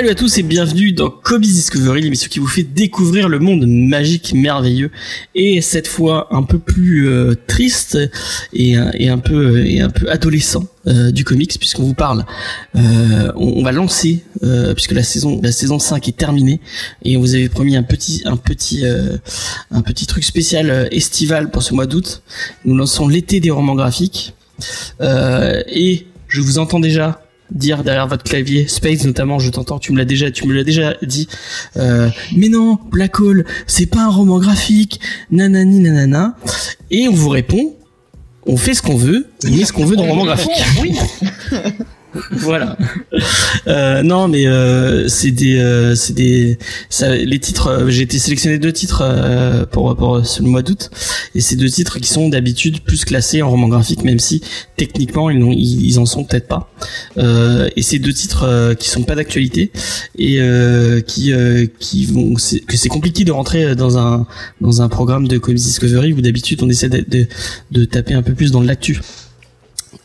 Salut à tous et bienvenue dans Kobe's Discovery, l'émission qui vous fait découvrir le monde magique, merveilleux et cette fois un peu plus euh, triste et, un peu et un peu adolescent euh, du comics puisqu'on vous parle. Euh, on, on, va lancer euh, puisque la saison la saison 5 est terminée et on vous avait promis un petit un petit euh, un petit truc spécial estival pour ce mois d'août. Nous lançons l'été des romans graphiques et je vous entends déjà dire derrière votre clavier, Space notamment, je t'entends, tu me l'as déjà, tu me l'as déjà dit. Euh, mais non, Black Hole, c'est pas un roman graphique, nanani nanana. Et on vous répond, on fait ce qu'on veut, on met ce qu'on veut dans le roman graphique. Oui. voilà. Euh, non, mais euh, c'est des, euh, c'est des, ça, les titres. Euh, j'ai été sélectionné deux titres euh, pour pour ce mois d'août, et ces deux titres qui sont d'habitude plus classés en roman graphique, même si techniquement ils, ils, ils en sont peut-être pas. et ces deux titres qui sont pas d'actualité et qui qui vont, que c'est compliqué de rentrer dans un dans un programme de Comics Discovery où d'habitude on essaie de, de, de taper un peu plus dans l'actu.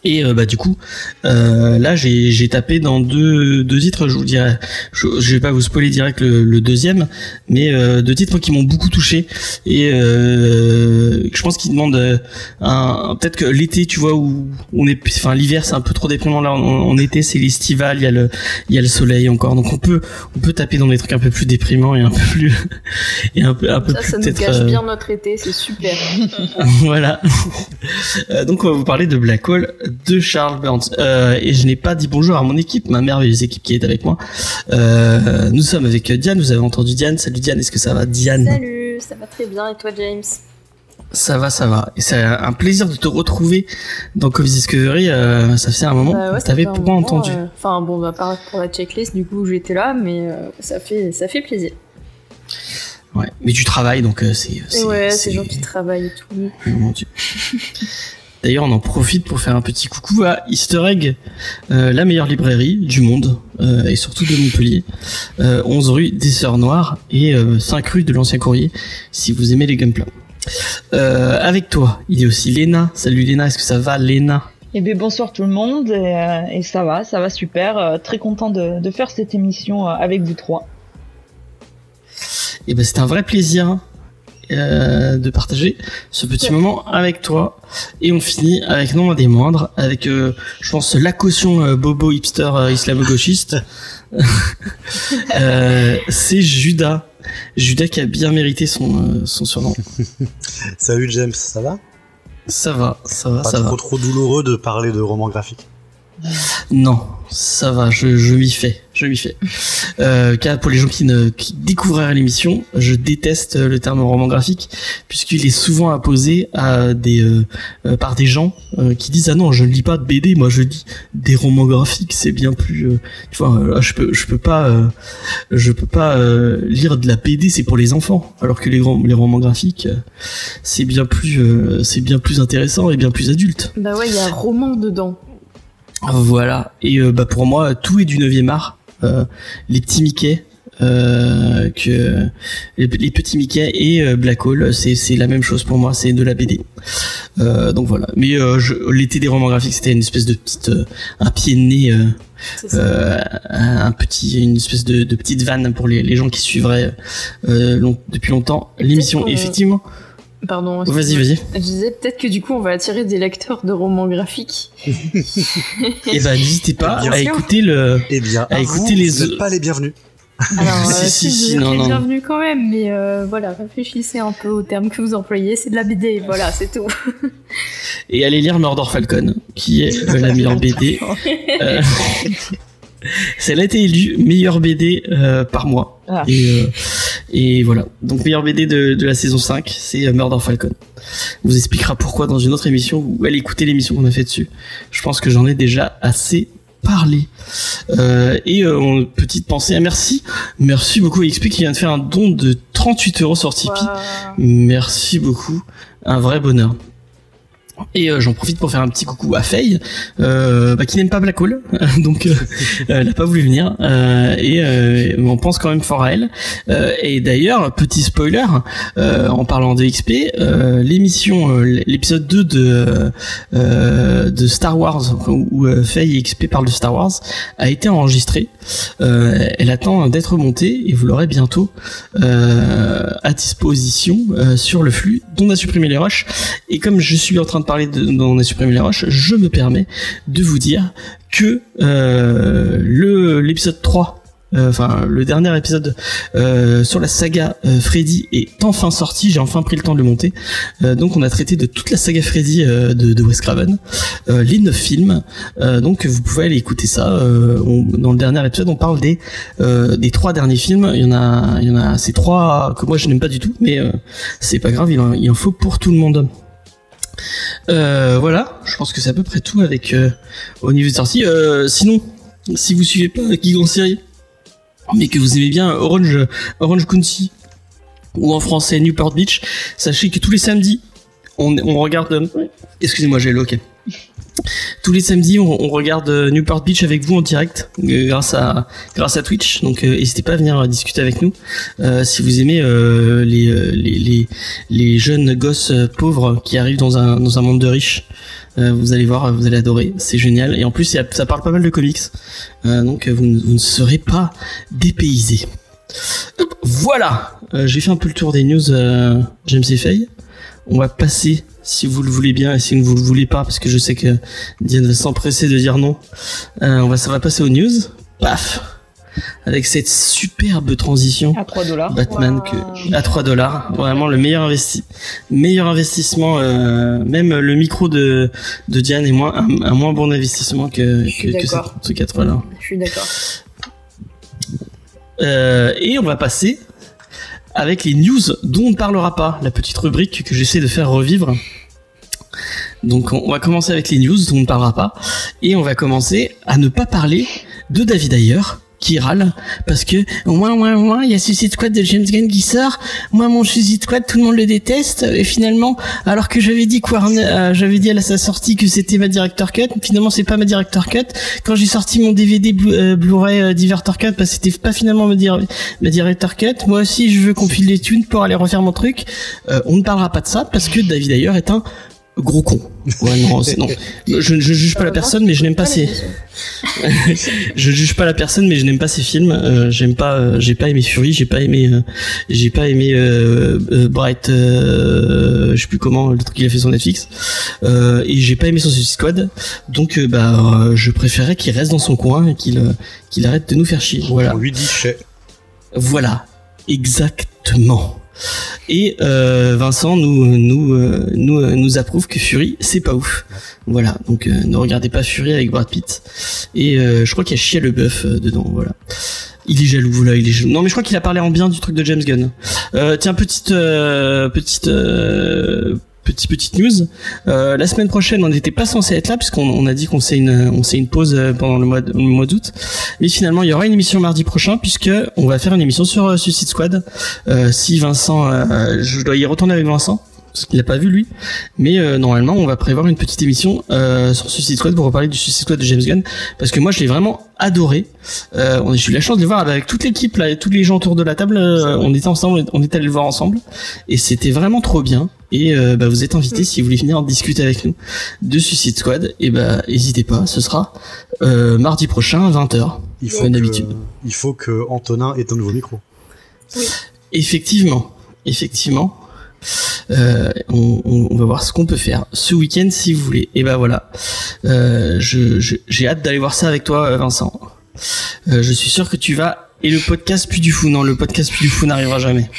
Et euh, bah du coup, euh, là j'ai j'ai tapé dans deux deux titres. Je vous dirais, je, je vais pas vous spoiler direct le, le deuxième, mais euh, deux titres qui m'ont beaucoup touché et euh, je pense qu'ils demandent euh, un peut-être que l'été, tu vois où on est, enfin l'hiver c'est un peu trop déprimant là. En, en été c'est l'estival, il y a le il y a le soleil encore, donc on peut on peut taper dans des trucs un peu plus déprimants et un peu plus et un peu un peu ça, plus ça nous gâche bien notre été, c'est super. voilà. donc on va vous parler de Black Hole de Charles Burns. Euh, et je n'ai pas dit bonjour à mon équipe, ma merveilleuse équipe qui est avec moi. Euh, nous sommes avec Diane, vous avez entendu Diane. Salut Diane, est-ce que ça va Diane? Salut, ça va très bien. Et toi James? Ça va, ça va. Et c'est un plaisir de te retrouver dans Comics Discovery. Euh, ça fait un moment. Bah ouais, T'avais pas entendu. Euh, enfin bon, bah, pas pour la checklist, du coup j'étais là, mais euh, ça fait ça fait plaisir. Ouais, mais tu travailles donc euh, c'est. Ouais, c'est gens qui travaillent et tout. Oh, mon Dieu. D'ailleurs, on en profite pour faire un petit coucou à Easter Egg, euh, la meilleure librairie du monde euh, et surtout de Montpellier. Euh, 11 rue des Sœurs Noires et 5 rue de l'Ancien Courrier, si vous aimez les gameplays. avec toi, il y a aussi Léna. Salut Léna, est-ce que ça va Léna? Eh bien bonsoir tout le monde et, et, ça va, ça va super. très content de, de, faire cette émission avec vous trois. Et ben c'est un vrai plaisir euh, de partager ce petit moment avec toi. Et on finit avec non des moindres, avec euh, je pense la caution euh, bobo hipster islamo-gauchiste. c'est Judas. Judas qui a bien mérité son, son surnom. Salut James, ça va? Ça va, ça va, Pas ça trop, va. trop douloureux de parler de romans graphiques? Non, ça va, je, je m'y fais, je m'y fais. Euh, car pour les gens qui ne qui découvriraient l'émission, je déteste le terme roman graphique puisqu'il est souvent imposé à des euh, euh, par des gens euh, qui disent ah non je ne lis pas de BD, moi je lis des romans graphiques, c'est bien plus, euh, tu vois, je peux je peux pas euh, je peux pas lire de la BD, c'est pour les enfants, alors que les les romans graphiques c'est bien plus c'est bien plus intéressant et bien plus adulte. Bah ouais, il y a un roman dedans. Voilà. Et euh, bah pour moi, tout est du 9e art. Euh, les petits Mickey, euh, que les, les, petits Mickey et euh, Black Hole, c'est la même chose pour moi. C'est de la BD. Donc voilà. Mais l'été des romans graphiques, c'était une espèce de petite un pied de nez. un petit une espèce de, de, petite vanne pour les, les gens qui suivraient long, depuis longtemps l'émission effectivement Pardon. Vas-y, vas-y. Je disais peut-être que du coup on va attirer des lecteurs de romans graphiques. Et bah n'hésitez pas à écouter le. Eh bien, à écouter vous, les. Vous n'êtes pas les bienvenus. Alors, si, euh, si, si, si, vous non, êtes non. bienvenue quand même, mais euh, voilà, réfléchissez un peu aux termes que vous employez. C'est de la BD, voilà, c'est tout. Et allez lire Mordor Falcon, qui est euh, la meilleure BD. euh, elle a été élue meilleure BD euh, par mois. Ah. Et, euh, et voilà. Donc meilleure BD de, de la saison 5, c'est euh, Murder Falcon. On vous expliquera pourquoi dans une autre émission. Vous allez écouter l'émission qu'on a fait dessus. Je pense que j'en ai déjà assez parlé. Euh, et euh, petite pensée à merci. Merci beaucoup à XP qui vient de faire un don de 38 euros sur Tipeee. Wow. Merci beaucoup. Un vrai bonheur. Et euh, j'en profite pour faire un petit coucou à Faye, euh, bah, qui n'aime pas Black Hole, donc euh, elle n'a pas voulu venir. et on pense quand même fort à elle. et d'ailleurs, petit spoiler, en parlant de XP, l'émission, l'épisode 2 de de Star Wars, où Faye et XP parlent de Star Wars, a été enregistré. elle attend d'être montée et vous l'aurez bientôt à disposition sur le flux dont on a supprimé les rushs. Et comme je suis en train de parler de, on a supprimé les roches, je me permets de vous dire que euh, le l'épisode 3 euh, enfin le dernier épisode euh, sur la saga Freddy est enfin sorti, j'ai enfin pris le temps de le monter. donc on a traité de toute la saga Freddy de, de, Wes Craven, les neuf films. donc vous pouvez aller écouter ça. dans le dernier épisode, on parle des des trois derniers films. Il y en a, il y en a ces trois que moi je n'aime pas du tout, mais c'est pas grave, il en faut pour tout le monde. Euh, voilà, je pense que c'est à peu près tout avec euh, au niveau de sortie. Euh, sinon, si vous suivez pas Geek en série, mais que vous aimez bien Orange Orange County ou en français Newport Beach, sachez que tous les samedis, on, regarde. Excusez-moi, j'ai le. Tous les samedis, on, regarde euh, Newport Beach avec vous en direct euh, grâce à grâce à Twitch. Donc euh, n'hésitez pas à venir discuter avec nous si vous aimez les, les, les jeunes gosses pauvres qui arrivent dans un dans un monde de riches. vous allez voir, vous allez adorer, c'est génial. Et en plus, ça parle pas mal de comics, donc vous, ne serez pas dépaysés. Voilà, j'ai fait un peu le tour des news James et Faye. On va passer si vous le voulez bien et si vous le voulez pas, parce que je sais que Diane va s'empresser de dire non. Euh, on va, ça va passer aux news. Paf. Avec cette superbe transition. À 3 dollars. Batman que à 3 dollars. Vraiment le meilleur investi meilleur investissement euh, même le micro de de Diane est moins un, moins bon investissement que que, que ce 4 dollars je suis d'accord. Euh, et on va passer avec les news dont on ne parlera pas, la petite rubrique que j'essaie de faire revivre. Donc on va commencer avec les news dont on ne parlera pas. Et on va commencer à ne pas parler de David Ayer qui râle parce que moi moi moi il y a Suicide Squad de James Gunn qui sort. Moi mon Suicide Squad tout le monde le déteste. Et finalement alors que j'avais dit euh, dit à sa sortie que c'était ma director cut finalement c'est pas ma director cut. Quand j'ai sorti mon DVD euh, Blu-ray euh, director cut parce que c'était pas finalement ma, ma director cut. Moi aussi je veux qu'on file des thunes pour aller refaire mon truc. On ne parlera pas de ça parce que David Ayer est un gros con. Ouais, non, non. Je, je juge pas la personne, mais je n'aime pas ses. je juge pas la personne, mais je n'aime pas ses films. Euh, j'aime pas. Euh, j'ai pas aimé Fury. J'ai pas aimé. Euh, j'ai pas aimé euh, Bright. je sais plus comment le truc qu'il a fait sur Netflix. et j'ai pas aimé son Suicide Squad. Donc, bah, je préférais qu'il reste dans son coin et qu'il qu'il arrête de nous faire chier. Voilà. On lui dit Voilà. Exactement. Et euh, Vincent nous nous euh, nous euh, nous approuve que Fury c'est pas ouf. Voilà, donc ne regardez pas Fury avec Brad Pitt. Et je crois qu'il y a Shia le bœuf dedans. Voilà. Il est jaloux, là, il est jaloux. Non, mais je crois qu'il a parlé en bien du truc de James Gunn. tiens, petite petite petite petite news. Euh, la semaine prochaine, on n'était pas censé être là puisqu'on on a dit qu'on sait une on sait une pause euh, pendant le mois de, mois d'août. Mais finalement, il y aura une émission mardi prochain puisque on va faire une émission sur euh, Suicide Squad. Euh, si Vincent, euh, je dois y retourner avec Vincent parce qu'il n'a pas vu lui. Mais euh, normalement, on va prévoir une petite émission euh, sur Suicide Squad pour reparler du Suicide Squad de James Gunn parce que moi, je l'ai vraiment adoré. Euh, j'ai eu la chance de le voir avec toute l'équipe là, et tous les gens autour de la table. Euh, on était ensemble, on est allé le voir ensemble et c'était vraiment trop bien. Et euh, bah, vous êtes invités mm. si vous voulez venir en discuter avec nous de Suicide Squad. Et bah n'hésitez pas, ce sera mardi prochain à 20h. Il faut d'habitude. Il faut que Antonin ait un nouveau micro. Oui. Effectivement, effectivement. Euh, on, va voir ce qu'on peut faire ce week-end si vous voulez. Et ben voilà, euh, j'ai hâte d'aller voir ça avec toi, Vincent. Euh, je suis sûr que tu vas. Et le podcast puis du fou, non, le podcast puis du fou n'arrivera jamais.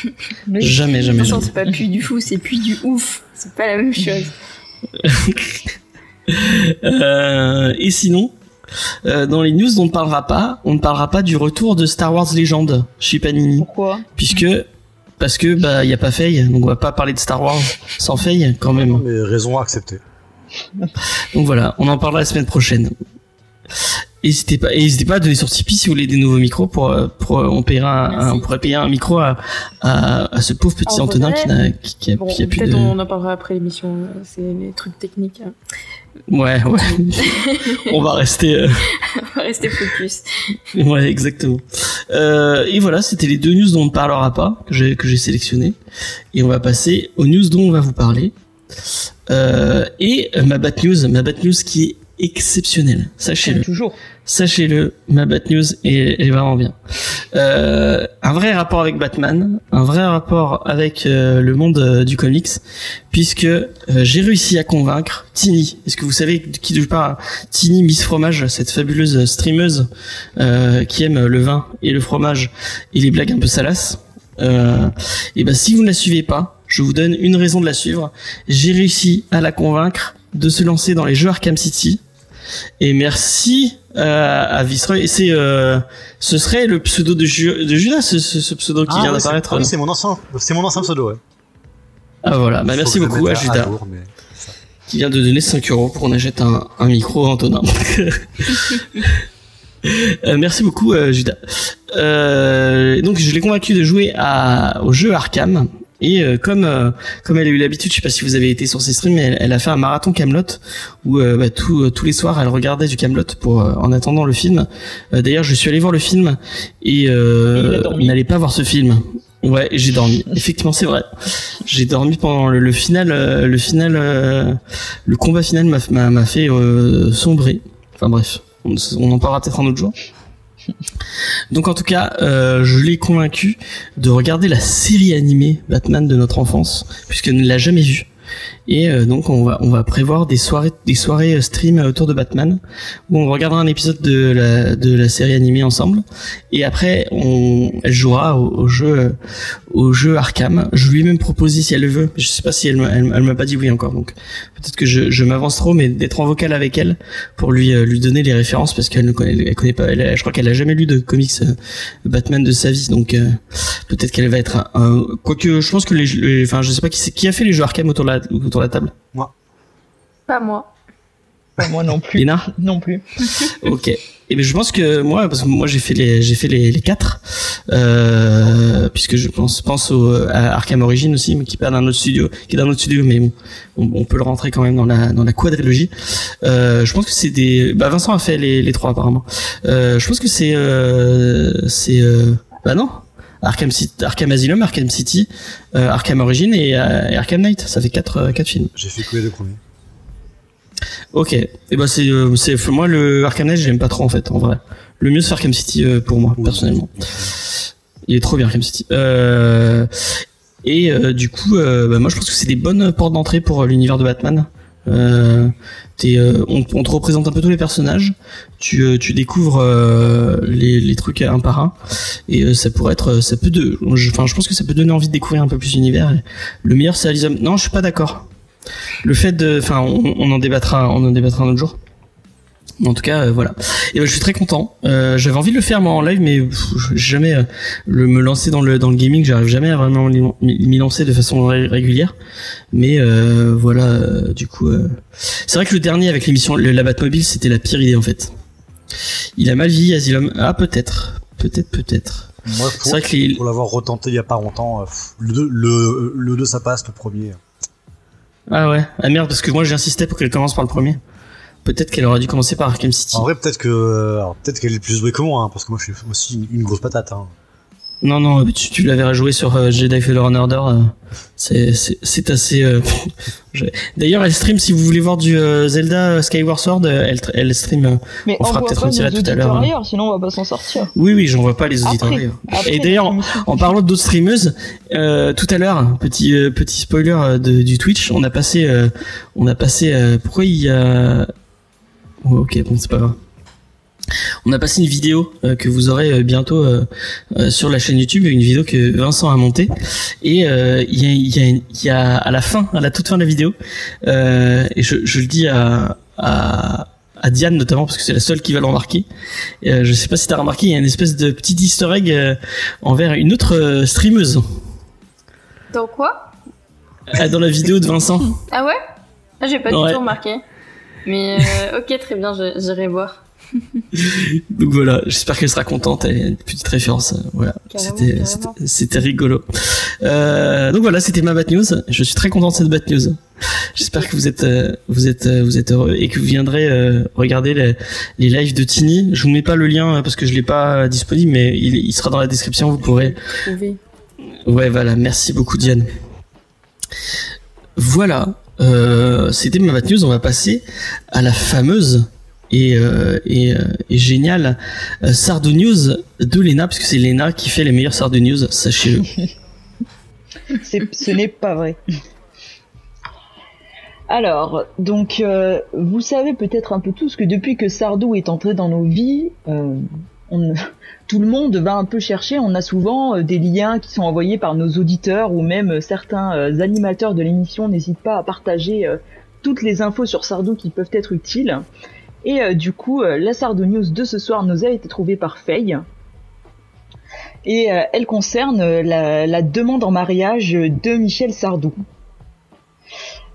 jamais, jamais. jamais. c'est pas puis du fou, c'est puis du ouf. C'est pas la même chose. et sinon, dans les news on ne parlera pas, on ne parlera pas du retour de Star Wars Legend chez Panini. Pourquoi? Puisque parce que bah il y a pas Faye, donc on va pas parler de Star Wars sans Faye quand même. Mais raison acceptée. donc voilà, on en parlera la semaine prochaine. N'hésitez pas, et n'hésitez pas à donner sur Tipeee si vous voulez des nouveaux micros pour, euh, pour on paiera un, Merci. on pourrait payer un micro à, à, à ce pauvre petit En Antonin vrai, qui n'a qui, qui a, Bon, qui a plus peut-être de. on en parlera après l'émission. C'est les trucs techniques. Ouais, ouais. on va rester. euh, On va rester focus. Ouais, exactement. Euh, et voilà, c'était les deux news dont on ne parlera pas, que j'ai que j'ai sélectionné. Et on va passer aux news dont on va vous parler. Euh, et ma bad news, ma bad news qui est exceptionnelle, Comme sachez-le. toujours. Sachez-le, ma bad news est, est vraiment bien. Euh, un vrai rapport avec Batman, un vrai rapport avec euh, le monde euh, du comics, puisque euh, j'ai réussi à convaincre Tini. Est-ce que vous savez de qui je parle? Tini Miss Fromage, cette fabuleuse streameuse euh, qui aime le vin et le fromage et les blagues un peu salaces. Euh, et ben si vous ne la suivez pas, je vous donne une raison de la suivre. J'ai réussi à la convaincre de se lancer dans les jeux Arkham City. Et merci euh, à Viceroy. C'est, euh, ce serait le pseudo de, Ju- de Judas, ce, ce- ce pseudo qui Ah, vient ouais, d'apparaître. ah oui, c'est mon ancien, c'est mon ancien pseudo, ouais. Ah voilà, bah merci beaucoup à Judas jour, mais- qui vient de donner 5 euros pour qu'on achète un, un micro à Antonin. Euh, merci beaucoup euh, Judas. Euh, donc je l'ai convaincu de jouer à, au jeu Arkham. Et euh, comme euh, comme elle a eu l'habitude, je sais pas si vous avez été sur ses streams, mais elle, elle a fait un marathon Camelot où euh, bah, tout- euh, tous les soirs elle regardait du Camelot pour euh, en attendant le film. Euh, D'ailleurs, je suis allé voir le film et euh, n'allez pas voir ce film. Ouais, j'ai dormi. Effectivement, c'est vrai. J'ai dormi pendant le, le final, euh, le final, euh, le combat final m'a fait euh, sombrer. Enfin bref, on, on en parlera peut-être un autre jour. Donc en tout cas, euh, je l'ai convaincu de regarder la série animée Batman de notre enfance, puisqu'elle ne l'a jamais vue. Et euh, donc on va on va prévoir des soirées des soirées euh, stream autour de Batman où on regardera un épisode de la de la série animée ensemble et après on elle jouera au, jeu euh, au jeu Arkham. Je lui ai même proposé si elle le veut. Je sais pas si elle elle, elle m'a pas dit oui encore donc peut-être que je, je m'avance trop mais d'être en vocal avec elle pour lui euh, lui donner les références parce qu'elle ne connaît elle connaît pas elle, je crois qu'elle a jamais lu de comics euh, Batman de sa vie donc euh, peut-être qu'elle va être un, un- quoique je pense que les, enfin je sais pas qui qui a fait les jeux Arkham autour de la autour de la table? Pas moi. Pas moi non plus. Lina? Non plus. Ok. Et ben je pense que moi parce que moi j'ai fait les j'ai fait les, les quatre euh, puisque je pense pense au à Arkham Origin aussi mais qui est pas d'un autre studio qui est d'un autre studio mais bon, on, on peut le rentrer quand même dans la dans la quadrilogie. Euh, je pense que c'est des bah Vincent a fait les les trois apparemment. Euh, je pense que c'est euh, c'est euh, bah non Arkham City, Arkham Asylum, Arkham City, euh, Arkham Origin et, euh, et Arkham Knight. Ça fait quatre euh, quatre films. J'ai fait que les deux premiers. Ok. Et ben c'est moi le Arkham Knight j'aime pas trop en fait en vrai. Le mieux c'est Arkham City pour moi Oui. personnellement. Il est trop bien Arkham City. Et du coup bah, moi je pense que c'est des bonnes portes d'entrée pour l'univers de Batman. Euh, euh, on, te représente un peu tous les personnages. Tu euh, découvres euh, les les trucs un par un et ça pourrait être ça peut de enfin je pense que ça peut donner envie de découvrir un peu plus l'univers. Le meilleur c'est Alizum. Non je suis pas d'accord le fait de enfin on, on en débattra on en débattra un autre jour en tout cas euh, voilà. Et ben je suis très content. Euh, j'avais envie de le faire moi en live mais pff, jamais euh, le me lancer dans le dans le gaming j'arrive jamais à vraiment m'y lancer de façon ré- régulière. Mais voilà du coup c'est vrai que le dernier avec l'émission la Batmobile c'était la pire idée en fait. Il a mal vieilli Asylum. Ah peut-être. Peut-être peut-être. Moi, c'est pour, vrai que les, pour l'avoir retenté il y a pas longtemps, le 2, le, le 2 ça passe, le premier. ah ouais. Ah merde parce que moi j'insistais pour qu'elle commence par le premier peut-être qu'elle aurait dû commencer par Arkham City En vrai, peut-être que, euh, alors, peut-être qu'elle est plus douée que moi, hein, parce que moi, je suis aussi une, une grosse patate. Hein. Non, non, tu, tu l'avais rejoué sur euh, Jedi Fallen Order. euh, c'est, c'est, c'est assez. euh, je- D'ailleurs, elle stream si vous voulez voir du euh, Zelda Skyward Sword. euh, Elle, elle stream. euh, Mais On fera envoie peut-être un tout à l'heure, hein. sinon on va pas s'en sortir. Oui, oui, j'en vois pas les auditeurs. Après, après Et d'ailleurs, en parlant d'autres streameuses, euh, tout à l'heure, petit euh, petit spoiler euh, de, du Twitch, on a passé, euh, on a passé. euh, pourquoi il y a Oh, Ok, bon, c'est pas grave. On a passé une vidéo euh, que vous aurez euh, bientôt euh, sur la chaîne YouTube, une vidéo que Vincent a montée. Et il y, a, y, a, y a à la fin, à la toute fin de la vidéo, et je, je le dis à, à, à Diane notamment parce que c'est la seule qui va le remarquer. Je sais pas si t'as remarqué, il y a une espèce de petit Easter egg envers une autre streameuse Dans quoi? Euh, dans la vidéo de Vincent. Ah ouais? Ah, j'ai pas Ouais. du tout remarqué. Mais euh, ok, très bien, je- j'irai voir. Donc voilà, j'espère qu'elle sera contente. Elle a une petite référence. euh, Voilà, c'était rigolo. Euh, donc voilà, c'était ma bad news. Je suis très content de cette bad news. J'espère que vous êtes euh, vous êtes euh, vous êtes heureux et que vous viendrez euh, regarder les, les lives de Tini. Je vous mets pas le lien parce que je l'ai pas disponible, mais il, il sera dans la description. Vous pourrez Trouver. Ouais, voilà. Merci beaucoup, Diane. Voilà. Euh, C'était ma news. On va passer à la fameuse et, euh, euh, et géniale Sardo News de Lena, parce que c'est Lena qui fait les meilleures Sardo News, sachez-le. Ce n'est pas vrai. Alors, donc, vous savez peut-être un peu tous que depuis que Sardou est entré dans nos vies, tout le monde va un peu chercher. On a souvent euh, des liens qui sont envoyés par nos auditeurs ou même euh, certains euh, animateurs de l'émission n'hésitent pas à partager toutes les infos sur Sardou qui peuvent être utiles. Et du coup, la Sardou News de ce soir nous a été trouvée par Faye. Et elle concerne la demande en mariage de Michel Sardou.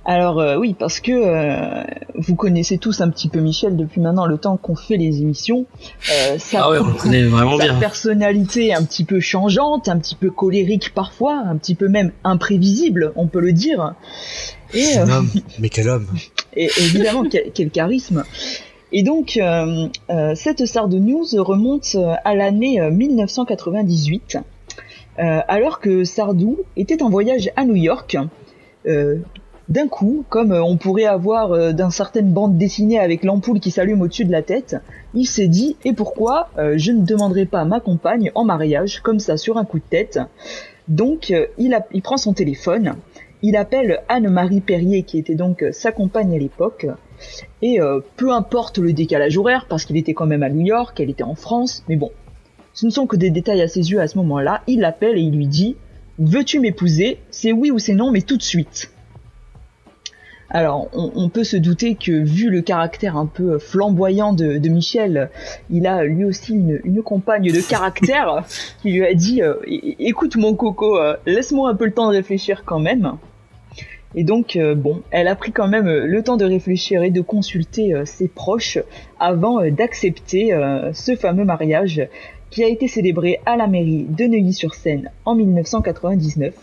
Alors euh, oui, parce que euh, vous connaissez tous un petit peu Michel depuis maintenant le temps qu'on fait les émissions. Euh, sa, Ah ouais, on le connaît vraiment sa bien. personnalité un petit peu changeante, un petit peu colérique parfois, un petit peu même imprévisible, on peut le dire. Et, euh, Un homme, mais quel homme et évidemment, quel, quel charisme. Et donc, euh, euh, cette Sardo News remonte euh, à l'année euh, 1998, euh, alors que Sardou était en voyage à New York. euh, d'un coup, comme euh, on pourrait avoir euh, dans certaines bandes dessinées avec l'ampoule qui s'allume au-dessus de la tête, il s'est dit et pourquoi euh, je ne demanderai pas ma compagne en mariage comme ça sur un coup de tête? Donc il, a- il prend son téléphone, il appelle Anne-Marie Perrier qui était donc sa compagne à l'époque et peu importe le décalage horaire parce qu'il était quand même à New York, elle était en France, mais bon, ce ne sont que des détails à ses yeux à ce moment-là. Il l'appelle et il lui dit Veux-tu m'épouser? C'est oui ou c'est non, mais tout de suite. Alors, on, on peut se douter que vu le caractère un peu flamboyant de, de Michel, il a lui aussi une, une compagne de caractère qui lui a dit euh, Écoute mon coco, euh, laisse-moi un peu le temps de réfléchir quand même. Et donc, euh, bon, elle a pris quand même euh, le temps de réfléchir et de consulter euh, ses proches avant euh, d'accepter euh, ce fameux mariage qui a été célébré à la mairie de Neuilly-sur-Seine en 1999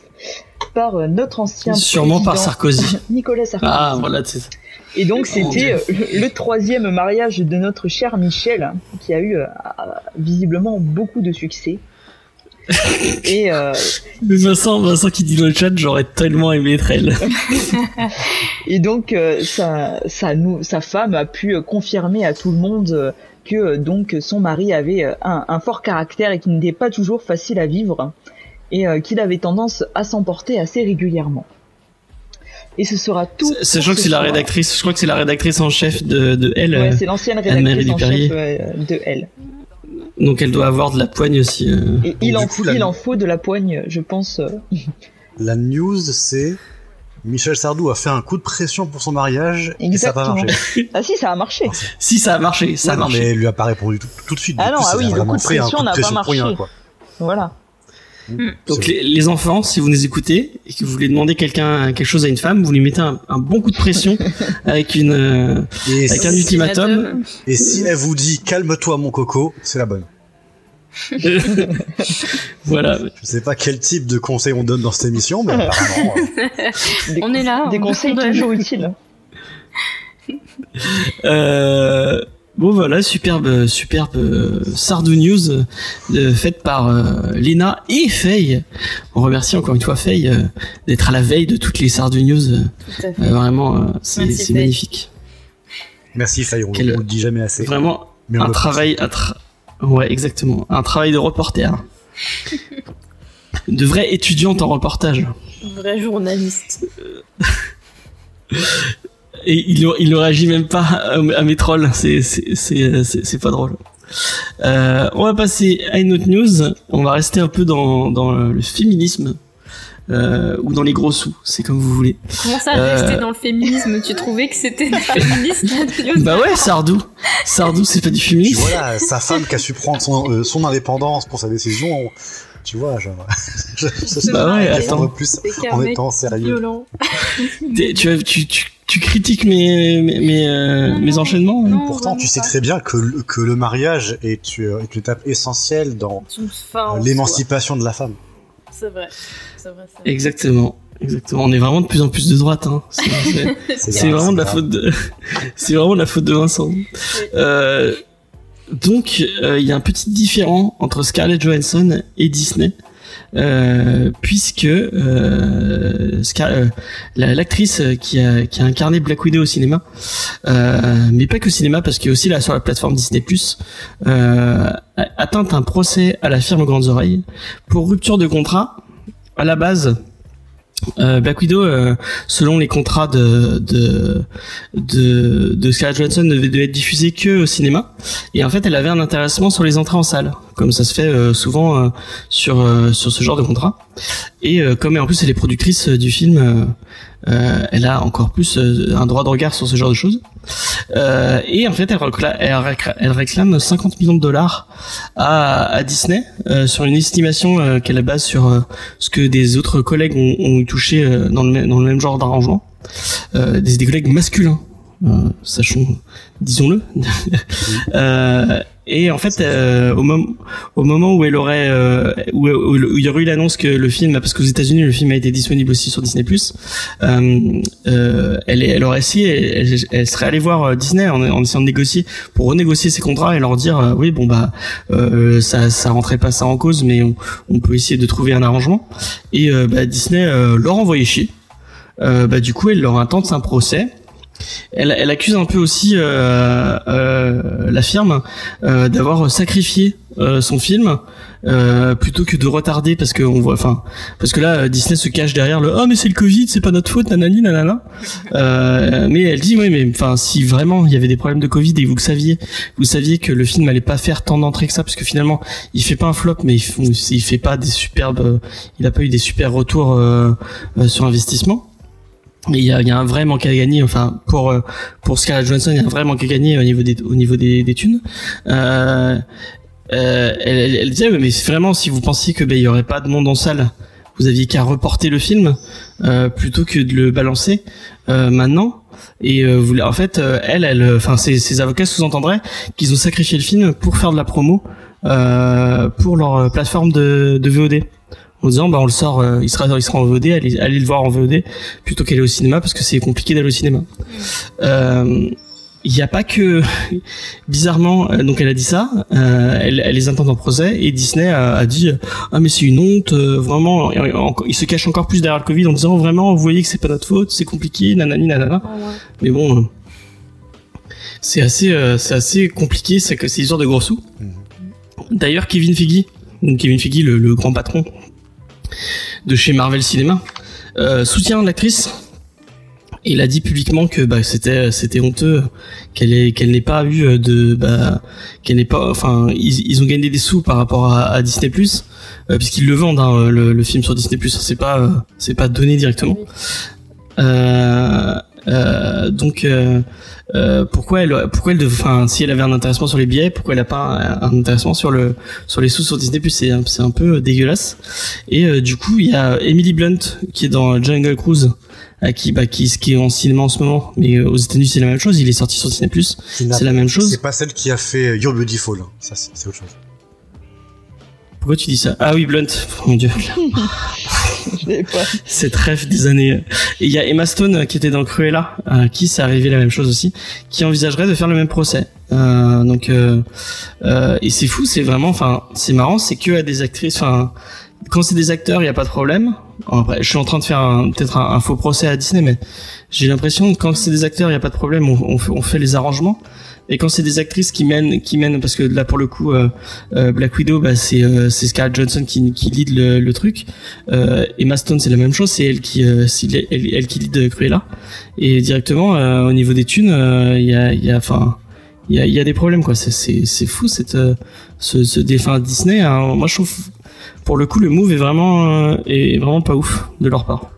par euh, notre ancien Sûrement par Sarkozy. Nicolas Sarkozy. Ah, voilà, c'est ça. Et donc Mon c'était euh, le, troisième mariage de notre cher Michel, qui a eu euh, visiblement beaucoup de succès. Et euh, Mais Vincent, Vincent qui dit dans le chat, j'aurais tellement aimé être elle. Et donc euh, sa, sa, nou- sa femme a pu confirmer à tout le monde que donc son mari avait un, un fort caractère et qu'il n'était pas toujours facile à vivre et euh, qu'il avait tendance à s'emporter assez régulièrement. Et ce sera tout. Sachant que ce c'est la rédactrice, je crois que c'est la rédactrice en chef de, de elle. Ouais, euh, c'est l'ancienne rédactrice en chef euh, de elle. donc elle doit avoir de la poigne aussi. euh. Et il, en, coup, la- il en faut de la poigne, je pense. La news, c'est Michel Sardou a fait un coup de pression pour son mariage et ça n'a pas Exactement. marché. Ah si, ça a marché. Si ça a marché, ça a non, marché. mais elle lui a pas répondu tout, tout de suite. Ah non, coup, ah oui, a le coup de un pression coup de n'a pas rien, marché. quoi. Voilà. Donc les, les enfants, si vous nous écoutez et que vous voulez demander quelqu'un quelque chose à une femme, vous lui mettez un, un bon coup de pression avec une euh, avec un ultimatum. et si elle vous dit calme-toi mon coco, c'est la bonne. Voilà. Je sais pas quel type de conseil on donne dans cette émission, mais apparemment, euh, Des, On est là. des on conseils toujours utiles. Euh, bon voilà, superbe, superbe euh, Sardou News euh, faite par euh, Lena et Faye. On remercie encore une fois Faye euh, d'être à la veille de toutes les Sardou News. euh, euh, vraiment, euh, c'est Merci, c'est Faye. magnifique. merci Faye, on, on le dit jamais assez. Vraiment Mais un travail, un tra- ouais exactement, un travail de reporter. De vraie étudiante en reportage. Vrai journaliste. Et il, il ne réagit même pas à, mes trolls. C'est, c'est, c'est, c'est, c'est pas drôle. Euh, on va passer à une autre news. On va rester un peu dans, dans le féminisme. Euh, ou dans les gros sous, c'est comme vous voulez. Comment ça, Euh. rester dans le féminisme? Tu trouvais que c'était news? Bah ouais, Sardou. Sardou, c'est pas du féminisme. voilà, sa femme qui a su prendre son, euh, son indépendance pour sa décision, on- tu vois, genre, je, je, Bah ouais, attends. plus en étant sérieux. Tu, tu, tu, tu critiques mes mes mes, euh, Non, mes non, enchaînements hein non. Pourtant, tu vraiment sais pas. très bien que, le- que le mariage est, est une étape essentielle dans euh, l'émancipation de la femme. C'est vrai. C'est vrai. vrai. Exactement. Exactement. On est vraiment de plus en plus de droite. Hein. C'est- vraiment de la grave. faute de, c'est vraiment de la faute de Vincent. Euh, donc, euh, il y a un petit différent entre Scarlett Johansson et Disney, euh, puisque euh, Scar- euh, la- l'actrice qui a, incarné Black Widow au cinéma, euh, mais pas que au cinéma, parce qu'il y a aussi là sur la plateforme Disney+, euh, a atteint un procès à la firme Grandes Oreilles pour rupture de contrat. À la base, euh, Black Widow, euh, selon les contrats de de de, de Scarlett Johansson, devait, être diffusée que au cinéma. Et en fait, elle avait un intéressement sur les entrées en salle, comme ça se fait euh, souvent euh, sur euh, sur ce genre de contrat. Et euh, comme en plus elle est productrice du film, elle a encore plus un droit de regard sur ce genre de choses. Euh, et en fait, elle, réclame, elle, réclame, elle réclame 50 millions de dollars à, Disney euh, sur une estimation euh, qu'elle base sur ce que des autres collègues ont, ont touché dans, le même, genre d'arrangement, des, collègues masculins, sachons, disons-le. et en fait, euh, au, mom au moment où elle aurait, euh, où, il y aurait eu l'annonce que le film, parce qu'aux États-Unis le film a été disponible aussi sur Disney+, euh, euh, elle, elle aurait essayé, elle, serait allée voir euh, Disney en, essayant de négocier pour renégocier ses contrats et leur dire, euh, oui bon bah ça, ça rentrait pas ça en cause, mais on, peut essayer de trouver un arrangement. Et bah, Disney leur envoyait chier. Bah, du coup, elle leur intente un procès. Elle, elle accuse un peu aussi euh, euh, la firme euh, d'avoir sacrifié euh, son film euh, plutôt que de retarder parce que on voit, enfin, parce que là Disney se cache derrière le oh mais c'est le Covid, c'est pas notre faute, nanani nanana. Euh, mais elle dit oui mais enfin si vraiment il y avait des problèmes de Covid et vous le saviez, vous saviez que le film allait pas faire tant d'entrées que ça parce que finalement il fait pas un flop mais il, fait pas des superbes, il a pas eu des super retours sur investissement. Il y a, y a un vrai manque à gagner. Enfin, pour euh, pour Scarlett Johansson, il y a un vrai manque à gagner au niveau des au niveau des, des thunes. Euh, euh, elle, elle, elle disait mais vraiment si vous pensiez que ben il y aurait pas de monde en salle, vous aviez qu'à reporter le film euh, plutôt que de le balancer euh, maintenant. Et euh, vous, en fait, elle, elle, enfin ses, ses avocats sous-entendraient qu'ils ont sacrifié le film pour faire de la promo pour leur plateforme de, de VOD en disant bah on le sort euh, il sera il sera en VOD allez, allez le voir en VOD plutôt qu'aller au cinéma parce que c'est compliqué d'aller au cinéma. Euh, il n'y a pas que bizarrement euh, donc elle a dit ça euh, elle, elle les intente en procès et Disney a, a dit ah mais c'est une honte euh, vraiment il se cache encore plus derrière le Covid en disant vraiment vous voyez que c'est pas notre faute c'est compliqué nanani nanana. Ah ouais. mais bon euh, c'est assez euh, c'est assez compliqué c'est que c'est histoire de gros sous. D'ailleurs Kevin Feige donc Kevin Feige le, le grand patron de chez Marvel Cinéma. Euh, soutient l'actrice. Et il a dit publiquement que bah, c'était c'était honteux qu'elle qu'elle n'ait pas eu euh, de bah, qu'elle n'ait pas enfin ils, ils ont gagné des sous par rapport à, Disney Plus puisqu'ils le vendent hein, le, film sur Disney Plus. C'est pas euh, c'est pas donné directement. Euh, euh, donc euh, euh, pourquoi elle pourquoi elle enfin si elle avait un intéressement sur les billets pourquoi elle a pas un, intéressement sur le sur les sous sur Disney Plus? C'est un- c'est un peu dégueulasse et euh, du coup il y a Emily Blunt qui est dans Jungle Cruise à qui bah qui qui est en cinéma en ce moment mais euh, aux États-Unis c'est la même chose il est sorti sur Disney Plus c'est la même chose C'est pas celle qui a fait Your Beautiful. hein. Ça, c'est c'est autre chose. pourquoi tu dis ça? Ah oui Blunt mon dieu. cette rêve des années. Et il y a Emma Stone euh, qui était dans Cruella, à qui ça arrivé la même chose aussi, qui envisagerait de faire le même procès. Euh, donc euh, euh, et c'est fou, c'est vraiment, enfin c'est marrant, c'est que à des actrices, enfin quand c'est des acteurs, il y a pas de problème. Je suis en train de faire peut-être un, faux procès à Disney, mais j'ai l'impression que quand c'est des acteurs, il y a pas de problème, on fait les arrangements. Et quand c'est des actrices qui mènent, qui mènent, parce que là pour le coup, euh, euh, Black Widow, bah, c'est euh, Scarlett Johansson qui, qui lead le, le truc. Euh, Emma Stone, c'est la même chose, c'est elle qui, euh, c'est elle, elle qui lead Cruella. Et directement, au niveau des thunes, il y a, y a, enfin, il y a, y a des problèmes quoi. C'est, c'est, fou cette, ce, ce défunt Disney. hein. moi, je trouve, pour le coup, le move est vraiment, est vraiment pas ouf de leur part.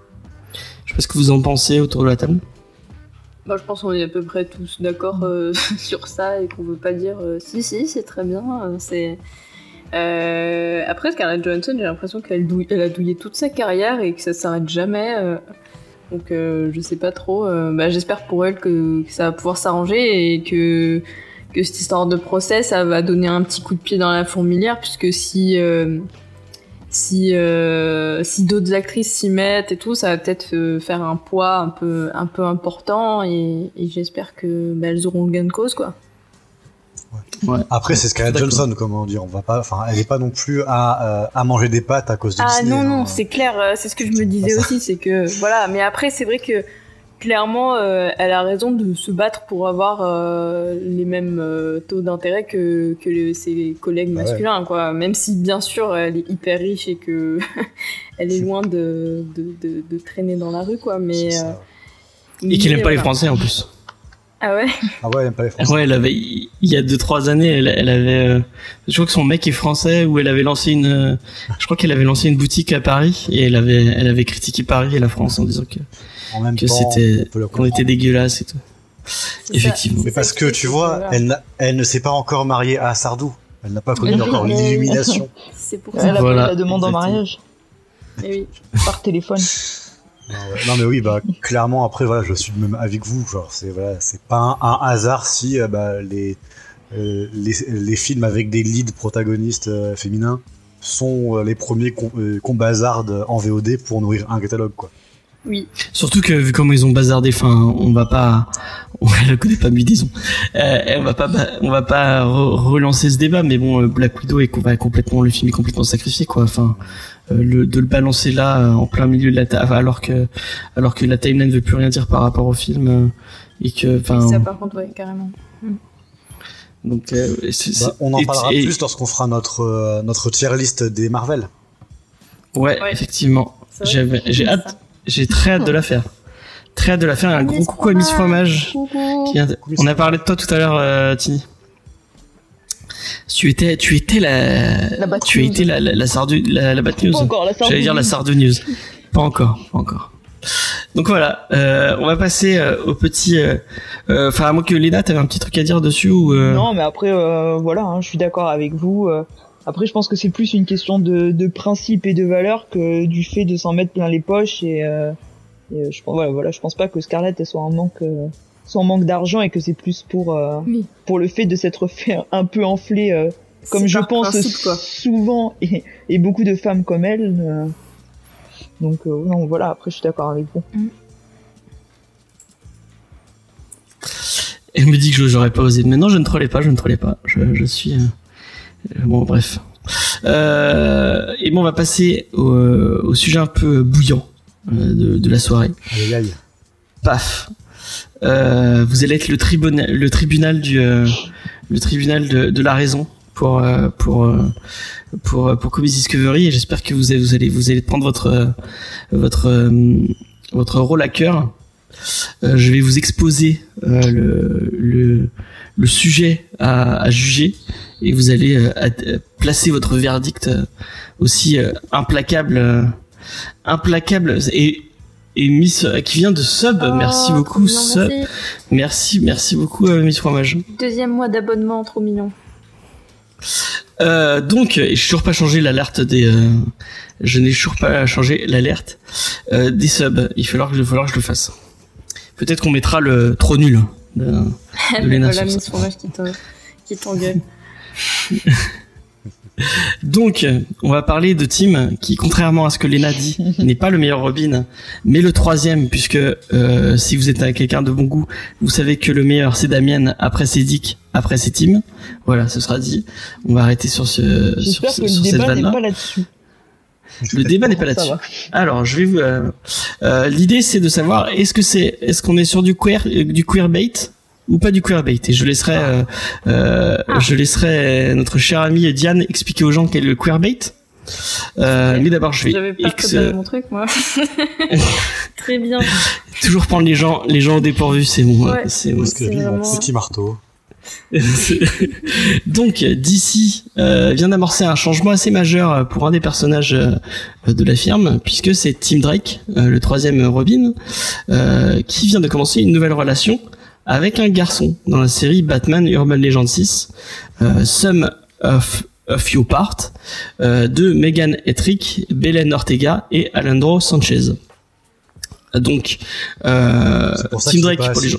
Je sais pas ce que vous en pensez autour de la table. Bah, je pense qu'on est à peu près tous d'accord euh, sur ça et qu'on veut pas dire euh, si si c'est très bien. euh, c'est Euh, après Scarlett Johansson, j'ai l'impression qu'elle a douillé toute sa carrière et que ça s'arrête jamais. euh. Donc je sais pas trop. Bah, j'espère pour elle que, que, ça va pouvoir s'arranger et que que cette histoire de procès, ça va donner un petit coup de pied dans la fourmilière, puisque si si euh, si d'autres actrices s'y mettent et tout, ça va peut-être euh, faire un poids un peu un peu important et, et j'espère que bah, elles auront le gain de cause quoi. Ouais. Après c'est Scarlett Johnson comment dire, on va pas, enfin elle est pas non plus à, euh, à manger des pâtes à cause de ah, Disney. Ah non non, c'est clair, c'est ce que je me disais aussi, c'est que voilà, mais après c'est vrai que clairement, euh, elle a raison de se battre pour avoir euh, les mêmes euh, taux d'intérêt que, que ses collègues bah masculins, quoi. Même si, bien sûr, elle est hyper riche et que elle est loin de, de, de, de, traîner dans la rue, quoi. Mais, et qu'elle n'aime pas les Français, en plus. Ah ouais? Ah ouais, elle aime pas les Français. Ouais, elle avait, il y a deux trois années, elle, elle avait, je crois que son mec est français, ou elle avait lancé une, je crois qu'elle avait lancé une boutique à Paris, et elle avait, elle avait critiqué Paris et la France en disant que en même que temps, c'était qu'on était dégueulasse et tout. Effectivement. Mais parce que tu vois, elle, elle ne s'est pas encore mariée à Sardou. Elle n'a pas connu encore l'illumination. C'est pour ça. Elle a voilà. la demande en mariage. Et oui. Par téléphone. Non, mais oui, bah clairement après voilà, je suis même avec vous. Genre c'est voilà, c'est pas un, un, hasard si euh, bah, les, euh, les les films avec des leads protagonistes euh, féminins sont euh, les premiers qu'on qu bazarde en VOD pour nourrir un catalogue quoi. Oui. Surtout que vu comment ils ont bazardé, enfin, on va pas, on la connaît pas mieux disons. Euh, on va pas, on va pas re relancer ce débat, mais bon, Black Widow est va complètement, le film est complètement sacrifié quoi. Enfin, euh, le, de le balancer là euh, en plein milieu de la table, alors que, alors que la timeline veut plus rien dire par rapport au film euh, et que, enfin. Ça par contre, ouais, carrément. Mm. Donc, euh, bah, on en parlera et, plus lorsqu'on fera notre notre tier list des Marvel. Ouais, ouais. effectivement. J'ai hâte. J'ai très hâte de la faire. Très hâte de la faire. Un gros coucou à Miss Fromage. De... On a parlé de toi tout à l'heure, euh, Tini. Tu étais, tu étais la, la tu étais la, la, la sardu, la, la bat news. J'allais dire la sardu news. Pas encore, pas encore. Donc voilà, euh, on va passer euh, au petit. Enfin, à moins que Léna, t'avais un petit truc à dire dessus ou. Non, mais après, voilà, hein, je suis d'accord avec vous. Après, je pense que c'est plus une question de, de principe et de valeur que du fait de s'en mettre plein les poches. Et, euh, et je pense, voilà, voilà, je pense pas que Scarlett elle soit en manque, euh, soit en manque d'argent et que c'est plus pour euh, oui. pour le fait de s'être fait un peu enfler, euh, comme je pense principe, souvent et, et beaucoup de femmes comme elle. euh. donc euh, non, voilà. Après, je suis d'accord avec vous. Elle me dit que j'aurais pas osé. Mais non, je ne trollais pas, je ne trollais pas. Je, je suis. Bon, bref. Euh, et bon, on va passer au, au sujet un peu bouillant euh, de, de, la soirée. Paf. Euh, vous allez être le tribunal, le tribunal du, euh, le tribunal de, de, la raison pour euh, pour pour pour Comedy Discovery et j'espère que vous allez vous allez vous allez prendre votre votre votre rôle à cœur. je vais vous exposer le, le le sujet à, à juger et vous allez euh, placer votre verdict euh, aussi euh, implacable implacable et et Miss qui vient de Sub. Oh, merci beaucoup Sub. merci. merci merci beaucoup Miss Fromage. Deuxième mois d'abonnement trop mignon. Euh, donc je toujours pas changé l'alerte des euh, je n'ai toujours pas changé l'alerte euh, des subs il va falloir que je, falloir que je le fasse. Peut-être qu'on mettra le trop nul de, de Lena voilà Miss Fromage qui t'engueule Donc, on va parler de Tim, qui, contrairement à ce que Lena dit, n'est pas le meilleur Robin, mais le troisième, puisque euh, si vous êtes quelqu'un de bon goût, vous savez que le meilleur c'est Damien, après c'est Dick, après c'est Tim. Voilà, ce sera dit. On va arrêter sur ce sur, que sur le cette débat n'est vanne-là. pas là-dessus. Le débat n'est pas là-dessus. Alors, je vais vous. euh, euh, L'idée, c'est de savoir est-ce que c'est, est-ce qu'on est sur du queer, euh, du queer bait ou pas du queer bait Et je laisserai, euh, euh, je laisserai notre cher ami Diane expliquer aux gens quel est le queer bait. Euh, mais d'abord, je vais J'avais pas ex- préparé mon truc, moi. Très bien. toujours prendre les gens, les gens au dépourvu, c'est bon. Ouais. C'est mon vraiment- petit marteau. Donc DC euh, vient d'amorcer un changement assez majeur pour un des personnages euh, de la firme, puisque c'est Tim Drake, euh, le troisième Robin, euh, qui vient de commencer une nouvelle relation avec un garçon dans la série Batman Urban Legend 6, euh, Some of A Few Part, euh, de Megan Ettrick, Belen Ortega et Alejandro Sanchez. Donc, euh, Tim Drake pour les gens.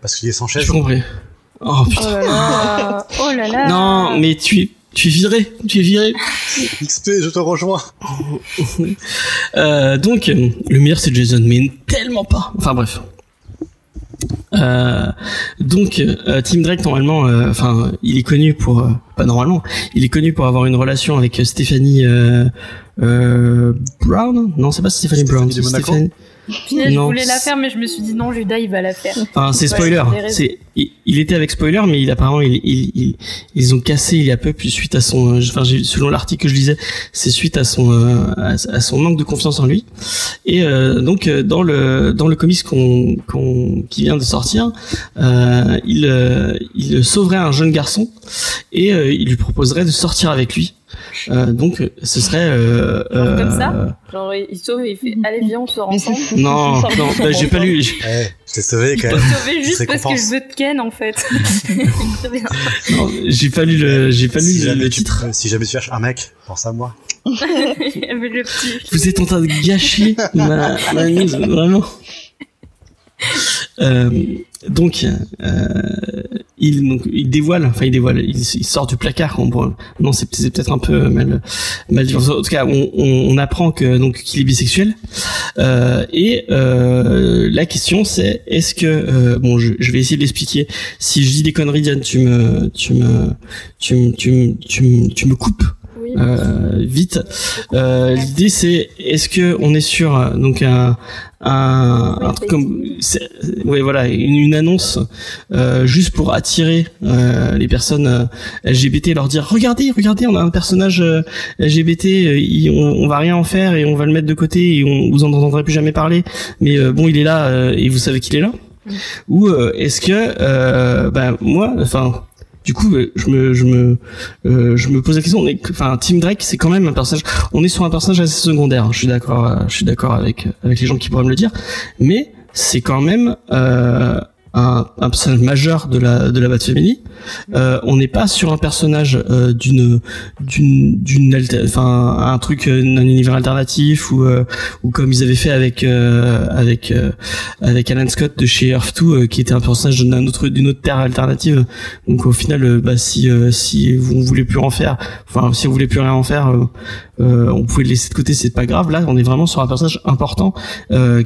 Parce qu'il est sans chaise. Je comprends. Oh putain. Oh là là. Oh là, là. Non, mais tu tu es viré, tu es viré. XP, je te rejoins. euh, donc, le meilleur c'est Jason, mais tellement pas. Enfin bref. Euh, donc euh, Tim Drake normalement, euh, enfin il est connu pour, euh, pas normalement, il est connu pour avoir une relation avec Stéphanie Brown? Non, c'est pas Stéphanie Brown, c'est Stéphanie. je voulais la faire, mais je me suis dit non, Judas, il va la faire. Enfin, c'est spoiler. C'est, il, était avec spoiler, mais il apparemment, il, il, ils ont cassé il y a peu, puis suite à son, enfin, selon l'article que je lisais, c'est suite à son, euh, à, son manque de confiance en lui. Et euh, donc, euh, dans le, dans le comics qu'on, qu'on, qui vient de sortir, euh, il, il sauverait un jeune garçon et il lui proposerait de sortir avec lui. Euh, donc, ce serait. Euh, Genre comme ça euh, Genre, il sauve et il fait Allez, viens, on sort ensemble. Non, non, bah, j'ai pas lu. Je t'ai sauvé quand même. Je sauvé juste parce que je veux te ken en fait. j'ai pas lu le, j'ai pas lu si le, titre. si jamais tu cherches un mec, pense à moi. le petit. Vous êtes en train de gâcher ma, ma news, vraiment. Euh, donc, euh, il, donc, il dévoile, enfin il dévoile, il, sort du placard. On, non, c'est peut-être un peu mal, mal dit. En tout cas, on, on, apprend que donc qu'il est bisexuel. Euh, et euh, la question c'est, est-ce que euh, bon, je, je, vais essayer de l'expliquer. Si je dis des conneries, Diane, tu me, tu me, tu me, tu me, tu me, tu me coupes. Euh, vite. Euh, L'idée c'est est-ce que on est sur donc un, un, un truc comme ouais voilà une, une annonce euh, juste pour attirer euh, les personnes euh, LGBT leur dire regardez regardez on a un personnage euh, LGBT on, on, va rien en faire et on va le mettre de côté et on vous en entendrez plus jamais parler mais bon il est là et vous savez qu'il est là mm. ou est-ce que bah moi enfin du coup, euh, je me, je me, euh, je me pose la question. Enfin, Tim Drake, c'est quand même un personnage. On est sur un personnage assez secondaire. Hein. Je suis d'accord. Euh, je suis d'accord avec avec les gens qui pourraient me le dire. Mais c'est quand même euh, un, un, personnage majeur de la de la Bat Family. Euh, on n'est pas sur un personnage euh, d'une d'une d'une enfin un truc euh, un univers alternatif ou euh, ou comme ils avaient fait avec euh, avec avec Alan Scott de chez Earth 2 qui était un personnage d'un autre d'une autre terre alternative. Donc au final bah si si vous voulez plus en faire enfin si vous voulez plus rien en faire on pouvait le laisser de côté, c'est pas grave. Là, on est vraiment sur un personnage important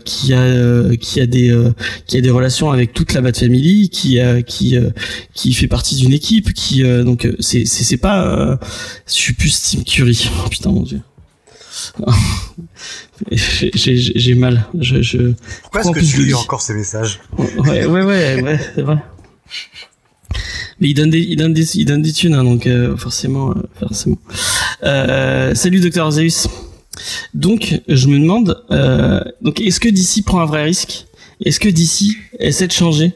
qui a qui a des qui a des relations avec toute la Bat Family, qui qui qui fait partie d'une équipe, qui donc c'est c'est pas je suis plus Team Curry. Oh, putain mon dieu. j'ai mal. Je, je Pourquoi est-ce que tu lis encore ces messages? Ouais, ouais, ouais, ouais, c'est vrai. Mais il donne des, il donne des, il donne des thunes, hein, donc euh, forcément, euh, forcément. Euh, salut Docteur Zeus. Donc, je me demande, euh, donc, est-ce que DC prend un vrai risque? Est-ce que DC essaie de changer?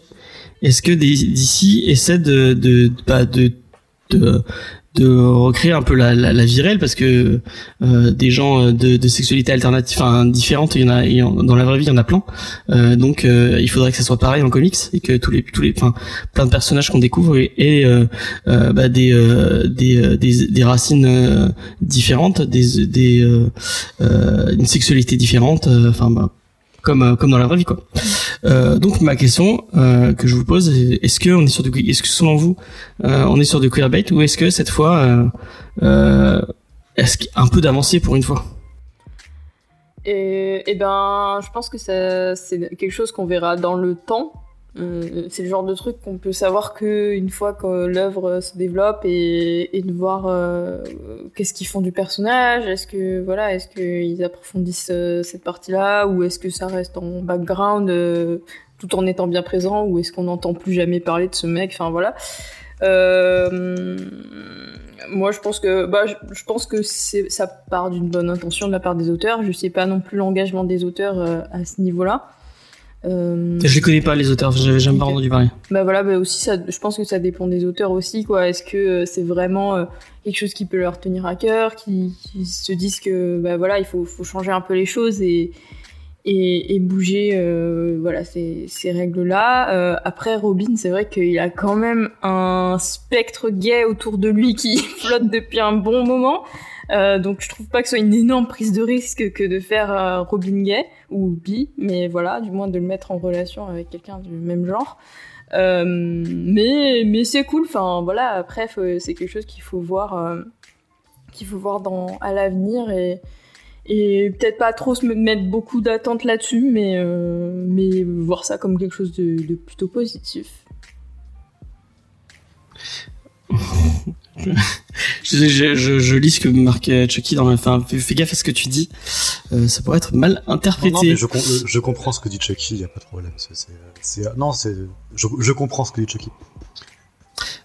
Est-ce que DC essaie de, de, bah, de, de, de recréer un peu la, la, la virelle parce que euh, des gens euh, de, de sexualité alternative, enfin différentes, il y en a, y en, dans la vraie vie, il y en a plein. Euh, donc euh, il faudrait que ça soit pareil en comics et que tous les, tous les, enfin plein de personnages qu'on découvre et, et euh, euh, bah, des, des, des, des racines différentes, des, des une sexualité différente, enfin bah, comme euh, comme dans la vraie vie quoi. Euh, donc ma question euh, que je vous pose est-ce que on est sur du est-ce que selon vous on est sur du queerbait ou est-ce que cette fois est-ce un peu d'avancée pour une fois? Et, et ben je pense que c'est quelque chose qu'on verra dans le temps euh, c'est le genre de truc qu'on peut savoir que une fois que l'œuvre se développe et, de voir euh, qu'est-ce qu'ils font du personnage, est-ce que voilà, est-ce qu'ils approfondissent euh, cette partie-là ou est-ce que ça reste en background tout en étant bien présent ou est-ce qu'on n'entend plus jamais parler de ce mec, enfin voilà. moi, je pense que, bah, je, pense que ça part d'une bonne intention de la part des auteurs. Je sais pas non plus l'engagement des auteurs à ce niveau-là. Euh... Je les connais pas les auteurs, j'avais jamais entendu parler. Bah voilà, bah aussi ça, je pense que ça dépend des auteurs aussi quoi. Est-ce que euh, c'est vraiment euh, quelque chose qui peut leur tenir à cœur, qui, qui se disent que bah voilà il faut, faut changer un peu les choses et et, et bouger euh, voilà ces, ces règles là. après Robin, c'est vrai qu'il a quand même un spectre gay autour de lui qui flotte depuis un bon moment. Euh, donc je trouve pas que ce soit une énorme prise de risque que de faire euh, Robin gay ou bi, mais voilà, du moins de le mettre en relation avec quelqu'un du même genre. Euh, mais mais c'est cool. Enfin voilà, après c'est quelque chose qu'il faut voir, qu'il faut voir dans à l'avenir et et peut-être pas trop se mettre beaucoup d'attentes là-dessus, mais mais voir ça comme quelque chose de plutôt positif. je, je, je, je, lis ce que marque Chucky dans la fin. Fais, gaffe à ce que tu dis. Euh, ça pourrait être mal interprété. Non, non mais je, je, comprends ce que dit Chucky. Il a pas de problème. c'est non, c'est, je, comprends ce que dit Chucky.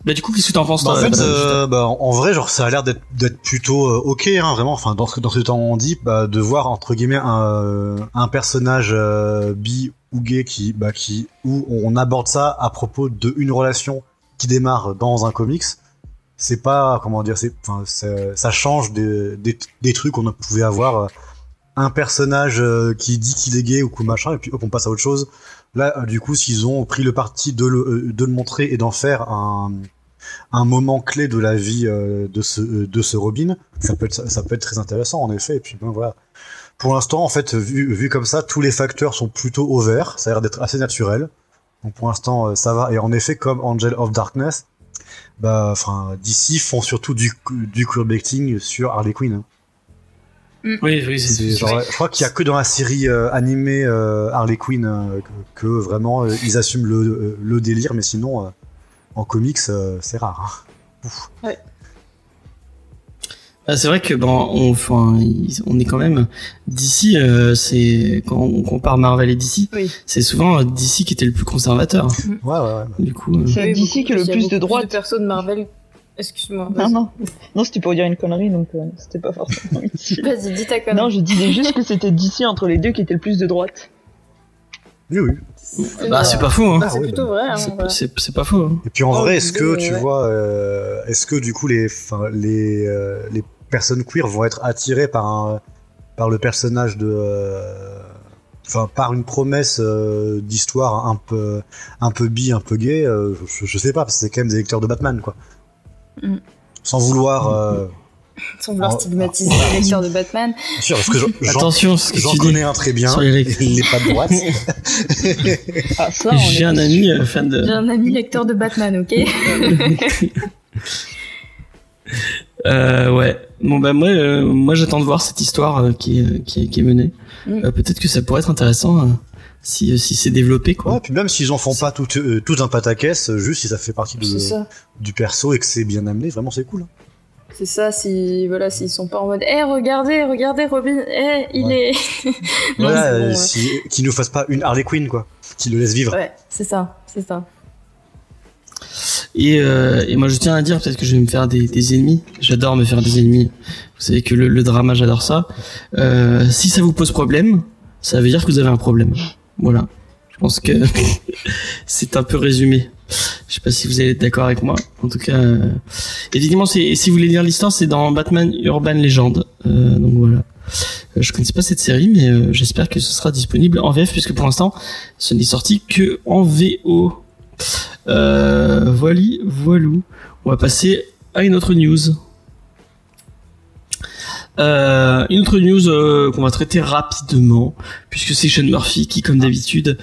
Bah du coup, qu'est-ce que t'en penses bah, En fait, euh, bah, en vrai, genre ça a l'air d'être plutôt euh, ok, hein, vraiment. Enfin, dans ce dans ce temps on dit, bah, de voir entre guillemets un, un personnage euh, bi ou gay qui, bah, qui où on aborde ça à propos de une relation qui démarre dans un comics. C'est pas comment dire, c'est, enfin, ça change des, des, des trucs qu'on pouvait avoir. Un personnage euh, qui dit qu'il est gay ou quoi machin, et puis hop, on passe à autre chose. Là, euh, du coup, s'ils ont pris le parti de le, euh, de le montrer et d'en faire un, un moment clé de la vie de ce, de ce Robin, ça peut être, ça peut être très intéressant en effet. Et puis ben voilà. Pour l'instant, en fait, vu, vu comme ça, tous les facteurs sont plutôt au vert. Ça a l'air d'être assez naturel. Donc pour l'instant, ça va. Et en effet, comme Angel of Darkness, bah, enfin, d'ici font surtout du, du queerbaiting sur Harley Quinn. Hein. Mm. Oui, oui, c'est genre, je crois qu'il y a que dans la série euh, animée euh, Harley Quinn euh, que, que, vraiment euh, ils assument le, le, délire, mais sinon en comics c'est rare. Hein. Ouais. Ah, c'est vrai que bon, on, enfin, on est quand même d'ici. c'est quand on compare Marvel et DC, oui. c'est souvent DC qui était le plus conservateur. Ouais, ouais, ouais. Du coup, c'est DC qui est le plus de droite. de personnes Marvel Excuse-moi. Non, non. Non, c'était pour dire une connerie, donc euh, c'était pas forcément utile. Vas-y, dis ta connerie. Non, je disais juste que c'était d'ici entre les deux qui était le plus de droite. Oui, oui. Bah, c'est pas faux. Hein. Ah, c'est plutôt vrai. Hein, c'est pas faux. Hein. Et puis en oh, vrai, est-ce que tu ouais. vois, euh, est-ce que du coup les, les, euh, les personnes queer vont être attirées par un, par le personnage de, enfin, par une promesse d'histoire un peu, un peu bi, un peu gay je, je, sais pas, parce que c'est quand même des lecteurs de Batman, quoi. Mm. Sans vouloir. Euh, Sans vouloir stigmatiser les lecteurs de Batman. Bien sûr, parce que Attention, ce que j'en tu connais dis. un très bien. Les il n'est pas de droite. ah, J'ai un ami euh, fan de. J'ai un ami lecteur de Batman, ok euh, ouais. Bon bah moi, euh, moi j'attends de voir cette histoire euh, qui, est, qui, est, qui est menée. Mm. Peut-être que ça pourrait être intéressant si, si c'est développé quoi. Ouais, puis même s'ils en font pas tout, euh, tout un pataquès, juste si ça fait partie de, du perso et que c'est bien amené, vraiment c'est cool. Hein. C'est ça, si voilà, s'ils sont pas en mode, eh regardez, regardez Robin, eh il Ouais. est. Voilà, bon, euh, si, qu'ils nous fassent pas une Harley Quinn quoi, qui le laisse vivre. Ouais, c'est ça, c'est ça. Et, euh, et moi je tiens à dire peut-être que je vais me faire des, des ennemis. J'adore me faire des ennemis. Vous savez que le, le drama j'adore ça. Euh, si ça vous pose problème, ça veut dire que vous avez un problème. Voilà. Je pense que c'est un peu résumé. Je sais pas si vous allez être d'accord avec moi. En tout cas, euh... évidemment, si vous voulez lire l'histoire, c'est dans Batman Urban Legend. Euh, donc voilà. Euh, je connaissais pas cette série, mais euh, j'espère que ce sera disponible en VF, puisque pour l'instant, ce n'est sorti que en VO. Euh, voilà, voilou. On va passer à une autre news. Euh, une autre news euh, qu'on va traiter rapidement, puisque c'est Sean Murphy qui, comme d'habitude,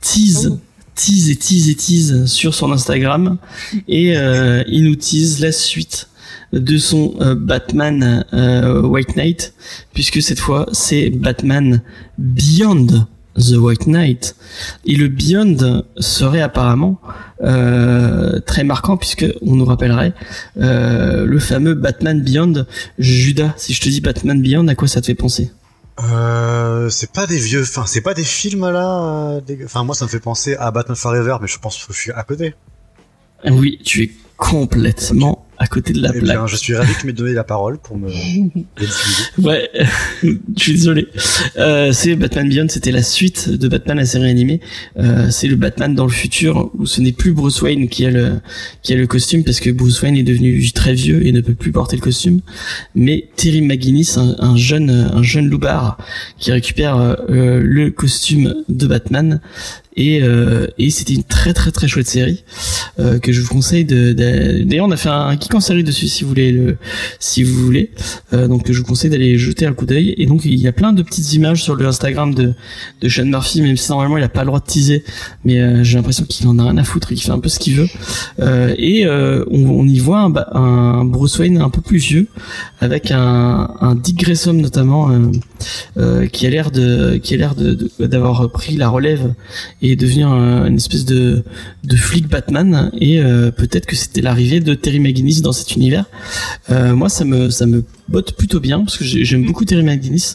tease, tease et tease et tease sur son Instagram, et euh, il nous tease la suite de son euh, Batman White Knight, puisque cette fois c'est Batman Beyond the White Knight. Et le Beyond serait apparemment euh, très marquant puisque on nous rappellerait euh, le fameux Batman Beyond. Judas, si je te dis Batman Beyond, à quoi ça te fait penser? Euh, c'est pas des vieux, enfin c'est pas des films là. euh, des- Enfin moi ça me fait penser à Batman Forever, mais je pense que je suis à côté. Oui, tu es complètement à côté de la Eh plaque. bien, je suis ravi que tu m'aies donné la parole pour me. Ouais, je suis désolé. Euh, c'est Batman Beyond, c'était la suite de Batman la série animée. Euh, c'est le Batman dans le futur où ce n'est plus Bruce Wayne qui a le qui a le costume parce que Bruce Wayne est devenu très vieux et ne peut plus porter le costume, mais Terry McGinnis, un, un jeune un jeune loupard qui récupère euh, le costume de Batman et euh, et c'était une très très très chouette série euh, que je vous conseille de, d'ailleurs on a fait un geek en série dessus si vous voulez le si vous voulez. Euh, donc je vous conseille d'aller jeter un coup d'œil. Et donc il y a plein de petites images sur le Instagram de de Sean Murphy même si normalement il a pas le droit de teaser. Mais euh, j'ai l'impression qu'il en a rien à foutre qu'il fait un peu ce qu'il veut. Euh, et euh, on, on y voit un, ba- un Bruce Wayne un peu plus vieux avec un, un Dick Grayson notamment qui a l'air de qui a l'air de- d'avoir pris la relève et devenir un- une espèce de de flic Batman et euh, peut-être que c'était l'arrivée de Terry McGinnis dans cet univers. Euh, moi ça me ça me botte plutôt bien parce que j'ai- j'aime beaucoup Terry McGinnis.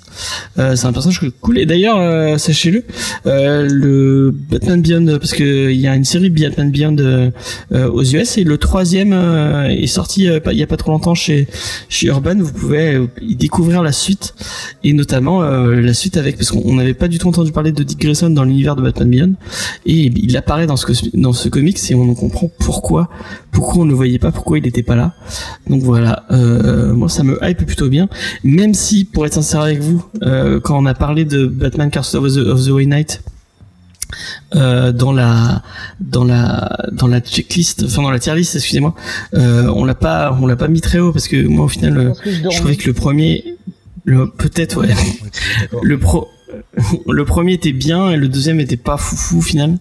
Euh, c'est un personnage cool et d'ailleurs euh, sachez-le euh, le Batman Beyond parce que il y a une série Batman Beyond euh, euh, aux US et le troisième euh, est sorti il y a pas trop longtemps chez chez Urban. Vous pouvez y découvrir la suite et notamment la suite avec parce qu'on n'avait pas du tout entendu parler de Dick Grayson dans l'univers de Batman Beyond et il apparaît dans ce dans ce comics et on comprend pourquoi pourquoi on ne le voyait pas pourquoi il n'était pas là donc voilà moi ça me hype plutôt bien. Même si pour être sincère avec vous euh, quand on a parlé de Batman Curse of the, of the White Knight euh, dans la dans la dans la checklist enfin dans la tier list excusez-moi euh, on l'a pas on l'a pas mis très haut parce que moi au final euh, je trouvais que le premier le peut-être ouais. Le pro le premier était bien et le deuxième était pas foufou au final.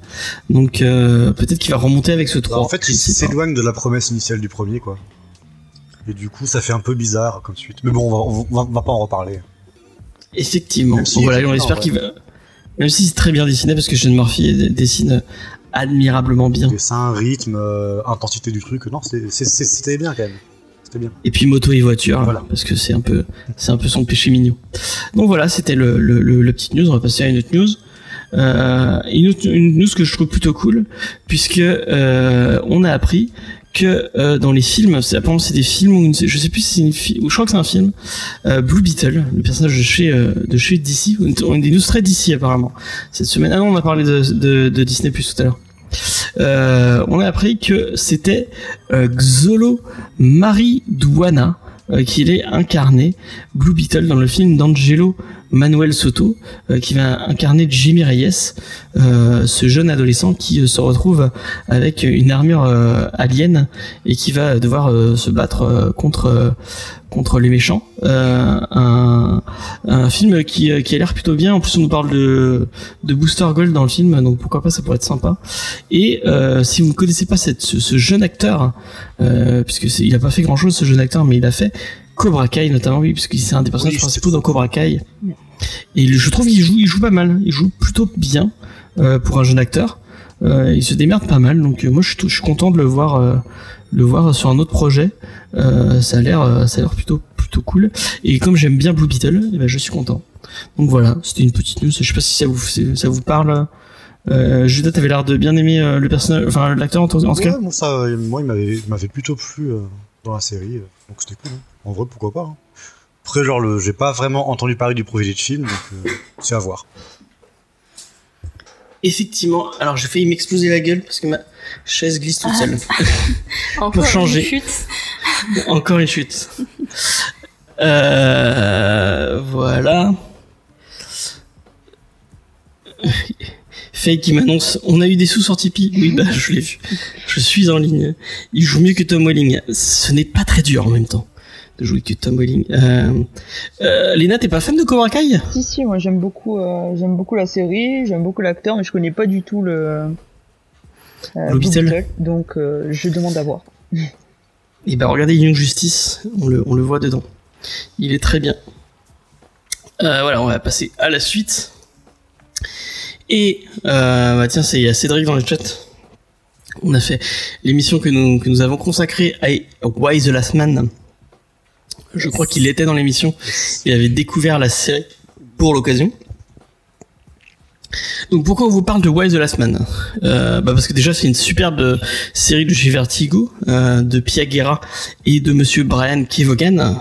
Donc euh, peut-être qu'il va remonter avec ce 3 Bah, en fait, il s'éloigne de la promesse initiale du premier, quoi. Et du coup, ça fait un peu bizarre comme suite. Mais bon, on va, on va, on va pas en reparler. effectivement Même si, voilà on espère qu'il va même si c'est très bien dessiné parce que Sean Murphy dessine admirablement bien Dessin, rythme, euh, intensité du truc. Non, c'était bien quand même. C'était bien. et puis moto et voiture Voilà. parce que c'est un peu c'est un peu son péché mignon donc voilà c'était le, le, le, le petite news on va passer à une autre news euh, une, autre- une news que je trouve plutôt cool puisque euh, on a appris que euh, dans les films c'est apparemment c'est des films ou je sais plus si c'est une ou je crois que c'est un film euh, Blue Beetle le personnage de chez euh, de chez DC on des news très DC apparemment. Cette semaine ah non on a parlé de, Disney Plus tout à l'heure. On a appris que c'était Xolo Mariduana euh, qui est incarné Blue Beetle dans le film d'Angelo Manuel Soto euh, qui va incarner Jimmy Reyes euh, ce jeune adolescent qui euh, se retrouve avec une armure alien et qui va devoir se battre contre contre les méchants. Euh, un, un film qui, qui a l'air plutôt bien. En plus on nous parle de de Booster Gold dans le film donc pourquoi pas ça pourrait être sympa. Et euh, si vous ne connaissez pas cette, ce, jeune acteur euh, puisque il a pas fait grand chose ce jeune acteur mais il a fait Cobra Kai notamment oui puisque c'est un des personnages Oui, principaux dans Cobra Kai. Et je trouve qu'il joue il joue pas mal il joue plutôt bien euh, pour un jeune acteur. Euh, il se démerde pas mal donc euh, moi je suis, je suis content de le voir euh, le voir sur un autre projet. Euh, ça a l'air euh, ça a l'air plutôt plutôt cool. Et comme j'aime bien Blue Beetle eh ben je suis content. Donc voilà c'était une petite news. Je sais pas si ça vous ça vous parle. Euh, Judas t'avais l'air de bien aimer euh, le personnage enfin l'acteur en, tout- en tout cas. Ouais, moi, ça, moi, il m'avait, plutôt plu euh, dans la série, donc c'était cool. hein. En vrai, pourquoi pas. hein. Après, genre, le, j'ai pas vraiment entendu parler du projet de film, donc euh, c'est à voir. effectivement alors j'ai failli m'exploser la gueule parce que ma chaise glisse toute seule Encore changer. une chute. Encore une chute. Euh, voilà. Fake qui m'annonce on a eu des sous sur Tipeee. Oui, bah je l'ai vu. Je suis en ligne. Il joue mieux que Tom Welling. Ce n'est pas très dur en même temps de jouer que Tom Welling. Euh, euh, Léna, t'es pas fan de Cobra Kai? Si, si, moi j'aime beaucoup, euh, j'aime beaucoup la série, j'aime beaucoup l'acteur, mais je connais pas du tout le. euh, Blue Beetle. donc euh, je demande à voir. Et bah regardez Young Justice, on le, on le voit dedans. Il est très bien. Voilà, on va passer à la suite. Et bah tiens, c'est il y a Cédric dans le chat. On a fait l'émission que nous, que nous avons consacrée à Why the Last Man. Je crois qu'il était dans l'émission. Il avait découvert la série pour l'occasion. Donc pourquoi on vous parle de Why the Last Man? Euh, bah Parce que déjà c'est une superbe série de chez Vertigo, euh, de Pia Guerra et de Monsieur Brian Kevogan.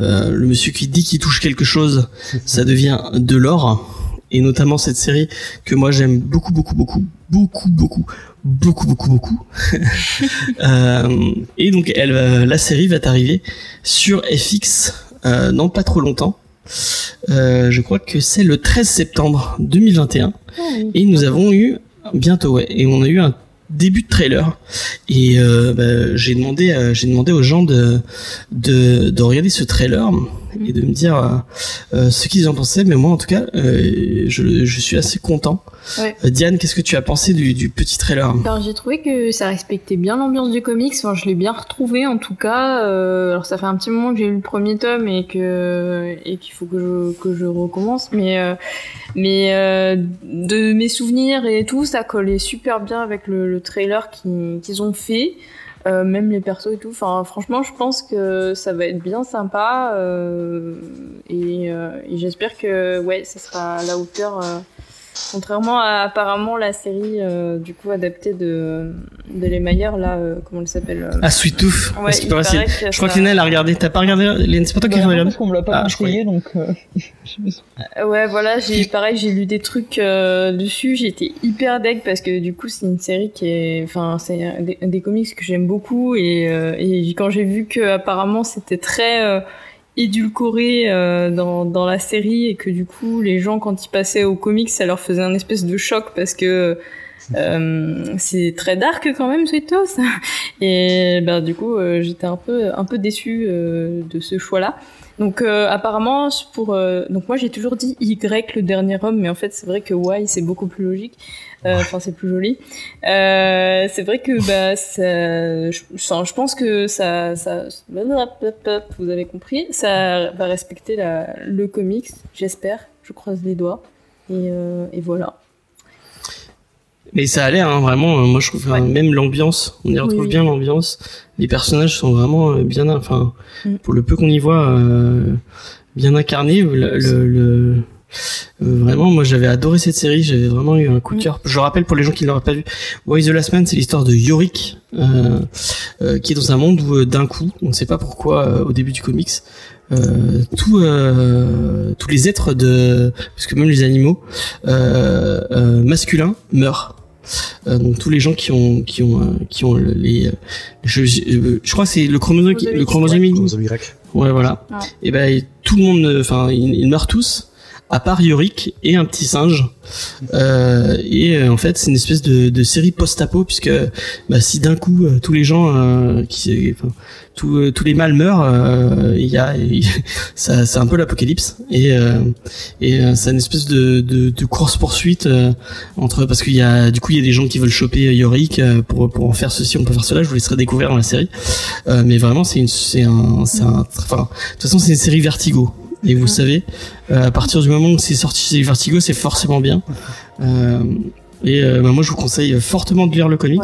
Euh, le monsieur qui dit qu'il touche quelque chose, ça devient de l'or. Et notamment cette série que moi j'aime beaucoup, beaucoup, beaucoup, beaucoup, beaucoup, beaucoup, beaucoup, beaucoup. Euh, et donc elle, la série va arriver sur FX euh, dans pas trop longtemps. Euh, je crois que c'est le 13 septembre 2021. Et nous avons eu bientôt, ouais. Et on a eu un début de trailer et euh, bah, j'ai demandé j'ai demandé aux gens de, de de regarder ce trailer et de me dire euh, euh, ce qu'ils en pensaient mais moi en tout cas euh, je, je suis assez content Ouais. Diane qu'est-ce que tu as pensé du, du petit trailer? Alors j'ai trouvé que ça respectait bien l'ambiance du comics. Enfin, je l'ai bien retrouvé en tout cas. Alors ça fait un petit moment que j'ai lu le premier tome et que et qu'il faut que je que je recommence. Mais mais euh, de mes souvenirs et tout, ça collait super bien avec le, le trailer qu'ils qu'ils ont fait. Euh, même les persos et tout. Enfin, franchement, je pense que ça va être bien sympa euh, et, euh, et j'espère que ouais, ça sera à la hauteur. Contrairement à apparemment la série euh, du coup adaptée de de Les Maillard là euh, comment elle s'appelle euh, Ah Sweet Tooth. Ouais, parce qu'il il paraît, c'est- paraît que je crois ça- que Lina elle a regardé. T'as pas regardé Lina c'est pas toi qui Bah, as regardé parce qu'on me l'a pas Ah, conseillé, donc. euh, Euh, Ouais, voilà, j'ai pareil, j'ai lu des trucs euh, dessus, j'étais hyper deg parce que du coup, c'est une série qui est enfin, c'est un des, comics que j'aime beaucoup. Et euh, et quand j'ai vu que apparemment c'était très euh, édulcoré euh, dans dans la série et que du coup, les gens quand ils passaient aux comics, ça leur faisait un espèce de choc parce que euh, c'est très dark quand même Sweet Tooth et ben du coup euh, j'étais un peu un peu déçue euh, de ce choix là donc euh, apparemment pour donc moi j'ai toujours dit Y le dernier homme mais en fait c'est vrai que Y c'est beaucoup plus logique enfin c'est plus joli. Euh, c'est vrai que bah ça, je, pense que ça ça vous avez compris. Ça va respecter la, le comics j'espère. Je croise les doigts. Et, euh, et voilà. Mais ça a l'air hein, vraiment euh, moi je trouve Ouais. euh, même l'ambiance on y retrouve oui. bien l'ambiance. Les personnages sont vraiment euh, bien enfin Mm. pour le peu qu'on y voit euh, bien incarné le, le, le- euh, vraiment moi j'avais adoré cette série. J'avais vraiment eu un coup de cœur. Je rappelle pour les gens qui ne l'auraient pas vu Why the Last Man c'est l'histoire de Yorick euh, euh, qui est dans un monde où euh, d'un coup on ne sait pas pourquoi euh, au début du comics euh, tout, euh, tous les êtres de parce que même les animaux euh, euh, masculins meurent. Euh, donc tous les gens qui ont qui ont euh, qui ont le- les euh, je, je, je crois que c'est le chromosome le chromosome Y. Chromosome Y. ouais voilà. Et ben tout le monde euh, enfin ils, ils meurent tous à part Yorick et un petit singe. Euh, et euh, en fait c'est une espèce de, de série post-apo puisque bah, si d'un coup euh, tous les gens euh, qui enfin euh, tous les mâles meurent il y a il- ça c'est un peu l'apocalypse. Et et c'est une espèce de de, de course poursuite entre parce qu'il y a du coup il y a des gens qui veulent choper Yorick pour pour en faire ceci on peut faire cela je vous laisserai découvrir dans la série. Mais vraiment c'est une c'est un de toute façon c'est une série Vertigo et vous savez euh, à partir du moment où c'est sorti chez Vertigo c'est forcément bien. Euh, et euh, bah, moi je vous conseille fortement de lire le comics.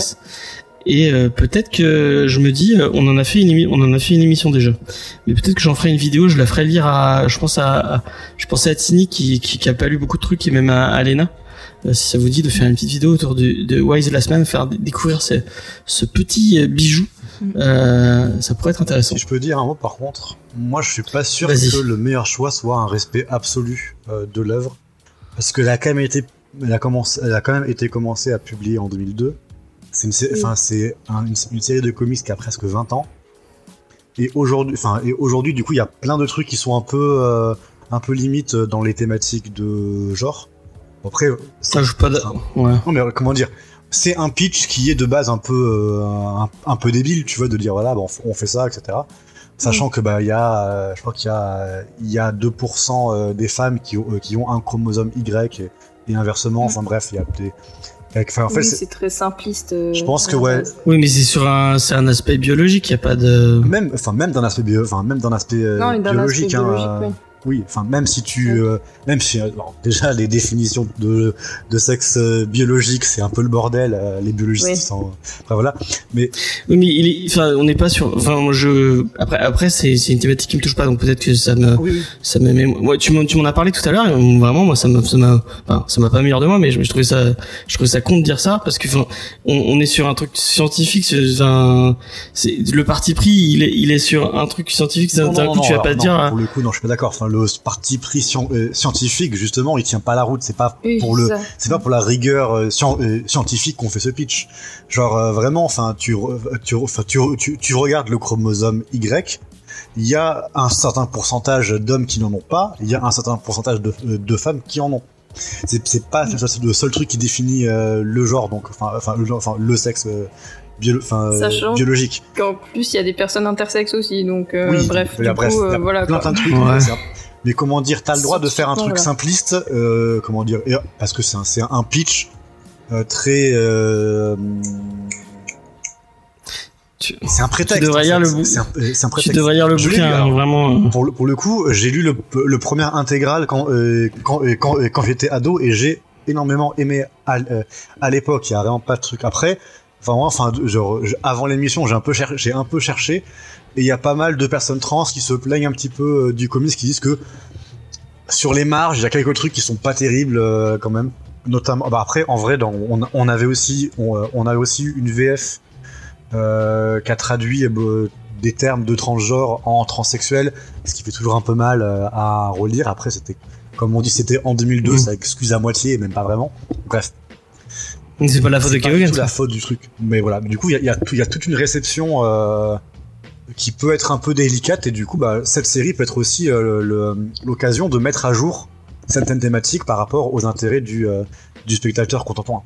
Et euh, peut-être que je me dis on en a fait une on en a fait une émission déjà. Mais peut-être que j'en ferai une vidéo je la ferai lire à je pense à, à- je pensais à Tini qui, qui qui a pas lu beaucoup de trucs et même à, à Lena. Euh, si ça vous dit de faire une petite vidéo autour de, de Wise Last Man faire découvrir ce, ce petit bijou. Euh, ça pourrait être intéressant Si je peux dire un mot par contre, moi je suis pas sûr que le meilleur choix soit un respect absolu euh, de l'œuvre, parce que elle a quand même été, elle a commencé, elle a quand même été commencée à publier en 2002. C'est une, Oui. enfin c'est un- une, une série de comics qui a presque 20 ans. Et aujourd'hui, enfin et aujourd'hui du coup il y a plein de trucs qui sont un peu, euh, un peu limite dans les thématiques de genre. Après, ça suis pas ouais non mais comment dire? C'est un pitch qui est de base un peu euh, un, un peu débile tu vois de dire voilà bon, on fait ça etc sachant que bah il y a euh, je crois qu'il y a il y a 2% euh, des femmes qui ont, euh, qui ont un chromosome Y et, et inversement. Enfin bref il y a des enfin, en fait oui, c'est- très simpliste euh, Je pense que ouais. oui mais c'est sur un c'est un aspect biologique il y a pas de même enfin même d'un aspect bio enfin même d'un aspect euh, non, d'un aspect biologique, hein, biologique, oui. Oui, enfin même si tu, Ouais. euh, même si euh, bon, déjà les définitions de, de sexe euh, biologique c'est un peu le bordel, euh, les biologistes Oui. sont, enfin voilà. Mais Oui, mais il est, enfin, on n'est pas sur, enfin, moi, je, après, après, c'est, c'est une thématique qui me touche pas, donc peut-être que ça me, oui, oui. ça me met, moi, tu m'en, tu m'en as parlé tout à l'heure, vraiment, moi, ça m'a, ça m'a, enfin, ça m'a pas mis hors de moi, mais je, je trouvais ça, je trouvais ça con de dire ça, parce que, enfin, on, on est sur un truc scientifique, c'est, enfin, c'est, le parti pris, il est, il est sur un truc scientifique, d'un coup, non, tu vas alors, pas non, dire, Pour le coup, non, je suis pas d'accord. Enfin, le parti pris scien- euh, scientifique, justement, il tient pas la route. C'est pas Oui, pour le, c'est pas pour la rigueur euh, scien- euh, scientifique qu'on fait ce pitch. Genre euh, vraiment, enfin, tu, tu, tu, tu, tu regardes le chromosome Y. Il y a un certain pourcentage d'hommes qui n'en ont pas. Il y a un certain pourcentage de, de femmes qui en ont. c'est c'est pas c'est le seul truc qui définit euh, le genre donc enfin enfin le genre enfin le sexe bio- enfin euh, Sachant biologique. Qu'en plus, il y a des personnes intersexes aussi, donc euh, Oui, bref, il y a- du bref, coup, euh, voilà. plein quoi. plein de trucs. Ouais. Mais comment dire, t'as le droit de faire un truc simpliste, euh, comment dire, parce que c'est un, c'est un pitch euh, très. euh, Tu- c'est un prétexte. devrais en lire fait. le bou- C'est un, c'est un Tu prétexte. devrais lire le bouquin, lu, alors. vraiment. euh. Pour le, pour le coup, j'ai lu le, le premier intégral quand, euh, quand, euh, quand, euh, quand j'étais ado et j'ai énormément aimé à, euh, à l'époque. Il y a vraiment pas de truc après. Enfin, moi, enfin, genre, avant l'émission, j'ai un peu cherché, j'ai un peu cherché et il y a pas mal de personnes trans qui se plaignent un petit peu euh, du comics, qui disent que sur les marges, il y a quelques trucs qui sont pas terribles euh, quand même. Notamment, bah après, en vrai, dans, on, on avait aussi, on, euh, on avait aussi eu une VF euh, qui a traduit euh, des termes de transgenre en transsexuel, ce qui fait toujours un peu mal à relire. Après, c'était, comme on dit, c'était en 2002, Mhm. ça excuse à moitié, et même pas vraiment. Bref, C'est pas la faute de c'est la faute du truc. Mais voilà, du coup, il y a, y y toute une réception qui peut être un peu délicate, et du coup, bah, cette série peut être aussi euh, l'occasion de mettre à jour certaines thématiques par rapport aux intérêts du, euh, du spectateur contemporain.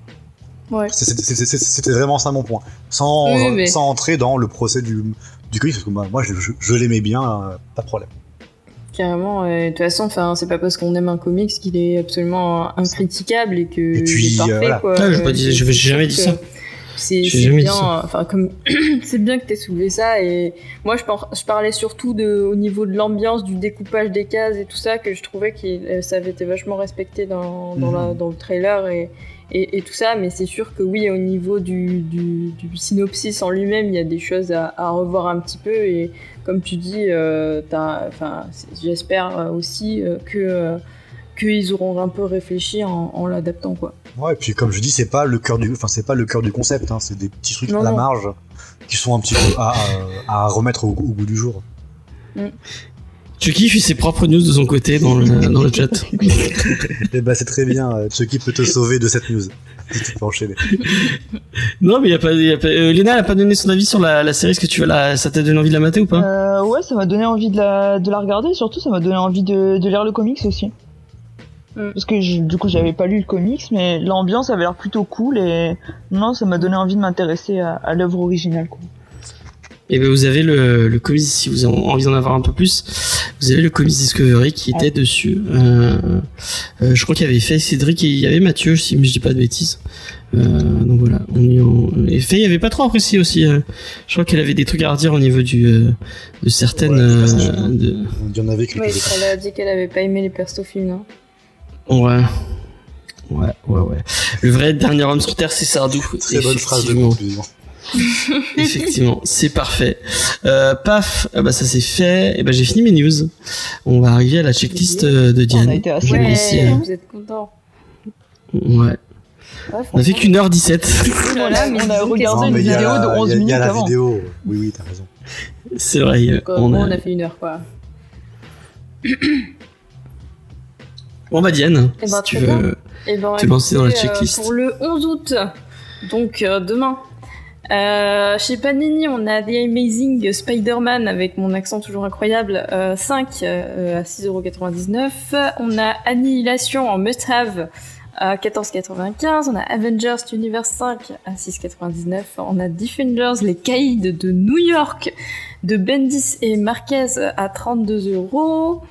Ouais. C'était vraiment ça mon point. Sans, Oui, mais- sans entrer dans le procès du, du comics, parce que bah, moi, je, je- je l'aimais bien, euh, pas de problème. Carrément, de toute façon, enfin, c'est pas parce qu'on aime un comics qu'il est absolument incritiquable et que Et puis, il est parfait, euh, voilà. quoi. Ah, je- c'est jamais dit que ça. C'est bien, enfin comme c'est bien que t'aies soulevé ça et moi je, par- je parlais surtout de au niveau de l'ambiance, du découpage des cases et tout ça que je trouvais que euh, ça avait été vachement respecté dans, dans, la- Mhm. dans le trailer et, et, et tout ça, mais c'est sûr que oui au niveau du, du, du synopsis en lui-même il y a des choses à, à revoir un petit peu et comme tu dis, euh, j'espère aussi euh, que euh, qu'ils auront un peu réfléchi en, en l'adaptant quoi. Ouais, et puis comme je dis, c'est pas le cœur du, enfin c'est pas le cœur du concept, hein, c'est des petits trucs Non, à la non. marge qui sont un petit peu à, à, à remettre au, au goût du jour. Chucky fait ses propres news de son côté dans le, dans le chat. Et bah c'est très bien, euh, Chucky peut te sauver de cette news. Si tu peux enchaîner. non, mais y a pas, y a pas... euh, Léna, elle a pas donné son avis sur la, la série. Est-ce que tu vas la, ça t'a donné envie de la mater ou pas? Euh, ouais, ça m'a donné envie de la, de la regarder et surtout ça m'a donné envie de, de lire le comics aussi. Mm. Parce que je- du coup j'avais pas lu le comics, mais l'ambiance avait l'air plutôt cool et non, ça m'a donné envie de m'intéresser à, à l'œuvre originale. Quoi. Et ben vous avez le, le comics si vous avez envie d'en avoir un peu plus. Vous avez le comics Discovery qui était dessus. Euh, euh, je crois qu'il y avait fait Cédric et il y avait Mathieu si je dis pas de bêtises. Euh, donc voilà. On y, on... Et Faye avait pas trop apprécié aussi. euh. Je crois qu'elle avait des trucs à redire au niveau du euh, de certaines. Ouais, euh, de... Il y en avait Oui, étaient- elle a dit qu'elle avait pas aimé les persos féminins. Ouais. Ouais, ouais, ouais. Le vrai dernier homme sur Terre, c'est Sardou. Très bonne phrase de Effectivement. conclusion. Effectivement, c'est parfait. Euh, paf, ah bah ça c'est fait. Et ben j'ai fini mes news. On va arriver à la checklist euh, de On Diane. a été assez Ouais, euh, vous êtes contents. Ouais. Ouais, On a fait qu'une heure 17. On a, Là, mais on a regardé Non, une vidéo la- de 11 il y a- il y minutes a la avant. vidéo. Oui, oui, t'as raison. C'est vrai. euh, Donc, on on, a... a... fait une heure, quoi. Bon bah Diane, Eh ben, tu veux. Et ben, Te lancer dans la euh, checklist. pour le 11 août, donc euh, demain, euh, chez Panini, on a The Amazing Spider-Man avec mon accent toujours incroyable, euh, 5 euh, à 6,99€. On a Annihilation en must-have à 14,95€. On a Avengers Universe 5 à 6,99€. On a Defenders, les caïds de New York de Bendis et Marquez à 32 euros.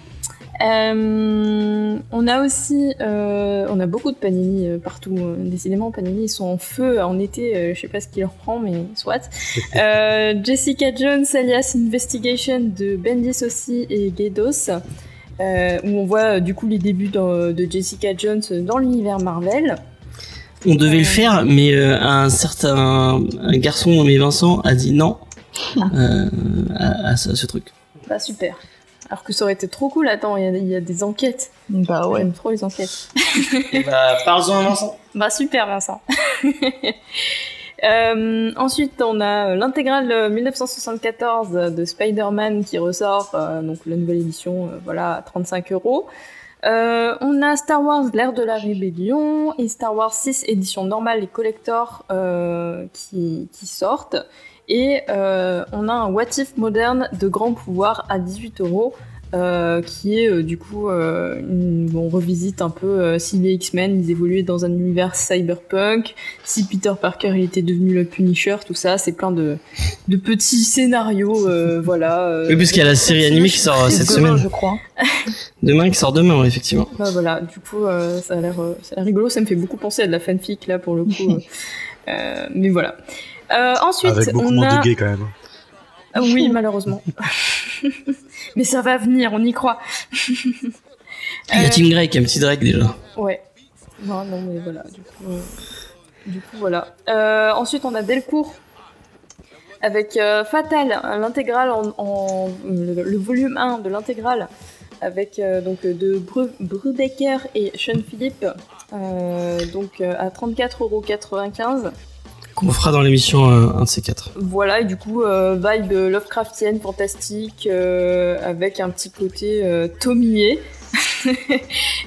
Euh, on a aussi, euh, on a beaucoup de Panini euh, partout. Décidément, Panini ils sont en feu en été. je sais pas ce qui leur prend, mais soit. Jessica Jones alias Investigation de Bendis aussi et euh, où on voit du coup les débuts de Jessica Jones dans l'univers Marvel. On devait le faire, mais un certain un garçon nommé Vincent a dit non euh, à, ce truc. Bah super. Alors que ça aurait été trop cool. Attends, il y a- il y, a des enquêtes. Bah ouais. J'aime trop les enquêtes. bah parle-en Vincent. Bah super Vincent. Euh, ensuite, on a euh, l'intégrale euh, 1974 de Spider-Man qui ressort, euh, donc la nouvelle édition, euh, voilà, à 35 euros. Euh, on a Star Wars l'ère de la rébellion et Star Wars 6 édition normale et collector euh, qui, qui sortent. Et euh, on a un What If moderne de grand pouvoir à 18 euros euh, qui est euh, du coup, euh, une- on revisite un peu euh, si les X-Men ils évoluaient dans un univers cyberpunk, si Peter Parker il était devenu le Punisher, tout ça, c'est plein de, de petits scénarios, euh, voilà. euh, Oui, puisqu'il y a la série animée qui sort cette Demain, semaine. je crois. Demain, qui sort demain, effectivement. Bah voilà, du coup, euh, ça a l'air, euh, ça a l'air rigolo. Ça me fait beaucoup penser à de la fanfic là pour le coup. euh, euh, mais voilà. Euh, ensuite, Avec beaucoup on moins a. de gays quand même. Ah oui, malheureusement. mais ça va venir, on y croit. Il y a Euh, Team Drake, un petit Drake déjà. Ouais. Non, non, mais voilà. Du coup, euh, du coup voilà. Euh, ensuite, on a Delcourt avec euh, Fatal, l'intégrale en, en- le, le volume 1 de l'intégrale avec euh, donc de Bru Brubaker et Sean Philippe. euh, donc euh, à 34,95€. Qu'on fera dans l'émission euh, un de ces quatre. Voilà, et du coup, euh, vibe Lovecraftienne, fantastique, euh, avec un petit côté euh, Tomie.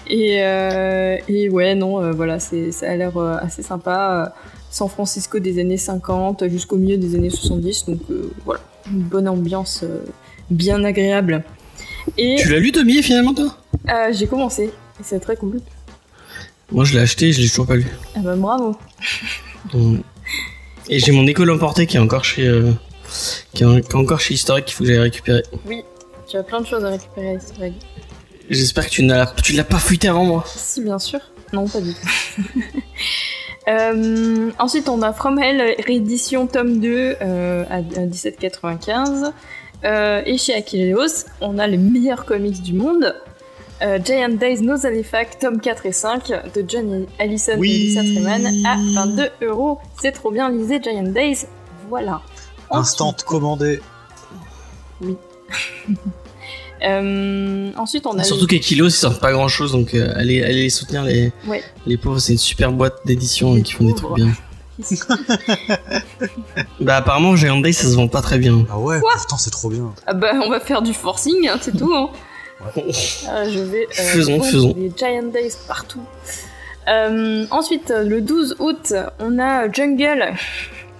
et, euh, et ouais, non, euh, voilà, c'est, ça a l'air euh, assez sympa. San Francisco des années 50 jusqu'au milieu des années 70, donc voilà, une bonne ambiance bien agréable. Et Tu l'as lu, Tommy, finalement, toi? J'ai commencé, et c'est très cool. Moi, je l'ai acheté et je l'ai toujours pas lu. Ah bah bravo. Et j'ai mon école emportée qui est encore chez. euh, qui, est, qui est encore chez Historique qu'il faut que j'aille récupérer. Tu as plein de choses à récupérer, c'est vrai. J'espère que tu n'as tu l'as pas fouillé avant moi. Si, bien sûr. Non, pas du tout. Euh, ensuite, on a From Hell, réédition tome 2 euh, à, à 17,95. Euh, et chez Achilleos, on a les meilleurs comics du monde. Euh, Giant Days No Halifax, tome 4 et 5 de John Allison Oui. et Lisa Freeman à 22 euros. C'est trop bien, lisez Giant Days. Voilà. Instant commandé. Euh, ensuite, on a Surtout qu'Equilos, ils sortent pas grand chose, donc euh, allez, allez les soutenir, les, Ouais. les pauvres. C'est une super boîte d'édition qui font des trucs bien. Bah, apparemment, Giant Days, ça se vend pas très bien. Ah ouais, pourtant c'est trop bien. Ah bah, on va faire du forcing, hein, c'est tout. Hein. Ah, je vais euh, Faisons, faisons. des Giant Days partout. Euh, ensuite, le 12 août, on a Jungle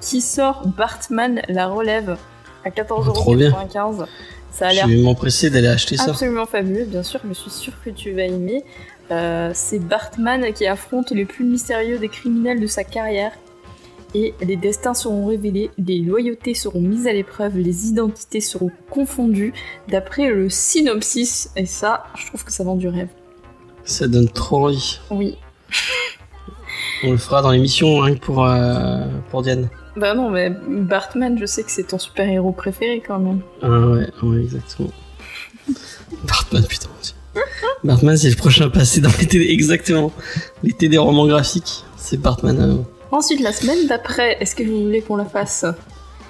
qui sort Bartman la relève à Trop bien. 14,95€. Ça a Je l'air vais m'empresser d'aller acheter ça. absolument fabuleux, bien sûr, je suis sûre que tu vas aimer. Euh, c'est Bartman qui affronte les plus mystérieux des criminels de sa carrière. Et les destins seront révélés, les loyautés seront mises à l'épreuve, les identités seront confondues, d'après le synopsis. Et ça, je trouve que ça vend du rêve. Ça donne trop envie. Oui. On le fera dans l'émission que pour, euh, pour Diane. Bah non, mais Bartman, je sais que c'est ton super-héros préféré quand même. Ah ouais, ouais, exactement. Bartman, putain. Bartman, c'est le prochain passé dans l'été, exactement. L'été des romans graphiques. C'est Bartman. euh. Ensuite, la semaine d'après, est-ce que vous voulez qu'on la fasse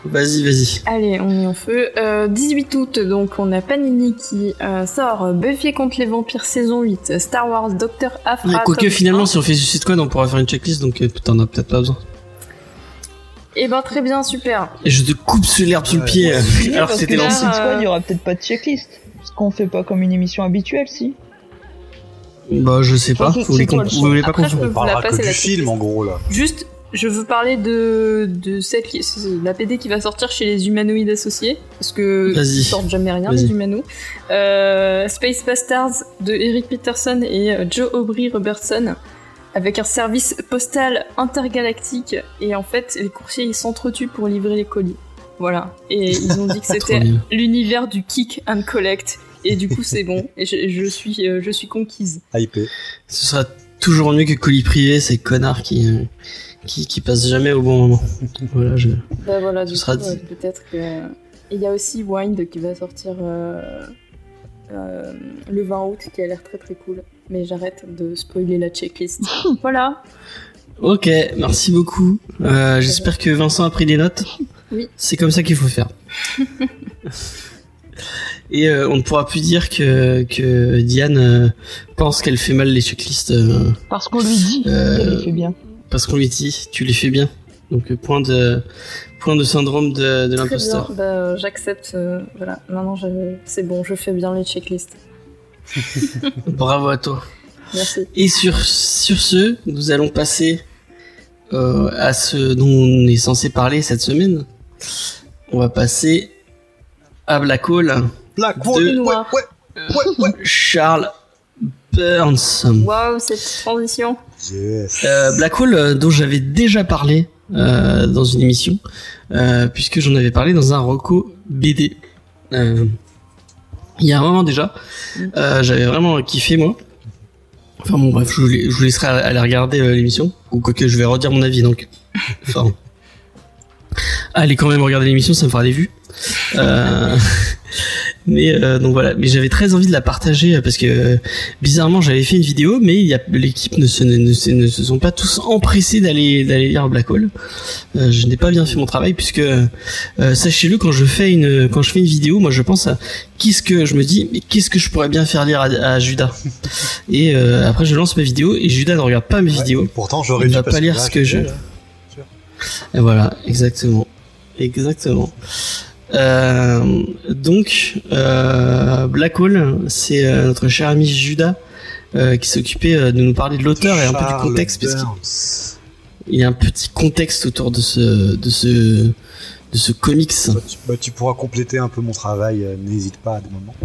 Vas-y, vas-y. Allez, on est en feu. Euh, 18 août, donc on a Panini qui euh, sort Buffy contre les vampires saison 8, Star Wars Docteur Afra. Ouais, Quoique finalement, 1. si on fait Suicide Squad, on pourra faire une checklist, donc euh, t'en as peut-être pas besoin. Eh ben très bien, super. Et je te coupe sur l'herbe sous le Ouais. pied, euh, Oui, alors c'était que lancé. Suicide Squad, Euh, il y aura peut-être pas de checklist. Parce qu'on fait pas comme une émission habituelle, si. Bah, je sais pas. Vous voulez, qu'on- vous pas Après, qu'on je peux On vous parlera la que passer du la film en gros là. Juste, je veux parler de, de celle qui, la BD qui va sortir chez les humanoïdes associés, parce que Vas-y. ils sortent jamais rien Vas-y. les humanos. Euh, Space Bastards de Eric Peterson et euh, Joe Aubrey Robertson, avec un service postal intergalactique et en fait les coursiers ils s'entretuent pour livrer les colis. Voilà. Et ils ont dit que Trop c'était l'univers du kick and collect. Et du coup c'est bon. Et je, je suis, euh, je suis conquise. Hypé. Ce sera toujours mieux que colis privé, ces connards qui, euh, qui, qui passent jamais au bon moment. voilà, je... Bah voilà, du Ce sera euh, peut-être que. Et il y a aussi Wind qui va sortir euh, euh, le 20 août, qui a l'air très très cool. Mais j'arrête de spoiler la checklist. voilà. Ok, merci beaucoup. Euh, J'espère que Vincent a pris des notes. Oui. C'est comme ça qu'il faut faire. Et euh, on ne pourra plus dire que, que Diane euh, pense qu'elle fait mal les checklists euh, Parce qu'on lui dit Euh, qu'elle le fait bien. parce qu'on lui dit tu les fais bien. Donc point de point de syndrome de, l'imposteur. Bah, euh, J'accepte. euh, voilà. Maintenant, c'est bon, je fais bien les checklists. Bravo à toi. Merci. Et sur sur ce, nous allons passer euh, à ce dont on est censé parler cette semaine. On va passer à Black Hole. Black. Ouais, Charles Burns. Waouh, cette transition. Yes. Euh, Black Hole, euh, dont j'avais déjà parlé euh, dans une émission, euh, puisque j'en avais parlé dans un Rocco BD. Euh, il y a un moment déjà, euh, j'avais vraiment kiffé moi. Enfin bon bref, je vous, la- je vous laisserai aller regarder euh, l'émission, ou quoique je vais redire mon avis donc. Enfin, allez quand même regarder l'émission, ça me fera des vues. Euh, mais euh, donc voilà, mais j'avais très envie de la partager euh, parce que euh, bizarrement j'avais fait une vidéo, mais l'équipe ne se ne, ne se ne se sont pas tous empressés d'aller d'aller lire Black Hole. Euh, je n'ai pas bien fait mon travail puisque sachez-le quand je fais une quand je fais une vidéo, moi je pense à qu'est-ce que je me dis mais qu'est-ce que je pourrais bien faire lire à, à Judas. Et après je lance ma vidéo et Judas ne regarde pas mes Ouais, vidéos. Pourtant, j'aurais dû va parce pas lire ce que je- là, Et voilà, exactement. Exactement. Euh, donc, euh, Black Hole, c'est euh, notre cher ami Judas qui s'occupait de nous parler de l'auteur et un peu du contexte, parce qu'il y a un petit contexte autour de ce, de ce, de ce comics. Bah, tu, bah, tu pourras compléter un peu mon travail, n'hésite pas à des moments.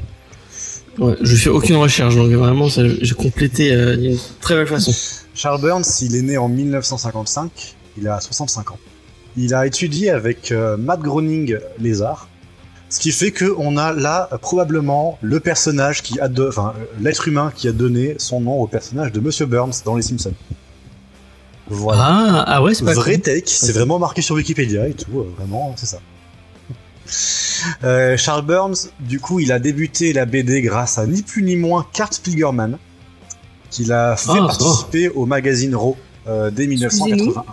Ouais, je fais aucune recherche, donc vraiment, j'ai complété euh, d'une très belle façon. Charles Burns, il est né en 1955, il a 65 ans. Il a étudié avec euh, Matt Groening les arts, ce qui fait que on a là probablement le personnage qui a, de, enfin l'être humain qui a donné son nom au personnage de Monsieur Burns dans Les Simpsons. Voilà. Ah, ah ouais, c'est pas Vrai take, c'est vraiment marqué sur Wikipédia et tout, euh, vraiment, c'est ça. Euh, Charles Burns, du coup, il a débuté la BD grâce à ni plus ni moins Kurt Spiegelman, qu'il a fait Ah, participer au magazine Raw euh, dès 1981.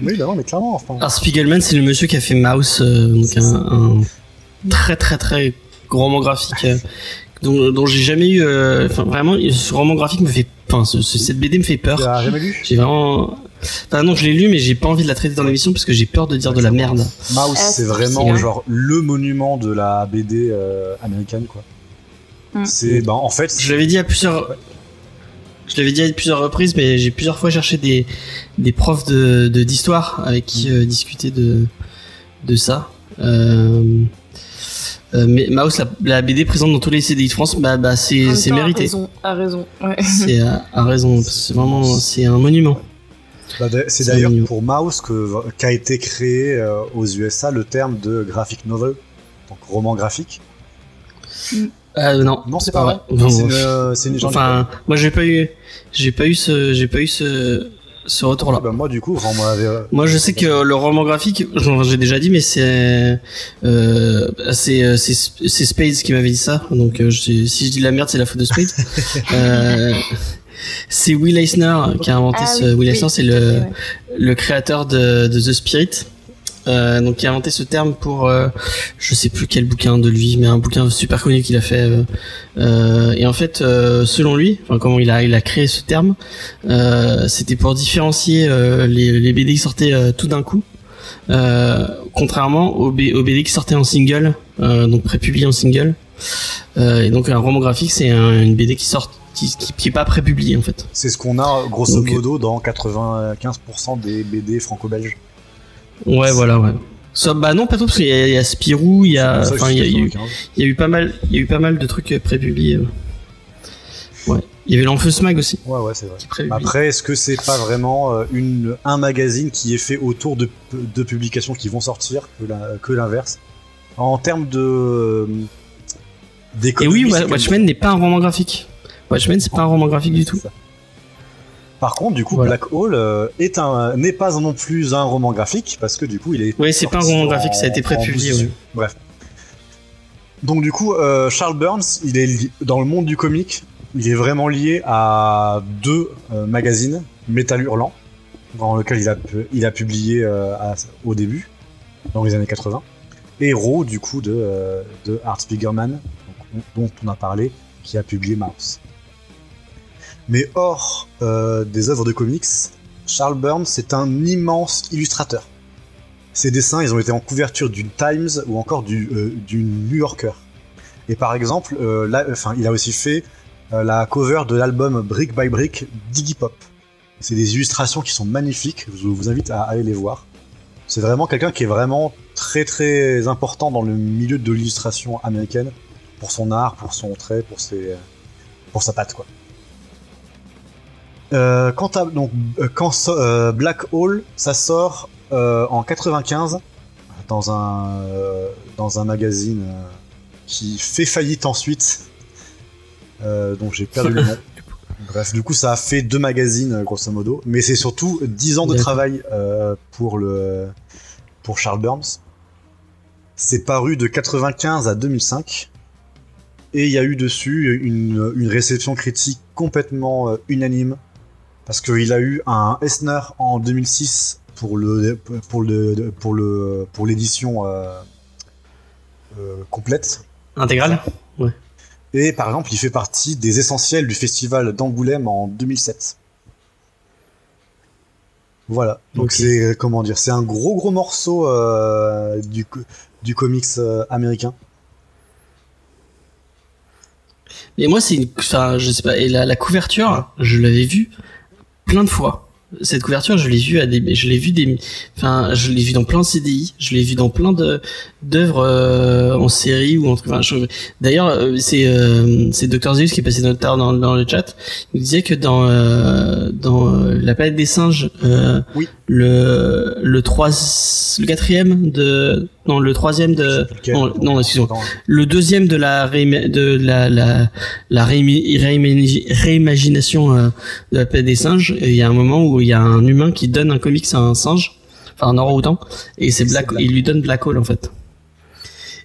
Oui. Bah non, mais clairement, enfin. Alors Spiegelman, c'est le monsieur qui a fait Mouse, euh, donc un, un très très très roman graphique euh, dont, dont j'ai jamais eu. euh, Enfin vraiment, ce roman graphique me fait. Enfin, ce- ce- cette BD me fait Tu peur. l'as jamais lu J'ai vraiment. Enfin non, je l'ai lu, mais j'ai pas envie de la traiter dans l'émission parce que j'ai peur de dire de la merde. Mouse, Ah, c'est vraiment genre le monument de la BD euh, américaine, quoi. Mm. C'est, bah, en fait, Je l'avais dit à plusieurs. Je l'avais dit à plusieurs reprises, mais j'ai plusieurs fois cherché des des profs de de- d'histoire avec qui euh, discuter de de ça. Euh, euh, mais Mouse, la, la BD présente dans tous les CDI de France, bah, bah c'est mérité. A raison, a raison. Ouais. C'est à, à raison. C'est vraiment, c'est un monument. Bah, c'est d'ailleurs pour Mouse que qu'a été créé euh, aux USA le terme de graphic novel, donc roman graphique. Ah non, Non, c'est pas vrai. Non, C'est une, euh, c'est une. Enfin, moi j'ai pas eu, j'ai pas eu ce, j'ai pas eu ce, ce retour-là. Bah, moi du coup, enfin, moi, avait, euh, Moi, je sais que le roman graphique, j'ai déjà dit, mais c'est, euh, c'est, euh, c'est, c'est Spades qui m'avait dit ça. Donc, euh, je- si je dis de la merde, c'est la faute de Spades. euh, c'est Will Eisner qui a inventé Ah ce. oui, Will oui, Eisner, c'est le, ouais. le créateur de, de The Spirit. Euh, donc qui a inventé ce terme pour euh, je sais plus quel bouquin de lui mais un bouquin super connu qu'il a fait euh, euh, et en fait selon lui enfin comment il a il a créé ce terme c'était pour différencier les, les BD qui sortaient tout d'un coup contrairement aux, B- aux BD qui sortaient en single donc prépubliés en single et donc un roman graphique c'est un- une BD qui sort qui, qui, qui est pas prépubliée en fait c'est ce qu'on a grosso modo dans 95% des BD franco-belges. Ouais voilà ouais Ça, bah non pas tout parce qu'il y, a- il y a Spirou il y a il y a eu 95. Il y a eu pas mal, il y a eu pas mal de trucs euh, prépubliés. euh. Ouais. Il y avait l'Enfeu Smag aussi. Ouais, ouais, c'est vrai. Après, est-ce que c'est pas vraiment euh, une, un magazine qui est fait autour de, de publications qui vont sortir que l'inverse? En termes de. euh, Et oui, Watchmen n'est pas un roman graphique. Watchmen, c'est pas un roman graphique du tout. Ça. Par contre, du coup, Voilà. Black Hole euh, est un n'est pas non plus un roman graphique parce que du coup, il est. Oui, c'est pas un roman en- graphique, ça a été prépublié. ouais. Bref. Donc du coup, euh, Charles Burns, il est li- dans le monde du comic, il est vraiment lié à deux euh, magazines, Metal Hurlant, dans lequel il a pu- il a publié euh, à- au début, dans les années 80, et Raw, du coup de euh, de Art Spiegelman, donc, dont on a parlé, qui a publié Mouse. Mais hors euh, des œuvres de comics, Charles Burns c'est un immense illustrateur. Ses dessins, ils ont été en couverture du Times ou encore du, euh, New Yorker. Et par exemple, euh, là, il a aussi fait euh, la cover de l'album Brick by Brick d'Iggy Pop. C'est des illustrations qui sont magnifiques. Je vous invite à aller les voir. C'est vraiment quelqu'un qui est vraiment très très important dans le milieu de l'illustration américaine pour son art, pour son trait, pour ses, pour sa patte quoi. Euh, quand donc euh, euh, Black Hole, ça sort euh, en 95 dans un dans un magazine qui fait faillite ensuite. donc j'ai perdu le nom. Bref, du coup, ça a fait deux magazines, grosso modo. Mais c'est surtout 10 ans de travail pour, le, pour Charles Burns. C'est paru de 95 à 2005. Et il y a eu dessus une, une réception critique complètement euh, unanime. Parce qu'il a eu un Esner en 2006 pour le pour le pour le pour l'édition euh, euh complète intégrale ouais et par exemple, il fait partie des essentiels du festival d'Angoulême en 2007. Voilà. Donc c'est comment dire, c'est un gros gros morceau euh, du du comics euh, américain. Mais moi c'est une, enfin je sais pas, et la, la couverture, je l'avais vue plein de fois. Cette couverture, je l'ai vue à des, je l'ai vu des, enfin, je l'ai vu dans plein de CDI, je l'ai vu dans plein de d'œuvres euh, en série ou en enfin, d'ailleurs, euh, c'est euh, c'est Dr Zeus qui est passé notre tard dans, dans le chat. Il disait que dans euh, dans la planète des singes, oui. le le 3 le quatrième de non le troisième de non, non excusez-moi le deuxième de la de la la, la réimagination de la planète des singes il y a un moment où il y a un humain qui donne un comics à un singe enfin un orang-outan et c'est Black, il lui donne Black Hole en fait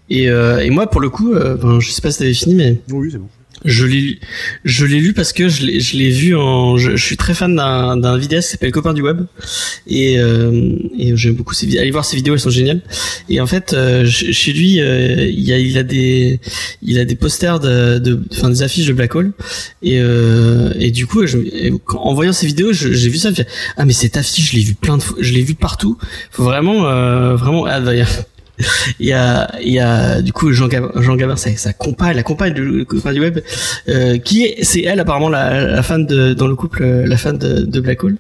et, euh, et moi pour le coup euh, je sais pas si t'avais fini mais oui c'est bon je l'ai, je l'ai lu parce que je l'ai, je l'ai vu en. Je, je, suis très fan d'un, d'un vidéaste qui s'appelle Copain du Web et, euh, et j'aime beaucoup ses vidéos. Allez voir ses vidéos, elles sont géniales. Et en fait, euh, chez lui, euh, il y a, il a des, il a des posters de, de, enfin des affiches de Black Hole. Et, euh, et du coup, je, en voyant ces vidéos, j'ai vu ça. Je ah mais cette affiche, je l'ai vu plein de fois, je l'ai vu partout. Faut vraiment, euh, vraiment. Ah, il y a, il y a du coup Jean Gabin, Jean Gabin sa, sa compagne, la compagne du, du web, euh, qui est, c'est elle apparemment la, la, fan de dans le couple, la fan de, de Black Hole,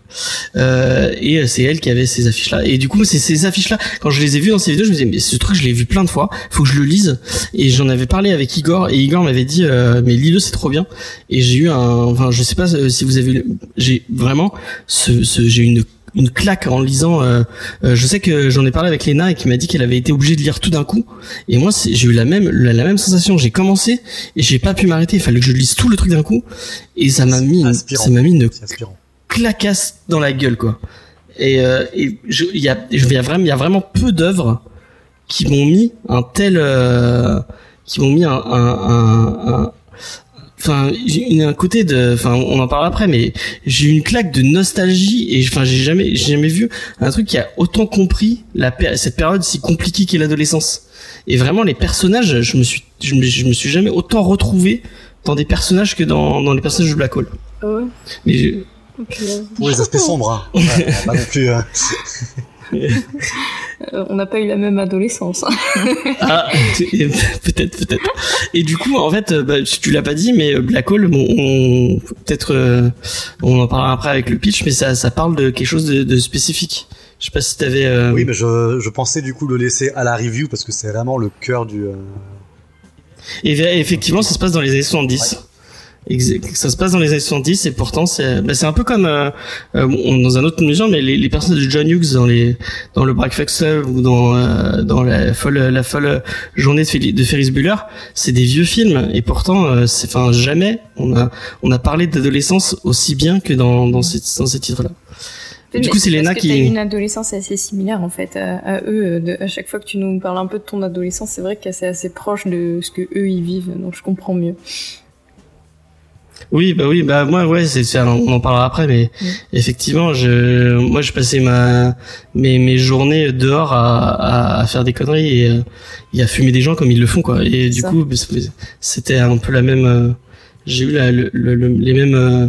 euh, et c'est elle qui avait ces affiches là. Et du coup, c'est ces affiches là, quand je les ai vues dans ces vidéos, je me disais mais ce truc je l'ai vu plein de fois, faut que je le lise. Et j'en avais parlé avec Igor, et Igor m'avait dit euh, mais lis-le c'est trop bien. Et j'ai eu un, enfin je sais pas euh, si vous avez, j'ai vraiment ce, ce j'ai une une claque en lisant. Euh, euh, je sais que j'en ai parlé avec Lena et qui m'a dit qu'elle avait été obligée de lire tout d'un coup. Et moi, j'ai eu la même la, même sensation. J'ai commencé et j'ai pas pu m'arrêter. Il fallait que je lise tout le truc d'un coup et ça m'a mis ça m'a mis une clacasse dans la gueule quoi. Et euh, il y a il y a vraiment il y a vraiment peu d'œuvres qui m'ont mis un tel euh, qui m'ont mis un, un, un, enfin j'ai un côté de enfin on en parle après mais j'ai une claque de nostalgie et enfin j'ai jamais j'ai jamais vu un truc qui a autant compris la cette période si compliquée qu'est l'adolescence et vraiment les personnages je me suis je me, je me, suis jamais autant retrouvé dans des personnages que dans dans les personnages de Black Hole ah ouais mais pour les aspects sombres hein. ouais, pas non plus hein. Euh, on n'a pas eu la même adolescence. ah, peut-être, peut-être. Et du coup, en fait, bah, tu l'as pas dit, mais Black Hole, bon, on, peut-être, euh, on en parlera après avec le pitch, mais ça, ça parle de quelque chose de, de spécifique. Je sais pas si t'avais. Euh... Oui, mais je, je pensais du coup le laisser à la review parce que c'est vraiment le cœur du. Euh... Et effectivement, ça se passe dans les années 70 ça se passe dans les années 70 et pourtant c'est bah, c'est un peu comme euh, euh dans un autre mesure mais les, les personnages de John Hughes dans les dans le Breakfast Club ou dans euh, dans la folle la folle journée de, de Ferris Bueller c'est des vieux films et pourtant euh, c'est enfin jamais on a on a parlé d'adolescence aussi bien que dans dans ces dans ces titres là du coup, c'est Léna qui. T'as une adolescence assez similaire en fait à, à eux. De, à chaque fois que tu nous parles un peu de ton adolescence, c'est vrai que c'est assez proche de ce que eux ils vivent, donc je comprends mieux. Oui, bah oui, bah moi, ouais, c'est, on en parlera après, mais mm. effectivement, je, moi, je passais ma, mes, mes journées dehors à, à, faire des conneries et, euh, à fumer des gens comme ils le font, quoi. Et du coup, c'était un peu la même. Euh, j'ai eu la, le, les mêmes. Euh,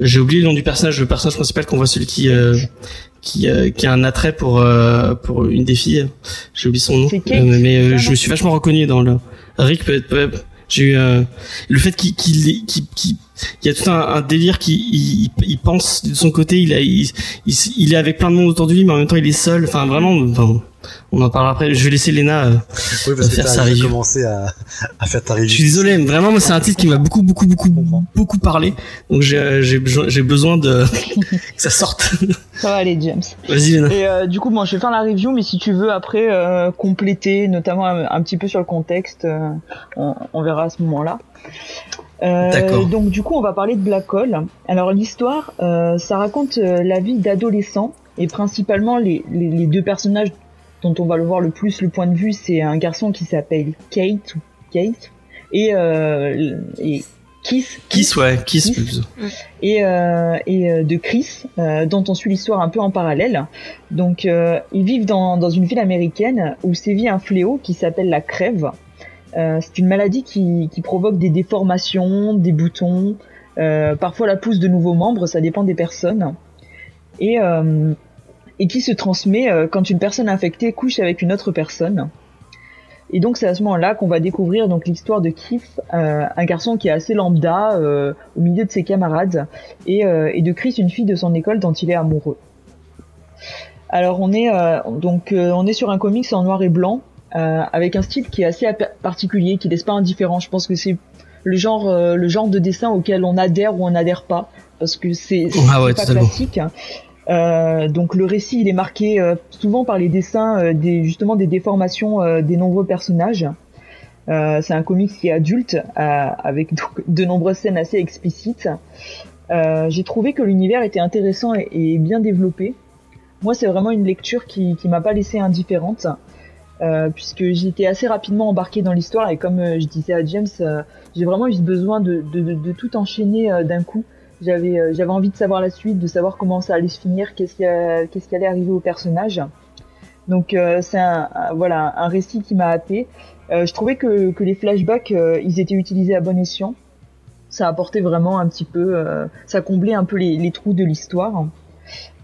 j'ai oublié le nom du personnage, le personnage principal qu'on voit, celui qui. qui, qui a un attrait pour pour une des filles. J'ai oublié son nom, mais je me suis vachement reconnu dans le Rick peut être j'ai eu euh, le fait qu'il qu'il qu'il il y a tout un, délire qui pense de son côté, il a il, il, est avec plein de monde autour de lui, mais en même temps il est seul. Enfin vraiment, on en parlera après. Je vais laisser Léna euh, oui, parce faire que sa review. commencé à, à faire ta review. Je suis désolé, mais vraiment, moi, c'est un titre qui m'a beaucoup, beaucoup, beaucoup, beaucoup parlé. Donc, j'ai, j'ai besoin, j'ai besoin de que ça sorte. Ça va aller, James. Vas-y, Léna. Et euh, du coup, moi, je vais faire la review, mais si tu veux après euh, compléter, notamment un, un, petit peu sur le contexte, euh, on, on, verra à ce moment-là. D'accord. Donc, du coup, on va parler de Black Hole. Alors, l'histoire, ça raconte la vie d'adolescents et principalement les, les, les deux personnages dont on va le voir le plus le point de vue, c'est un garçon qui s'appelle Kate ou Kate et, euh, et Kiss. Kiss, ouais, Kiss. Kiss. Et, euh, et de Chris, euh, dont on suit l'histoire un peu en parallèle. Donc, euh, ils vivent dans, dans une ville américaine où sévit un fléau qui s'appelle la crève. Euh, c'est une maladie qui, qui provoque des déformations, des boutons, euh, parfois la pousse de nouveaux membres, ça dépend des personnes. Et et qui se transmet quand une personne infectée couche avec une autre personne. Et donc c'est à ce moment-là qu'on va découvrir donc l'histoire de Keith, euh, un garçon qui est assez lambda euh, au milieu de ses camarades, et, euh, et, de Chris, une fille de son école dont il est amoureux. Alors on est donc on est sur un comics en noir et blanc avec un style qui est assez particulier, qui laisse pas indifférent. Je pense que c'est le genre le genre de dessin auquel on adhère ou on n'adhère pas parce que c'est ah ouais, pas classique. Bon. Euh, donc le récit il est marqué euh, souvent par les dessins euh, des justement des déformations des nombreux personnages. c'est un comics qui est adulte avec donc, de nombreuses scènes assez explicites. J'ai trouvé que l'univers était intéressant et, et, bien développé. Moi c'est vraiment une lecture qui qui m'a pas laissé indifférente. puisque j'étais assez rapidement embarqué dans l'histoire et comme je disais à James, j'ai vraiment eu besoin de, de, de, de tout enchaîner d'un coup j'avais euh, j'avais envie de savoir la suite, de savoir comment ça allait se finir, qu'est-ce qui, qu'est-ce qui allait arriver au personnage. Donc euh, c'est un, voilà un récit qui m'a hâté. Euh, je trouvais que, que les flashbacks ils étaient utilisés à bon escient. Ça apportait vraiment un petit peu, ça comblait un peu les, les trous de l'histoire.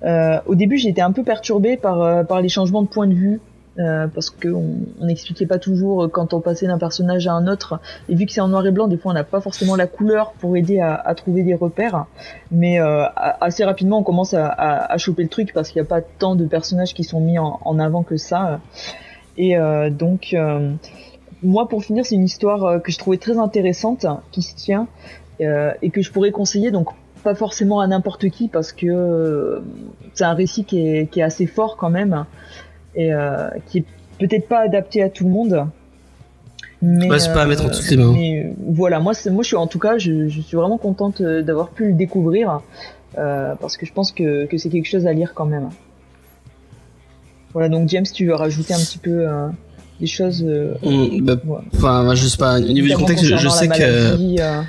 au début j'étais un peu perturbée par par les changements de point de vue. Euh, parce qu'on n'expliquait pas toujours quand on passait d'un personnage à un autre. Et vu que c'est en noir et blanc, des fois on n'a pas forcément la couleur pour aider à, trouver des repères. Mais euh, assez rapidement on commence à, choper le truc parce qu'il n'y a pas tant de personnages qui sont mis en, avant que ça. Et euh, donc moi pour finir c'est une histoire que je trouvais très intéressante, qui se tient et que je pourrais conseiller donc pas forcément à n'importe qui parce que c'est un récit qui est assez fort quand même et euh, qui est peut-être pas adapté à tout le monde. Mais ouais, c'est pas à mettre en toutes les mains. Mais voilà, moi, moi, je suis en tout cas, je, je suis vraiment contente d'avoir pu le découvrir euh, parce que je pense que, que c'est quelque chose à lire quand même. Voilà, donc James, tu veux rajouter un petit peu euh, des choses euh, mmh, bah, ouais. Enfin, je sais pas. Au niveau du contexte, je, je sais que. Euh,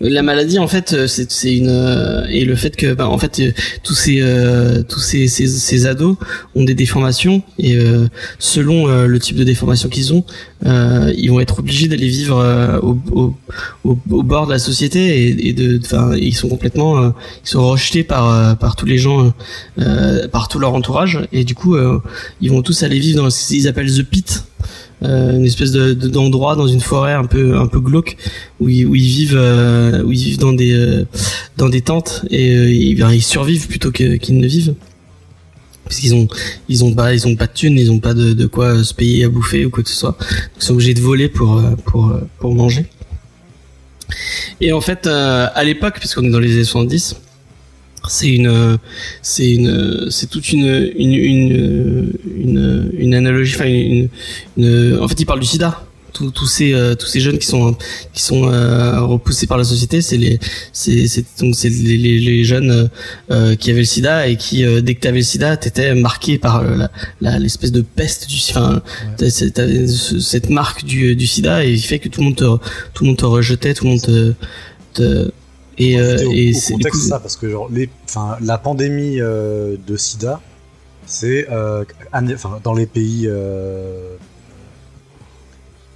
la maladie en fait c'est c'est une euh, et le fait que bah, en fait euh, tous ces euh, tous ces, ces, ces ados ont des déformations et euh, selon euh, le type de déformation qu'ils ont ils vont être obligés d'aller vivre au, bord de la société et, de enfin ils sont complètement ils sont rejetés par par tous les gens par tout leur entourage. Et du coup ils vont tous aller vivre dans ce qu'ils appellent the pit. euh, une espèce de d'endroit dans une forêt un peu un peu glauque où ils, où ils vivent euh, où ils vivent dans des euh, dans des tentes et ils, ils, survivent plutôt qu'ils qu ne vivent. Parce qu'ils ont ils ont pas ils ont pas de thunes ils ont pas de, de quoi se payer à bouffer ou quoi que ce soit. Ils sont obligés de voler pour pour pour manger. Et en fait à l'époque puisqu'on est dans les années 70 c'est une c'est une c'est toute une une une une, une analogie enfin une, une, en fait il parle du sida tous, tous ces euh, tous ces jeunes qui sont qui sont euh, repoussés par la société c'est les c'est c'est donc c'est les, les, les jeunes euh, qui avaient le sida et qui dès que tu avais le sida t'étais marqué par la, l'espèce de peste du enfin ouais. cette marque du du sida et il fait que tout le monde te tout le monde te rejetait tout le monde te, te et, euh, au, et au contexte ça parce que genre les enfin la pandémie euh, de sida c'est euh, enfin dans les pays euh,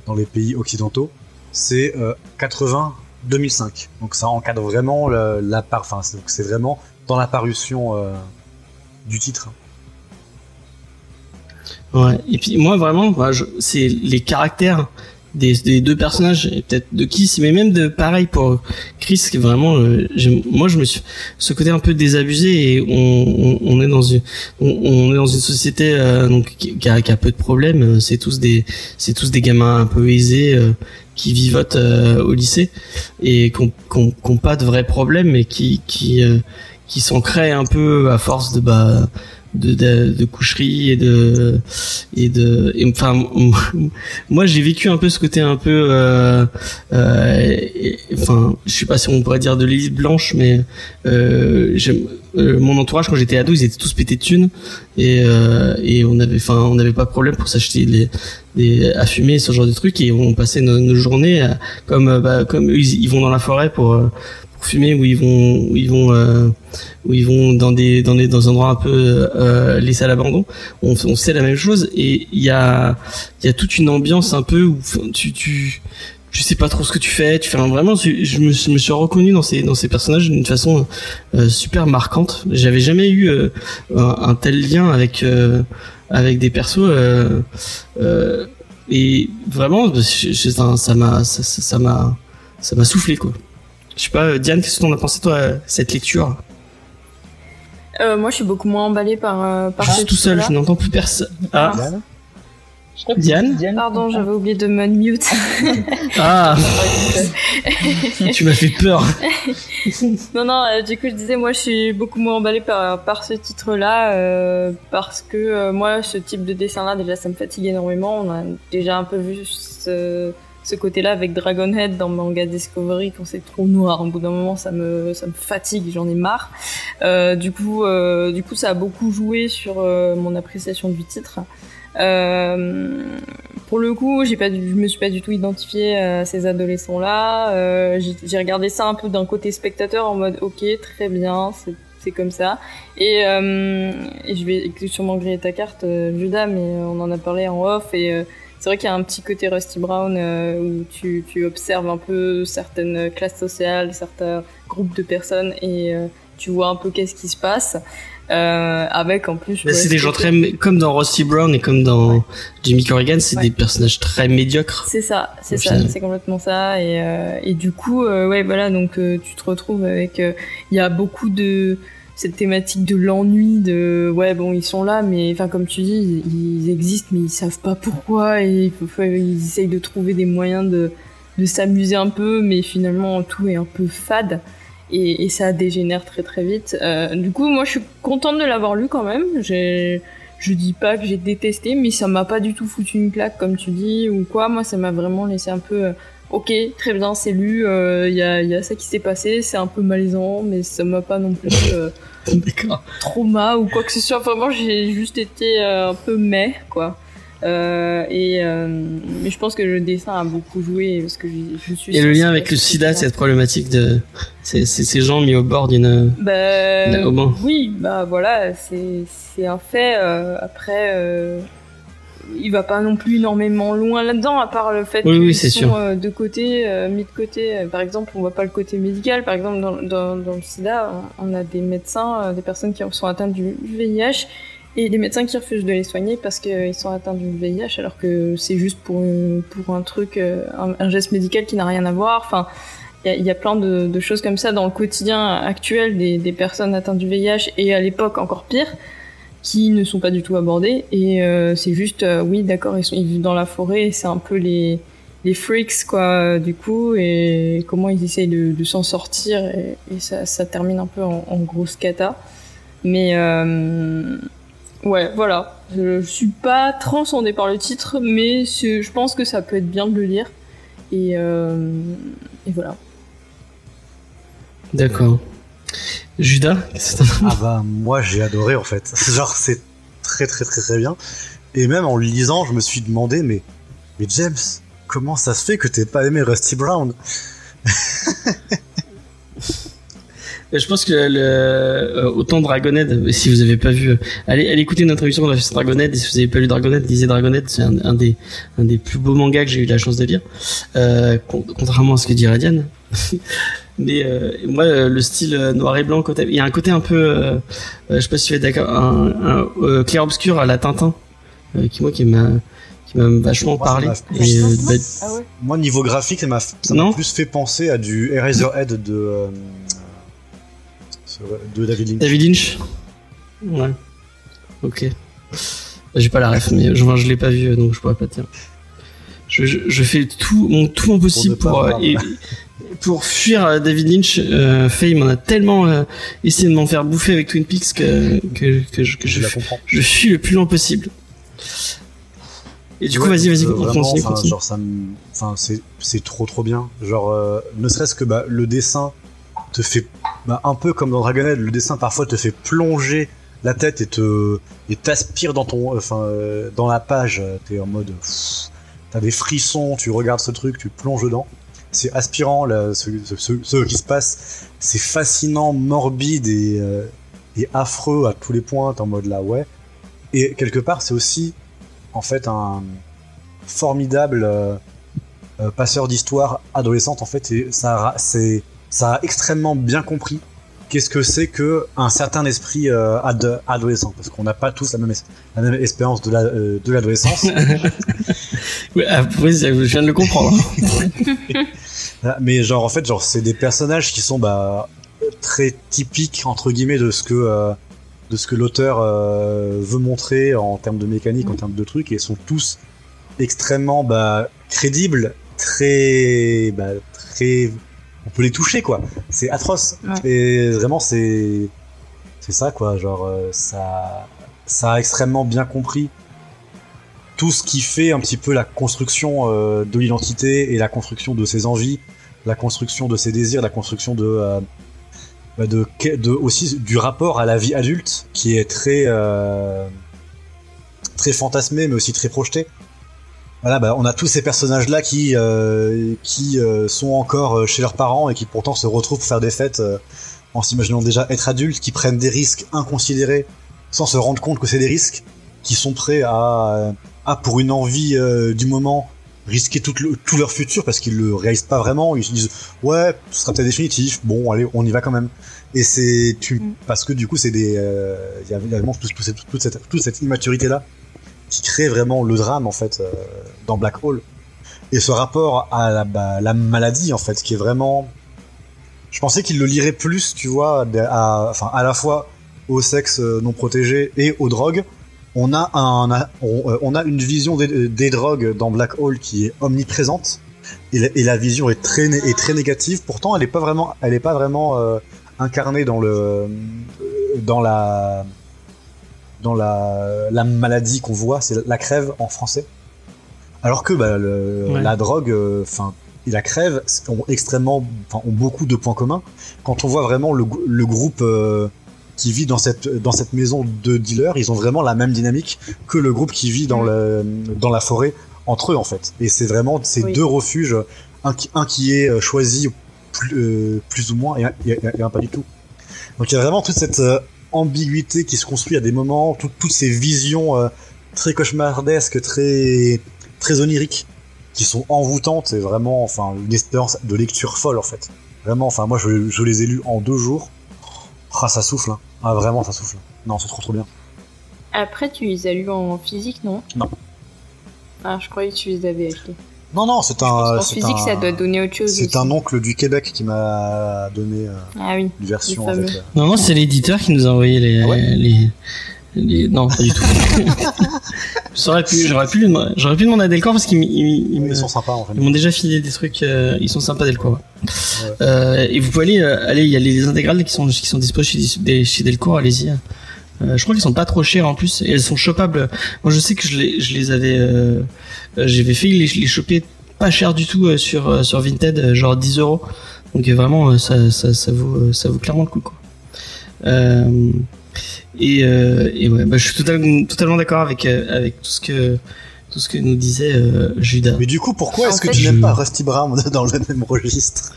dans les pays occidentaux c'est 80 2005 donc ça encadre vraiment la, la part enfin c'est vraiment dans la parution du titre. Ouais. Et puis moi vraiment c'est les caractères des, des deux personnages, et peut-être de Kiss, mais même de pareil pour Chris, qui vraiment, euh, moi je me suis ce côté un peu désabusé et on, on, on est dans une on, on est dans une société euh, donc qui, a, qui a peu de problèmes. euh, C'est tous des c'est tous des gamins un peu aisés euh, qui vivotent euh, au lycée et qui n'ont pas de vrais problèmes, mais qui qui euh, qui s'en créent un peu à force de bah de, de, de coucherie et de et de et, enfin moi j'ai vécu un peu ce côté un peu euh, euh, enfin je sais pas si on pourrait dire de l'élite blanche mais euh, euh, mon entourage quand j'étais ado ils étaient tous pétés de thunes et euh, et on avait enfin on n'avait pas de problème pour s'acheter les des à fumer ce genre de trucs et on passait nos, nos journées comme euh, bah, comme ils, ils vont dans la forêt pour pour fumer où ils vont où ils vont euh, où ils vont dans des dans des dans un endroit un peu euh, laissé à l'abandon. On, on sait la même chose et il y a il y a toute une ambiance un peu où tu tu tu sais pas trop ce que tu fais. Tu fais vraiment je me, je me suis reconnu dans ces dans ces personnages d'une façon euh, super marquante. J'avais jamais eu euh, un, un tel lien avec avec des persos et vraiment ça m'a ça m'a ça m'a soufflé quoi je sais pas euh, Diane qu'est-ce que t'en as pensé toi cette lecture Euh, moi, je suis beaucoup moins emballée par, euh, par je suis tout seul je n'entends plus personne ah. Diane Pardon, j'avais oublié de m'unmute. ah. Tu m'as fait peur. Non, non, euh, du coup, je disais, moi, je suis beaucoup moins emballée par, par ce titre-là, euh, parce que euh, moi, ce type de dessin-là, déjà, ça me fatigue énormément. On a déjà un peu vu ce, ce côté-là avec Dragonhead dans Manga Discovery, quand c'est trop noir. Au bout d'un moment, ça me, ça me fatigue, j'en ai marre. Euh, du coup, euh, du coup, ça a beaucoup joué sur euh, mon appréciation du titre. Pour le coup, j'ai pas, je me suis pas du tout identifiée à ces adolescents-là. J'ai- regardé ça un peu d'un côté spectateur en mode ok, très bien, c'est comme ça. Et, je vais sûrement griller ta carte, Judas, mais on en a parlé en off et c'est vrai qu'il y a un petit côté Rusty Brown euh, où tu, tu observes un peu certaines classes sociales, certains groupes de personnes et euh, tu vois un peu qu'est-ce qui se passe. Euh, avec en plus. Ouais, c'est ce des gens très comme dans Rusty Brown et comme dans Ouais. Jimmy Corrigan, c'est Ouais. des personnages très médiocres. C'est ça, c'est ça, c'est complètement ça. Et, euh, et du coup, ouais, voilà, donc tu te retrouves avec, il y a beaucoup de cette thématique de l'ennui, de ouais, bon, ils sont là, mais enfin, comme tu dis, ils, existent, mais ils savent pas pourquoi, et ils essayent de trouver des moyens de, de s'amuser un peu, mais finalement, tout est un peu fade. Et, ça dégénère très très vite. Euh, du coup, moi, je suis contente de l'avoir lu quand même. J'ai, je dis pas que j'ai détesté, mais ça m'a pas du tout foutu une claque, comme tu dis, ou quoi. Moi, ça m'a vraiment laissé un peu. Euh, ok, très bien, c'est lu. Il y, a, y a ça qui s'est passé. C'est un peu malaisant, mais ça m'a pas non plus euh, trauma ou quoi que ce soit. Vraiment, j'ai juste été euh, un peu mais quoi. Euh, et euh, mais je pense que le dessin a beaucoup joué parce que je, je suis. Et le lien avec le sida, cette problématique de c'est c'est ces gens mis au bord d'une Bah, oui, bah voilà, c'est c'est un fait. euh, après, euh, il va pas non plus énormément loin là-dedans, à part le fait Oui, oui, qu'ils c'est sont sûr. euh, de côté, euh, mis de côté. Par exemple, on voit pas le côté médical. Par exemple, dans, dans, dans le SIDA, on a des médecins, euh, des personnes qui sont atteintes du VIH. Et des médecins qui refusent de les soigner parce qu'ils sont atteints du VIH alors que c'est juste pour, une- pour un truc, un, un geste médical qui n'a rien à voir. Enfin, il y a, il y a plein de, de choses comme ça dans le quotidien actuel des, des personnes atteintes du VIH et à l'époque encore pire, qui ne sont pas du tout abordées. Et euh, c'est juste, euh, oui, d'accord, ils, ils vivent dans la forêt c'est un peu les, les freaks, quoi, euh, du coup, et comment ils essayent de, de s'en sortir. Et, et ça, ça termine un peu en, en grosse cata. Mais euh, ouais, voilà. Je, je suis pas transcendée par le titre, mais je pense que ça peut être bien de le lire. Et, euh, et voilà. D'accord. Judas, Ah bah moi j'ai adoré en fait. Genre c'est très très très très bien. Et même en le lisant, je me suis demandé mais mais James, comment ça se fait que t'aies pas aimé Rusty Brown? Je pense que le, euh, autant Dragonhead, si vous avez pas vu, euh, allez, allez écouter notre émission qu'on a fait sur Dragonhead. Et si vous avez pas lu Dragonhead, lisez Dragonhead. C'est un, un des, un des plus beaux mangas que j'ai eu la chance de lire. Euh, con- contrairement à ce que dit Radian. Mais euh, moi, euh, le style euh, noir et blanc, il y a un côté un peu, euh, je sais pas si tu es d'accord, un, un euh, clair obscur à la Tintin, qui moi qui m'a qui m'a vachement Moi, parlé. Et, bah, Ah ouais. Moi, niveau graphique, ça m'a plus fait penser à du Eraserhead de, de David Lynch. David Lynch? Ouais. Ok. J'ai pas la ref, mais je, je l'ai pas vu, donc je pourrais pas te dire. Je, je, je fais tout mon tout mon possible Pour euh, pour fuir euh, David Lynch. Euh, Faye m'en a tellement euh, essayé de m'en faire bouffer avec Twin Peaks que que, que je que Je je, la comprends. je fuis le plus loin possible. Et du coup, Ouais, vas-y, vas-y, euh, continue, continue. Genre, ça me- enfin, c'est, c'est trop trop bien. Genre, euh, ne serait-ce que bah, le dessin te fait, bah, un peu comme dans Dragonhead, le dessin parfois te fait plonger la tête et te, et t'aspire dans ton, enfin, euh, dans la page. T'es en mode, t'as des frissons, tu regardes ce truc, tu plonges dedans. C'est aspirant, là, ce, qui se passe. C'est fascinant, morbide et, euh, et affreux à tous les points. En mode là, ouais. Et quelque part, c'est aussi en fait un formidable euh, euh, passeur d'histoire adolescente en fait et ça a extrêmement bien compris qu'est-ce que c'est que un certain esprit euh, ad- adolescent? Parce qu'on n'a pas tous la même, la même expérience de la euh, de l'adolescence Ouais, ah, oui, ça, je viens de le comprendre. Mais genre en fait genre c'est des personnages qui sont bah très typiques entre guillemets de ce que euh, de ce que l'auteur euh, veut montrer en termes de mécanique en termes de trucs et sont tous extrêmement bah crédibles très bah très on peut les toucher quoi c'est atroce Ouais. et vraiment c'est c'est ça quoi genre euh, ça ça a extrêmement bien compris tout ce qui fait un petit peu la construction euh, de l'identité et la construction de ses envies, la construction de ses désirs, la construction de, euh, bah, de, de aussi du rapport à la vie adulte qui est très euh, très fantasmé mais aussi très projeté. Voilà, bah, on a tous ces personnages là qui euh, qui euh, sont encore euh, chez leurs parents et qui pourtant se retrouvent pour faire des fêtes euh, en s'imaginant déjà être adultes, qui prennent des risques inconsidérés sans se rendre compte que c'est des risques, qui sont prêts à ah, pour une envie euh, du moment, risquer tout, le- tout leur futur parce qu'ils le réalisent pas vraiment. Ils se disent ouais, ce sera peut-être définitif. Bon, allez, on y va quand même. Et c'est tu Mm. parce que du coup c'est des euh, il y a vraiment tout- tout cette- toute cette toute cette immaturité là qui crée vraiment le drame en fait euh, dans Black Hole. Et ce rapport à la, bah, la maladie en fait qui est vraiment je pensais qu'il le lirait plus, tu vois, à, à la fois au sexe euh, non protégé et aux drogues. On a un, euh, on a une vision des, drogues dans Black Hole qui est omniprésente et la, vision est très est très négative. Pourtant, elle est pas vraiment, elle est pas vraiment incarnée dans le dans la dans la, la maladie qu'on voit, c'est la crève en français. Alors que bah, le- Ouais. la drogue, euh, enfin, et la crève ont extrêmement, ont beaucoup de points communs. Quand on voit vraiment le, groupe euh, qui vit dans cette dans cette maison de dealers, ils ont vraiment la même dynamique que le groupe qui vit dans le dans la forêt entre eux en fait. Et c'est vraiment ces Oui. deux refuges, un qui, un qui est euh, choisi plus, euh, plus ou moins et un, et un- et un pas du tout. Donc il y a vraiment toute cette euh, ambiguïté qui se construit à des moments, tout- toutes ces visions euh, très cauchemardesques, très très oniriques, qui sont envoûtantes et vraiment, enfin, une expérience de lecture folle en fait. Vraiment, enfin moi je, je les ai lus en deux jours. Ah ça souffle, hein. ah vraiment ça souffle. Non c'est trop trop bien. Après, tu les as lus en physique, non? Non. Ah, je croyais que tu les avais achetés. Non non c'est un c'est physique, un- ça doit donner autre chose. c'est un oncle du Québec qui m'a donné euh, Ah oui. une version avec. euh, Non, non, c'est l'éditeur qui nous a envoyé les, Ah ouais les, les- non, pas du tout. j'aurais pu, j'aurais pu, j'aurais pu demander à Delcourt parce qu'ils ils, ils me- Ils sont sympas en fait. ils m'ont déjà filé des trucs, euh, ils sont sympas Delcourt. ouais. Euh, et vous pouvez aller, euh, aller, il y a les intégrales qui sont, qui sont dispo chez, chez Delcourt, allez-y. Euh, je crois qu'ils sont pas trop chers en plus et elles sont chopables. Moi, je sais que je les, je les avais, euh, euh, j'avais fait les, les choper pas cher du tout euh, sur euh, sur Vinted, genre 10 euros. Donc vraiment, ça, ça, ça vaut, ça vaut clairement le coup, quoi. Euh, et, euh, et ouais, bah, je suis totalement, totalement d'accord avec avec tout ce que tout ce que nous disait euh, Judas. Mais du coup pourquoi est-ce que fait, tu n'aimes je- pas Rusty Brown dans le même registre?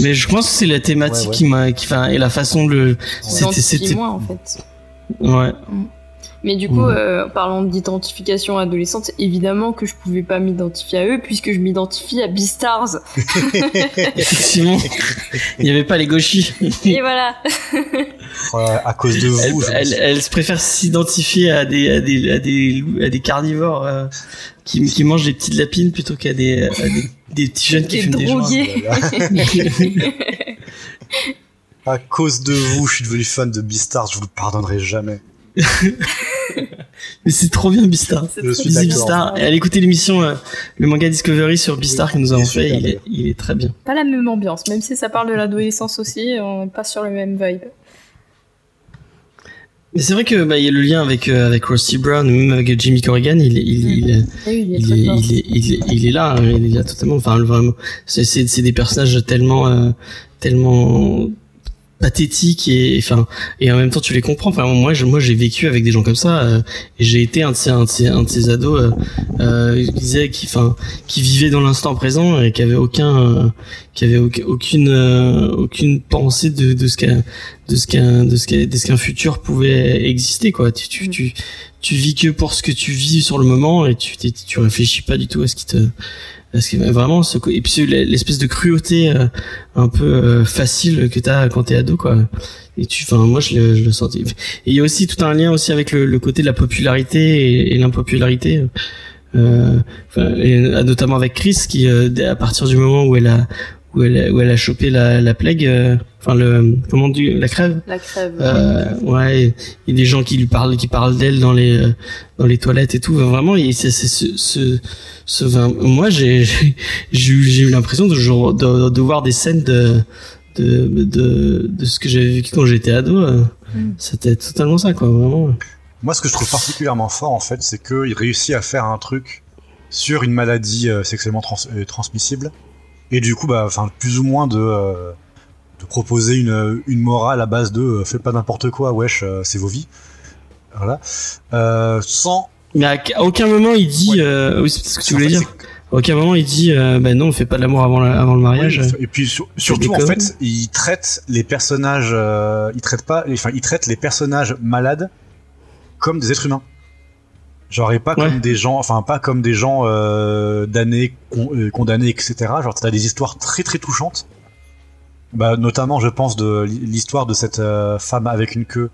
Mais je pense que c'est la thématique Ouais, ouais. qui m'a, qui, enfin, et la façon de le, C'était c'était, c'était, moi en fait. Ouais. Mais du coup, euh, parlant d'identification adolescente, évidemment que je pouvais pas m'identifier à eux puisque je m'identifie à Beastars. Effectivement, il n'y avait pas les gauchis. Et voilà. Ouais, à cause de vous. elle, elle se préfère s'identifier à des, à des, à des, loups- à des carnivores euh, qui, qui mangent des petites lapines plutôt qu'à des, à des, des petits jeunes qui Des fument des joints. À cause de vous, je suis devenu fan de Beastars, je vous le pardonnerai jamais. Mais c'est trop bien Beastar. C'est Je suis Lisez d'accord. Beastar. Et allez écouter l'émission, euh, le manga Discovery sur Beastar que nous avons fait. Il est, bien. il est très bien. Pas la même ambiance, même si ça parle de l'adolescence aussi, on n'est pas sur le même vibe. Mais c'est vrai que bah, il y a le lien avec euh, avec Rusty Brown ou même avec Jimmy Corrigan. Il, est- il, il, là, hein, il est là totalement. Enfin, vraiment, c'est des personnages tellement euh, tellement pathétiques et enfin et en même temps tu les comprends. Enfin moi moi j'ai vécu avec des gens comme ça euh, et j'ai été un de ces un de ces, un de ces ados euh, euh, qui disait qui enfin qui vivait dans l'instant présent et qui avait aucun euh, qui avait aucun- aucune euh, aucune pensée de de ce qu'un de ce qu'un de ce qu'un futur pouvait exister quoi. Tu tu, tu tu vis que pour ce que tu vis sur le moment et tu tu réfléchis pas du tout à ce qui te à ce qui vraiment ce et puis l'espèce de cruauté euh, un peu euh, facile que t'as quand t'es ado quoi. Et tu enfin moi je le, je le sentais. Et il y a aussi tout un lien aussi avec le, le côté de la popularité et, et l'impopularité. Euh, et, euh, notamment avec Chris qui à partir du moment où elle a où elle a, où elle a chopé la, la plague euh, enfin le comment dit la crève La crève. euh, ouais, il y a des gens qui lui parlent, qui parlent d'elle dans les euh, dans les toilettes et tout. Vraiment, c'est c'est ce ce, ce vin- moi j'ai j'ai j'ai eu l'impression de, genre- de de voir des scènes de de de, de ce que j'avais vécu quand j'étais ado. euh. Mm. C'était totalement ça, quoi, vraiment. Moi, ce que je trouve particulièrement fort, en fait, c'est qu'il réussit à faire un truc sur une maladie euh, sexuellement trans- euh, transmissible, et du coup, bah, enfin, plus ou moins de, euh, de proposer une, une morale à base de euh, faites pas n'importe quoi, wesh, euh, c'est vos vies. Voilà. Euh, sans. Mais à, aucun moment il dit, Ouais. euh, oui, c'est ce que tu voulais dire. À aucun moment il dit, euh, ben non, on fait pas l'amour avant la- avant le mariage. Oui, et puis sur- surtout en fait, il traite les personnages, euh, il traite pas, enfin il traite les personnages malades comme des êtres humains. Genre et pas Ouais. comme des gens, enfin pas comme des gens euh, damnés, con- euh, condamnés, etc. Genre t'as des histoires très très touchantes. Bah notamment je pense de l'histoire de cette euh, femme avec une queue.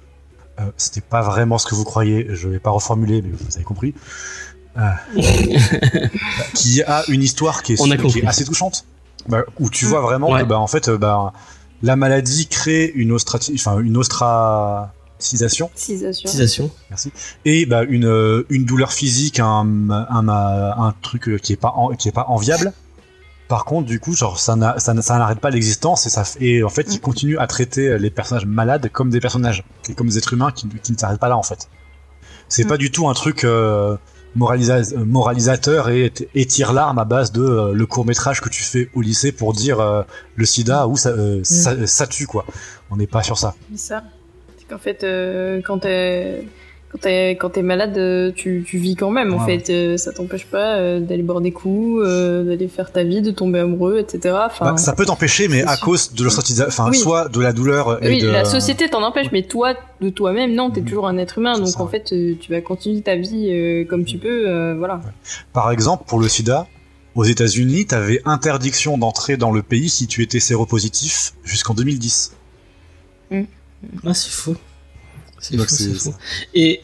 Euh, C'était pas vraiment ce que vous croyez. Je vais pas reformuler, mais vous avez compris. Qui a une histoire qui est, qui assez touchante. Bah, où tu vois vraiment Ouais. que bah en fait bah, la maladie crée une ostrati enfin une ostracisation Citation. Utilisation. et bah une euh, une douleur physique un un, truc euh, qui est pas en- qui est pas enviable par contre du coup genre ça n'a- ça, n'a- ça n'arrête pas l'existence et ça f- et en fait il continue à traiter les personnages malades comme des personnages et comme des êtres humains qui, qui ne s'arrêtent pas là en fait c'est Mm. pas du tout un truc euh, moralisa- euh, moralisateur et, et tire l'arme à base de euh, le court métrage que tu fais au lycée pour dire euh, le sida ou ça, euh, ça, ça tue quoi on n'est pas sur ça C'est ça. Qu'en fait, euh, quand t'es quand t'es quand t'es malade, euh, tu, tu vis quand même. En Ouais. fait, Euh, ça t'empêche pas euh, d'aller boire des coups, euh, d'aller faire ta vie, de tomber amoureux, etc. Enfin, Bah, ça peut t'empêcher mais à sûr. cause de enfin Oui. soit de la douleur et oui, de la société t'en empêche, mais toi, de toi-même, non, t'es Mhm. toujours un être humain. Donc ça, en fait, tu vas continuer ta vie comme tu peux. euh, voilà. Par exemple, pour le sida, aux États-Unis, t'avais interdiction d'entrer dans le pays si tu étais séropositif jusqu'en 2010. Ah, c'est faux. C'est faux, c'est-. Et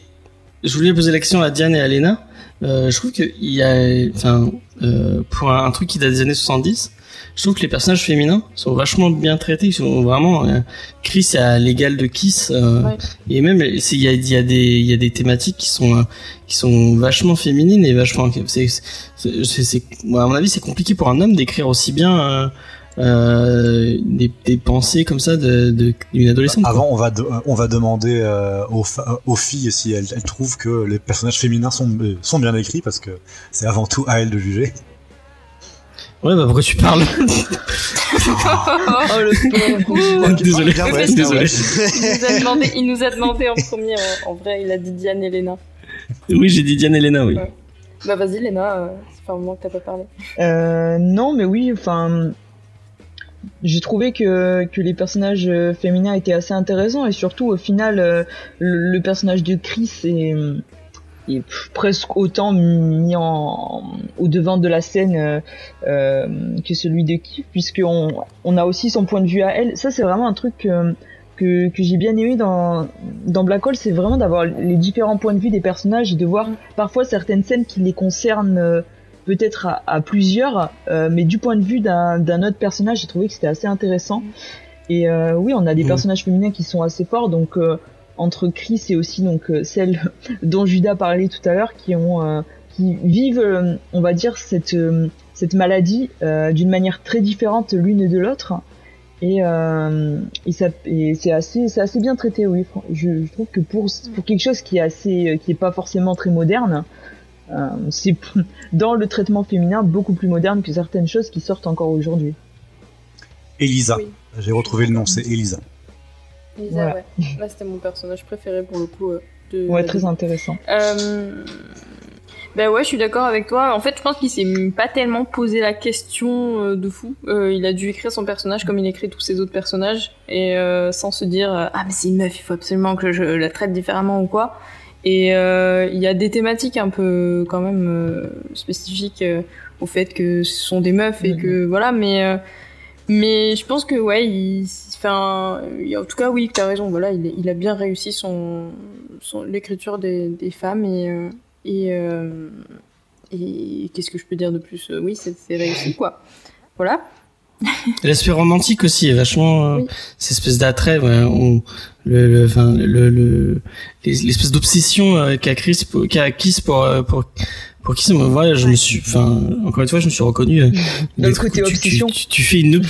je voulais poser la question à Diane et à Lena. Euh, je trouve qu'il y a, enfin, euh, pour un, un truc qui date des années 70, je trouve que les personnages féminins sont vachement bien traités. Ils sont vraiment, euh, Chris est à l'égal de Kiss, euh, Ouais. et même c'est- il y a, y a des, il y a des thématiques qui sont, euh, qui sont vachement féminines et vachement. C'est, à mon avis, c'est compliqué pour un homme d'écrire aussi bien. Euh, des, des pensées comme ça de, de d'une adolescente. Avant, on va, de- on va demander euh, aux, filles si elles, elles trouvent que les personnages féminins sont, euh, sont bien écrits, parce que c'est avant tout à elles de juger. Ouais, bah pourquoi tu parles? Oh le pauvre. Désolé, Bien, ouais, désolé. il, nous a demandé, il nous a demandé en premier. En, en vrai, il a dit Diane et Léna. Oui, j'ai dit Diane et Lena, oui. Ouais. Bah vas-y, Léna. euh, ça fait un moment que t'as pas parlé. Euh, non, mais oui, enfin, j'ai trouvé que, que les personnages euh, féminins étaient assez intéressants et surtout au final euh, le, personnage de Chris est, est presque autant mis en, au devant de la scène euh, que celui de Kif puisqu'on on a aussi son point de vue à elle. Ça c'est vraiment un truc que, que, que j'ai bien aimé dans, dans Black Hole, c'est vraiment d'avoir les différents points de vue des personnages et de voir parfois certaines scènes qui les concernent peut-être à, plusieurs, euh, mais du point de vue d'un autre personnage, j'ai trouvé que c'était assez intéressant. Et euh, oui, on a des mm. personnages féminins qui sont assez forts, donc euh, entre Chris et aussi donc celle dont Judas parlait tout à l'heure, qui ont qui vivent, on va dire cette cette maladie d'une manière très différente l'une de l'autre. Et, et, ça, et c'est assez, c'est assez bien traité, oui. Je, je, trouve que pour, pour quelque chose qui est assez, qui est pas forcément très moderne, euh, c'est dans le traitement féminin beaucoup plus moderne que certaines choses qui sortent encore aujourd'hui. Elisa, j'ai retrouvé le nom, c'est Elisa. Elisa, ouais. Là, c'était mon personnage préféré pour le coup. Euh, de... Ouais, très intéressant. Euh... Ben ouais, je suis d'accord avec toi. En fait, je pense qu'il s'est pas tellement posé la question euh, de fou. il a dû écrire son personnage comme il écrit tous ses autres personnages et sans se dire ah mais c'est une meuf, il faut absolument que je la traite différemment ou quoi. Et euh, il y a des thématiques un peu quand même euh, spécifiques euh, au fait que ce sont des meufs et que voilà, mais mais je pense que ouais, il, enfin, en tout cas oui, tu as raison. Voilà, il, il, a bien réussi son, son l'écriture des, des, femmes et et, et qu'est-ce que je peux dire de plus Oui, c'est réussi quoi. Voilà. L'aspect romantique aussi est vachement oui. cette espèce d'attrait ouais, le, enfin, le, le, l'espèce d'obsession euh, qu'a Chris, qu'a Kiss pour, euh, pour, pour Kiss. Moi, voilà, je me suis, enfin, encore une fois, je me suis reconnu. Euh, le côté obsession. Tu, tu, fais une,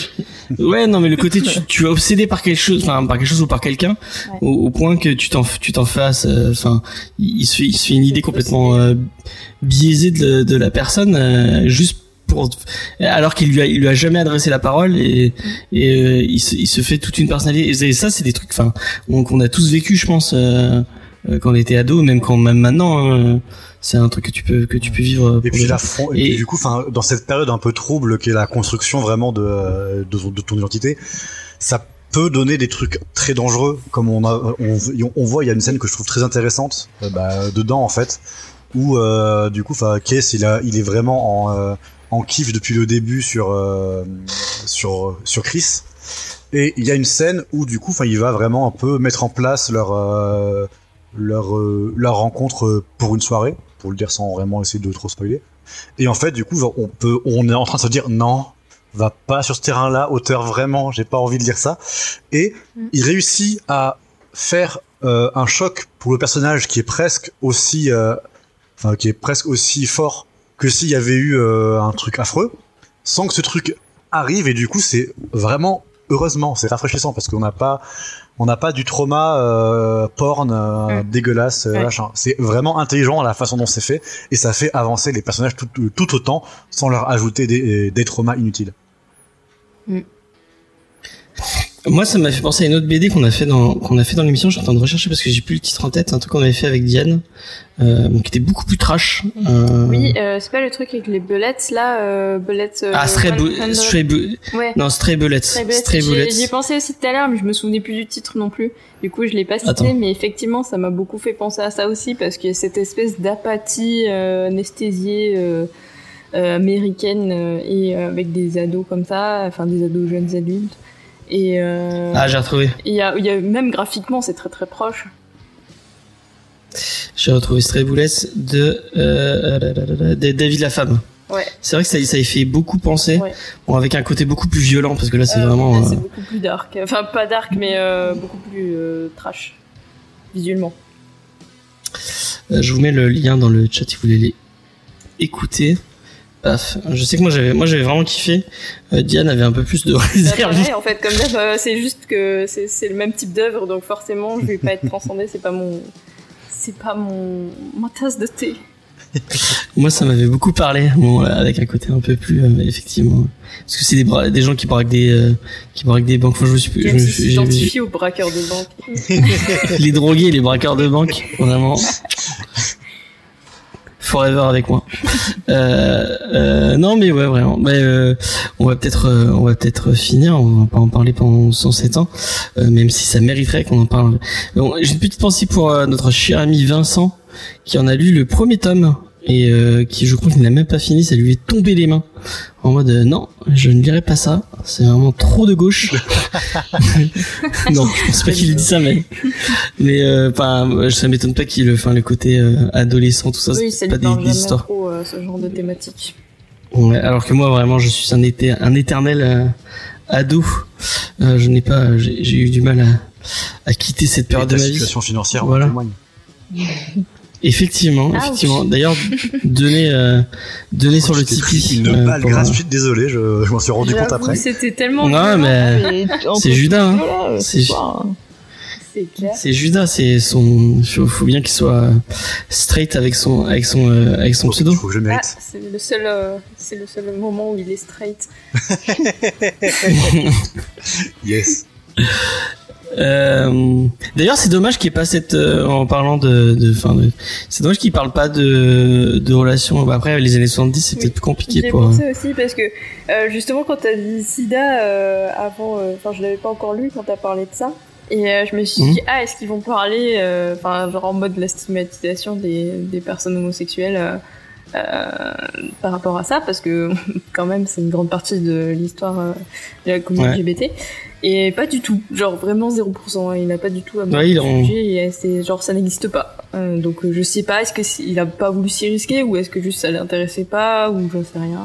ouais, non, mais le côté, tu, tu es obsédé par quelque chose, enfin, par quelque chose ou par quelqu'un, au, point que tu t'en, tu t'en fasses, enfin, il, se fait, il se fait une idée complètement biaisée de, de la personne, juste alors qu'il lui a il lui a jamais adressé la parole et et euh, il, se, il, se, fait toute une personnalité. Et ça c'est des trucs enfin qu'on a tous vécu je pense euh, euh, quand on était ado même quand même maintenant hein, c'est un truc que tu peux que tu peux vivre et puis la et, du coup enfin dans cette période un peu trouble qui est la construction vraiment de de, de ton identité ça peut donner des trucs très dangereux comme on a on, on voit il y a une scène que je trouve très intéressante bah, dedans en fait où euh, du coup enfin Case il a il est vraiment en en kiff depuis le début sur euh, sur sur Chris. Et il y a une scène où du coup, enfin, il va vraiment un peu mettre en place leur euh, leur euh, leur rencontre pour une soirée, pour le dire sans vraiment essayer de trop spoiler. Et en fait, du coup, on peut, on est en train de se dire non, va pas sur ce terrain-là, auteur vraiment, j'ai pas envie de lire ça. Et mm. il réussit à faire un choc pour le personnage qui est presque aussi, enfin, qui est presque aussi fort que s'il y avait eu euh, un truc affreux, sans que ce truc arrive et du coup c'est vraiment heureusement c'est rafraîchissant parce qu'on n'a pas on n'a pas du trauma euh, porn euh, mm. dégueulasse c'est vraiment intelligent la façon dont c'est fait et ça fait avancer les personnages tout, tout autant sans leur ajouter des, des traumas inutiles mm. Moi, ça m'a fait penser à une autre BD qu'on a fait dans qu'on a fait dans l'émission. Je suis en train de rechercher parce que j'ai plus le titre en tête. Un truc qu'on avait fait avec Diane, euh, qui était beaucoup plus trash. Euh... Oui, euh, c'est pas le truc avec les bullets là, euh, bullets. Euh, ah, stray, ouais. Non, stray bullets. Stray bullets. J'y ai pensé aussi tout à l'heure, mais je me souvenais plus du titre non plus. Du coup, je l'ai pas cité, mais effectivement, ça m'a beaucoup fait penser à ça aussi parce qu'il y a cette espèce d'apathie anesthésiée. américaine et avec des ados comme ça, enfin des ados jeunes adultes. Et euh, ah, j'ai retrouvé. Il y a, y a, même graphiquement, c'est très très proche. J'ai retrouvé Stray Bullets de, euh, de David la femme. Ouais. C'est vrai que ça, ça y fait beaucoup penser, ouais. bon, avec un côté beaucoup plus violent parce que là c'est euh, vraiment. c'est beaucoup plus dark, enfin pas dark mais beaucoup plus trash visuellement. je vous mets le lien dans le chat si vous voulez les écouter. Paf. Je sais que moi j'avais moi j'avais vraiment kiffé. Euh, Diane avait un peu plus de réserve. Bah, en fait comme d'hab euh, c'est juste que c'est le même type d'œuvre donc forcément je vais pas être transcendé, c'est pas mon c'est pas mon ma tasse de thé. moi ça m'avait beaucoup parlé bon avec un côté un peu plus euh, effectivement parce que c'est des des gens qui braquent des euh, qui braquent des banques. Enfin, je me suis je me aux braqueurs de banque. les drogués, les braqueurs de banque, vraiment forever avec moi. Euh, euh, non, mais ouais, vraiment. Mais euh, on va peut-être, on va peut-être finir. On va pas en parler pendant 107 ans, euh, même si ça mériterait qu'on en parle. Bon, J'ai une petite pensée pour notre cher ami Vincent, qui en a lu le premier tome et euh, qui, je crois, qu'il n'a même pas fini. Ça lui est tombé les mains en mode euh, non, je ne lirai pas ça. C'est vraiment trop de gauche. non, je pense pas qu'il ait dit ça, mais mais euh, enfin, ça m'étonne pas qu'il, enfin, le côté euh, adolescent, tout ça, Oui, c'est ça pas lui des, parle des jamais histoires. trop euh, ce genre de thématique. Ouais, alors que moi, vraiment, je suis un, été, un éternel euh, ado. Euh, je n'ai pas, j'ai eu du mal à, à quitter cette Et période de ma vie. situation financière en Voilà. témoigne. Effectivement, Ouch. effectivement. D'ailleurs, donner, euh, donner sur le Tipeee. Une euh, balle pour, euh, gratuite, désolé, je, je m'en suis rendu compte après. C'était tellement. Non, violent. mais Mais c'est Judas, hein. C'est- c'est Judas, c'est son. Faut, faut bien qu'il soit straight avec son, avec son, euh, avec son pseudo. faut que je le Ah, mérite. c'est le seul, euh, c'est le seul moment où il est straight. Yes. Euh, D'ailleurs, c'est dommage qu'il n'y ait pas cette, euh, en parlant de, de, fin de, c'est dommage qu'il parle pas de, de relations. Bah, après, les années 70, c'est Oui. peut-être plus compliqué J'ai pour. pensé aussi parce que euh, justement quand t'as dit SIDA euh, avant, euh, enfin je l'avais pas encore lu quand t'as parlé de ça. Et euh, je me suis Mhm. dit, ah, est-ce qu'ils vont parler, euh, enfin, genre en mode la stigmatisation des, des personnes homosexuelles euh, par rapport à ça, parce que quand même, c'est une grande partie de l'histoire euh, de la communauté Ouais. LGBT. Et pas du tout, genre vraiment 0%. Il n'a pas du tout abordé le en- sujet, et genre ça n'existe pas. Euh, donc je sais pas, est-ce que c'est- il a pas voulu s'y risquer ou est-ce que juste ça l'intéressait pas ou j'en sais rien.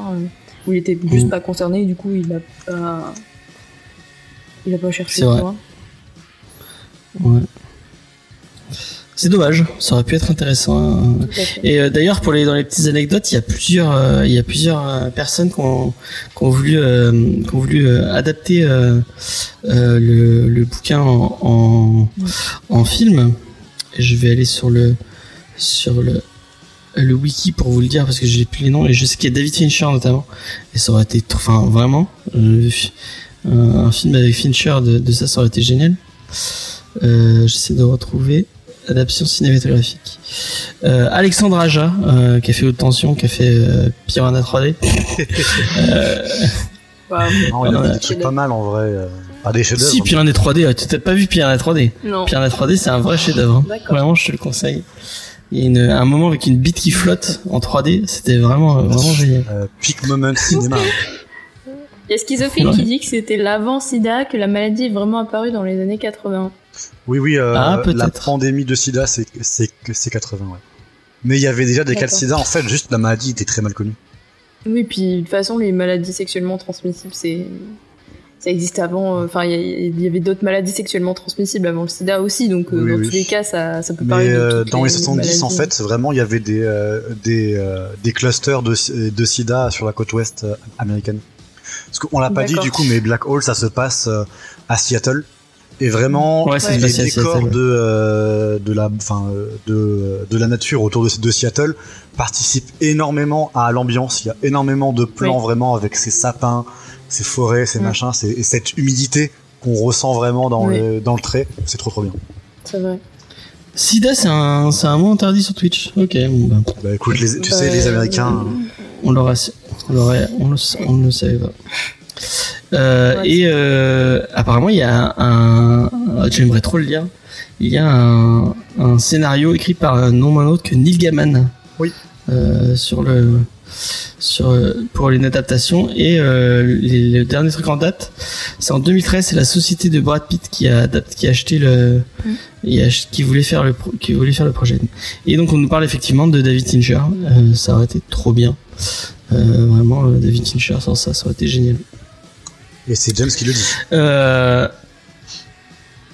ou il était juste Mm. pas concerné et du coup il a pas, il a pas cherché. Tu vois. Ouais. C'est dommage. Ça aurait pu être intéressant. hein. Et euh, d'ailleurs, pour les dans les petites anecdotes, il y a plusieurs, euh, il y a plusieurs euh, personnes qui ont, qui ont voulu, euh, qui ont voulu adapter le, le bouquin en, en, en film. Je vais aller sur le, sur le, le wiki pour vous le dire parce que j'ai plus les noms et je sais qu'il y a David Fincher notamment. Et ça aurait été, enfin vraiment, un, film avec Fincher de, de ça, ça aurait été génial. Euh, J'essaie de retrouver adaptation cinématographique. Euh, Alexandre Aja, euh, qui a fait Haute Tension, qui a fait euh, Piranha 3D. euh, Non, il a Ouais. fait des trucs pas mal en vrai. Pas des chefs-d'œuvre. si, Piranha 3D, ouais, tu t'as pas vu Piranha 3D non. Piranha 3D, c'est un vrai chef-d'œuvre. hein. D'accord. Vraiment, je te le conseille. Il y a une, un moment avec une bite qui flotte en 3D, c'était vraiment, euh, vraiment génial. Euh, peak moment cinéma. Il y a Schizophile Ouais. qui dit que c'était l'avant-sida, que la maladie est vraiment apparue dans les années 80. Oui, oui, euh, Ah, la pandémie de sida, c'est c'est c'est 80, ouais. Mais il y avait déjà des cas de sida, en fait, juste la maladie était très mal connue. Oui, puis de toute façon, les maladies sexuellement transmissibles, c'est. Ça existe avant, euh, enfin, il y, avait d'autres maladies sexuellement transmissibles avant le sida aussi, donc euh, Oui, dans oui. tous les cas, ça, ça peut Mais parler de euh, dans les 70, en fait, vraiment, il y avait des, euh, des, euh, des clusters de, de sida sur la côte ouest américaine. Parce qu'on l'a pas dit du coup, mais Black Hole, ça se passe euh, à Seattle. Et vraiment, Ouais, les à décors de, euh, de, la, enfin, euh, de, de la nature autour de, de Seattle participent énormément à l'ambiance. Il y a énormément de plans Oui. vraiment avec ces sapins, ces forêts, ces Mm. machins, ces- et cette humidité qu'on ressent vraiment dans, Oui. le, dans le trait. C'est trop trop bien. C'est vrai. Sida, c'est un, c'est un mot interdit sur Twitch. Ok, bon, bah, Bah écoute, les, tu Bah, sais, les Américains. on l'aura, on l'aurait, on le, on ne le savait pas. Euh, Ouais. et euh, apparemment, il y a un, un- j'aimerais trop le lire. Il y a un, un scénario écrit par un non moins autre que Neil Gaiman. Oui. Euh, sur le, sur euh, pour une adaptation et euh, les, le dernier truc en date, c'est en 2013, c'est la société de Brad Pitt qui a qui a acheté le, Mm. et qui voulait faire le, pro- qui voulait faire le projet. Et donc on nous parle effectivement de David Fincher. Euh, ça aurait été trop bien. Euh, vraiment, euh, David Fincher sans ça, ça aurait été génial. Et c'est James qui le dit. Euh,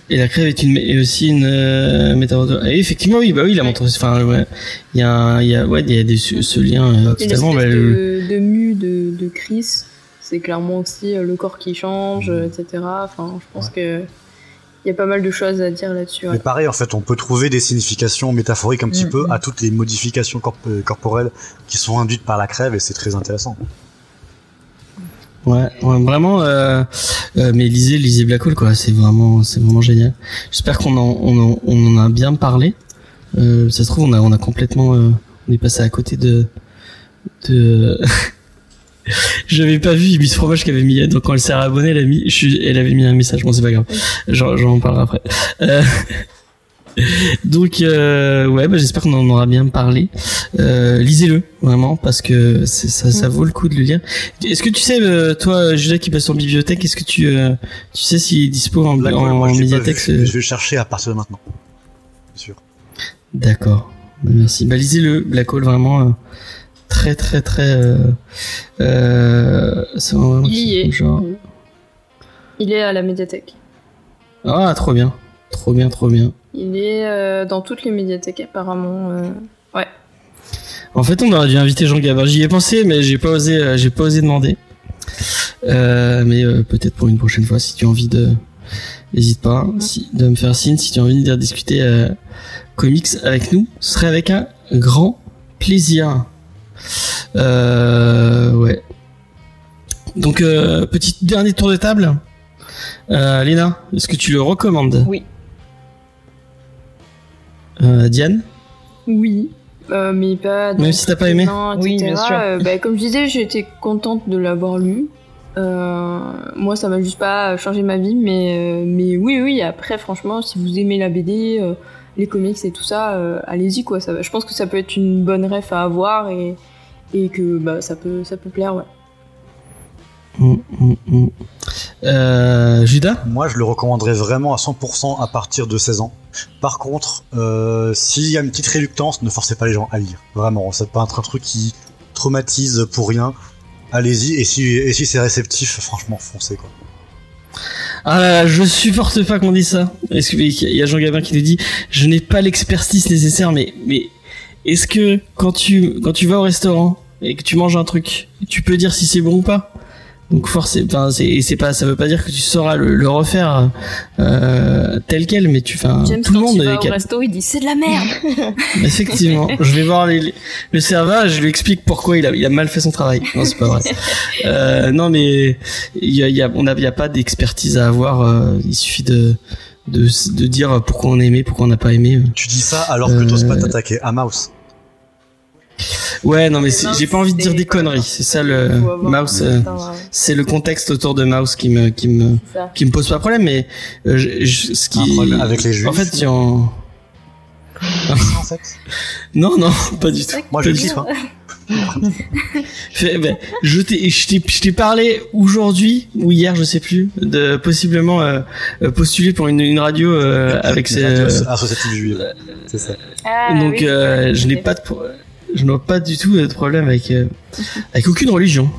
et la crève est une, est aussi une euh, métaphore. de- Et effectivement, oui, bah oui, la montre. Enfin, ouais, il y a, il y a, ouais, il y a des, ce, lien euh, totalement. bah, le- de, de mue de, de Chris, c'est clairement aussi euh, le corps qui change, Mm. etc. Enfin, je pense que il y a pas mal de choses à dire là-dessus. ouais. Mais pareil, en fait, on peut trouver des significations métaphoriques un petit Mm, peu mm. à toutes les modifications corp- euh, corporelles qui sont induites par la crève et c'est très intéressant. Ouais, vraiment. Euh, euh, mais lisez, lisez Black Hole, quoi. C'est vraiment, c'est vraiment génial. J'espère qu'on en, on en, on en a bien parlé. Euh, ça se trouve, on a, on a complètement, euh, on est passé à côté de de J'avais pas vu Ibis Fromage qui avait mis donc quand elle s'est abonnée elle, je elle avait mis un message bon c'est pas grave j'en parlerai après euh, donc euh, ouais bah, j'espère qu'on en aura bien parlé. Euh, lisez-le vraiment parce que ça, ça vaut le coup de le lire. Est-ce que tu sais euh, toi Judas qui passe en bibliothèque est-ce que tu tu sais s'il est dispo en, en, médiathèque je vais chercher à partir de maintenant. Bien sûr. D'accord. Merci. Bah lisez-le Black Hole vraiment très très très euh, euh, il est. genre... il est à la médiathèque. Ah trop bien trop bien trop bien. Il est euh, dans toutes les médiathèques apparemment ouais. En fait on aurait dû inviter Jean Gabin. J'y ai pensé mais j'ai pas osé j'ai pas osé demander. Mais peut-être pour une prochaine fois si tu as envie de n'hésite pas. Si, de me faire signe si tu as envie de discuter comics avec nous ce serait avec un grand plaisir. Euh, ouais. Donc, euh, petit dernier tour de table. Euh, Léna, est-ce que tu le recommandes? Oui. Euh, Diane Oui. Euh, mais pas. Même si t'as pas aimé Oui, bien sûr. Euh, bah, comme je disais, j'étais contente de l'avoir lu. moi, ça m'a juste pas changé ma vie, mais, mais oui, oui. Après, franchement, si vous aimez la BD, les comics et tout ça, allez-y quoi. Ça, je pense que ça peut être une bonne ref à avoir et, et que bah, ça, peut, ça peut plaire, ouais. Euh, Judas Moi, je le recommanderais vraiment à 100% à partir de 16 ans. Par contre, euh, s'il y a une petite réluctance, ne forcez pas les gens à lire. Vraiment, ça peut pas être un truc qui traumatise pour rien. Allez-y, et si, et si c'est réceptif, franchement, foncez quoi. Ah là, je supporte pas qu'on dise ça. Est-ce qu'il y a Jean Gabin qui nous dit Je n'ai pas l'expertise nécessaire, mais, mais est-ce que quand tu quand tu vas au restaurant et que tu manges un truc, tu peux dire si c'est bon ou pas? Donc forcément, c'est c'est pas, ça veut pas dire que tu sauras le, refaire euh, tel quel, mais tu, enfin, tout le monde. Au resto, il dit c'est de la merde. Effectivement, je vais voir les, le serveur, je lui explique pourquoi il a, il a mal fait son travail. Non, c'est pas vrai. Euh, non, mais il y a, y a, on a, y a pas d'expertise à avoir. Euh, il suffit de de, de dire pourquoi on a aimé, pourquoi on n'a pas aimé. Tu dis ça alors que t'oses pas euh, t'attaquer à Mouse. Ouais, non, mais j'ai pas envie de dire des conneries. C'est ça le Mouse. Euh, c'est le contexte autour de Mouse qui me qui me qui me pose pas de problème, mais euh, je, ce qui avec les juifs. En fait, en... non, non, pas du tout. Moi, je kiffe. Hein. ben, je t'ai, je t'ai parlé aujourd'hui ou hier, je sais plus, de possiblement euh, euh postuler pour une, une radio euh, avec ces. Associative juive. C'est ça. Ah, Donc, oui, euh, je n'ai pas de, je n'ai pas du tout de problème avec avec aucune religion,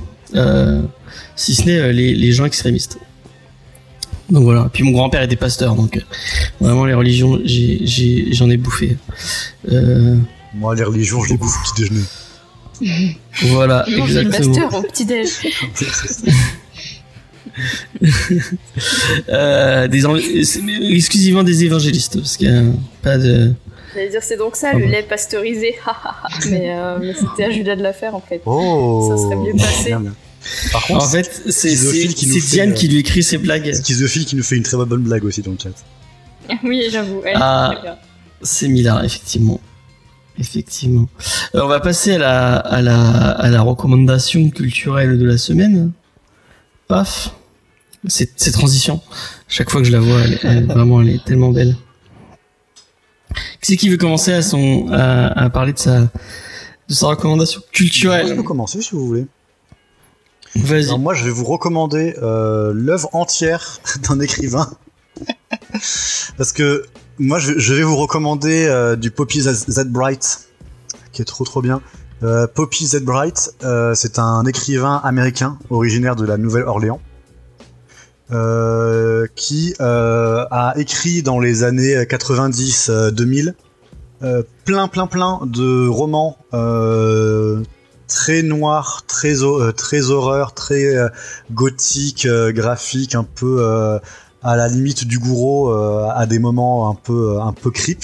si ce n'est les, les gens extrémistes. Donc voilà. Puis mon grand-père était pasteur, donc vraiment les religions, j'en ai bouffé. Euh... Moi, les religions, je les bouffe au petit déjeuner. Voilà, exactement. pasteur au petit déj. euh, des exclusivement des évangélistes parce qu'il n'y a pas de J'allais dire c'est donc ça le lait pasteurisé mais, euh, mais c'était à Judas de la faire en fait oh, ça serait mieux passé Par contre, en fait, c'est Diane qui lui écrit ses blagues. Schizophile qui nous fait une très bonne blague aussi dans le chat. oui, j'avoue. Ah, c'est Millard, effectivement. Effectivement. Euh, on va passer à la, à, la, à la recommandation culturelle de la semaine. Paf. C'est transition. Chaque fois que je la vois, elle, vraiment, elle est tellement belle. Qui c'est qui veut commencer à, son, à, parler de sa, de sa recommandation culturelle Je peux commencer si vous voulez. Vas-y. Moi, je vais vous recommander euh, l'œuvre entière d'un écrivain. Parce que moi, je, vais vous recommander euh, du Poppy Z, Bright, qui est trop trop bien. Euh, Poppy Z Bright, c'est un écrivain américain originaire de la Nouvelle-Orléans. Qui a écrit dans les années 90-2000 plein plein plein de romans très noirs, très très horreur, très gothique, graphique, un peu à la limite du gourou euh, à des moments un peu euh, un peu creep.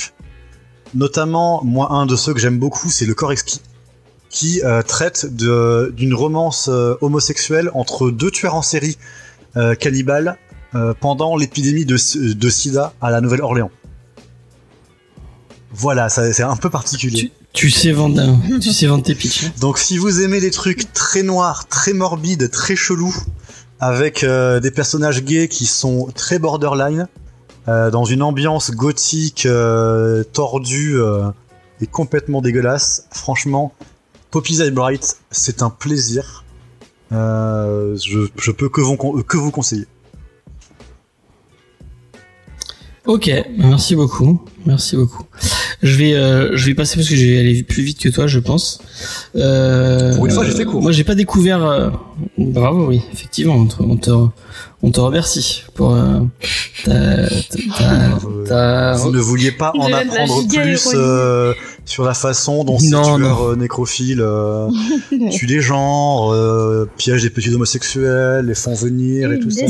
Notamment, moi, un de ceux que j'aime beaucoup, c'est le corps exquis, qui euh, traite d'une romance homosexuelle entre deux tueurs en série cannibales pendant l'épidémie de, de, SIDA à la Nouvelle-Orléans. Voilà, c'est un peu particulier. Tu sais vendre, tu sais vendre tes pitchs. hein. Donc si vous aimez les trucs très noirs, très morbides, très chelous, avec euh, des personnages gays qui sont très borderline, euh, dans une ambiance gothique, euh, tordue euh, et complètement dégueulasse, franchement, Poppy's Eye Bright, c'est un plaisir. Euh, je, je peux que vous, con- que vous conseiller. Ok, merci beaucoup, merci beaucoup. Je vais, euh, je vais passer parce que je vais aller plus vite que toi, je pense. Euh, Pour une fois, j'ai fait court. Moi, j'ai pas découvert. euh, Bravo, oui, effectivement, on te, on te, on te remercie pour euh, ta, ta, Euh, ta- Vous ne vouliez pas en apprendre plus euh, sur la façon dont ces tueurs non. euh, nécrophiles euh, tuent des gens, euh, piègent des petits homosexuels, les font venir et tout ça.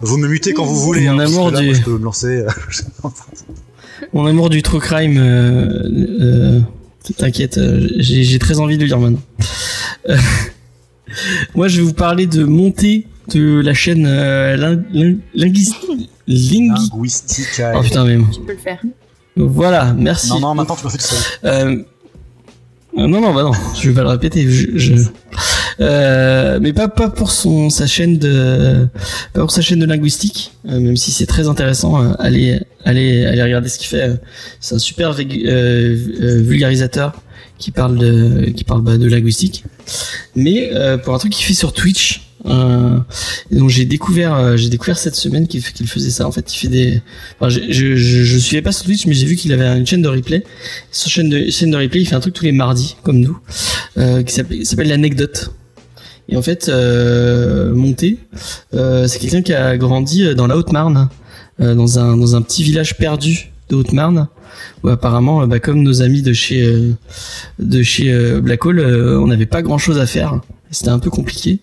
Vous me mutez quand vous voulez. Mon hein, que amour là, du- moi, je peux me lancer. Mon amour du true crime, euh, euh, t'inquiète, euh, j'ai très envie de le lire maintenant. Moi, je vais vous parler de montée de la chaîne euh, lin- lin- linguis- lingui- Linguistique. Oh putain, même. Tu peux le faire. Voilà, merci. Non, non, maintenant tu m'as fait tout seul. Non, non, bah non, je vais pas le répéter. Je, je- Euh, mais pas pas pour son sa chaîne de pas pour sa chaîne de linguistique, euh, même si c'est très intéressant. euh, allez allez allez regarder ce qu'il fait. C'est un super vulgarisateur qui parle de qui parle bah, de linguistique. Mais pour un truc qu'il fait sur Twitch. Euh, donc j'ai découvert euh, j'ai découvert cette semaine qu'il faisait ça en fait. Il fait des je, je, je, suivais pas sur Twitch mais j'ai vu qu'il avait une chaîne de replay. Sur chaîne de chaîne de replay il fait un truc tous les mardis comme nous euh, qui s'appelle l'anecdote. Et en fait Monté c'est quelqu'un qui a grandi dans la Haute-Marne dans un dans un petit village perdu de Haute-Marne où apparemment bah, comme nos amis de chez de chez Black Hole on n'avait pas grand chose à faire c'était un peu compliqué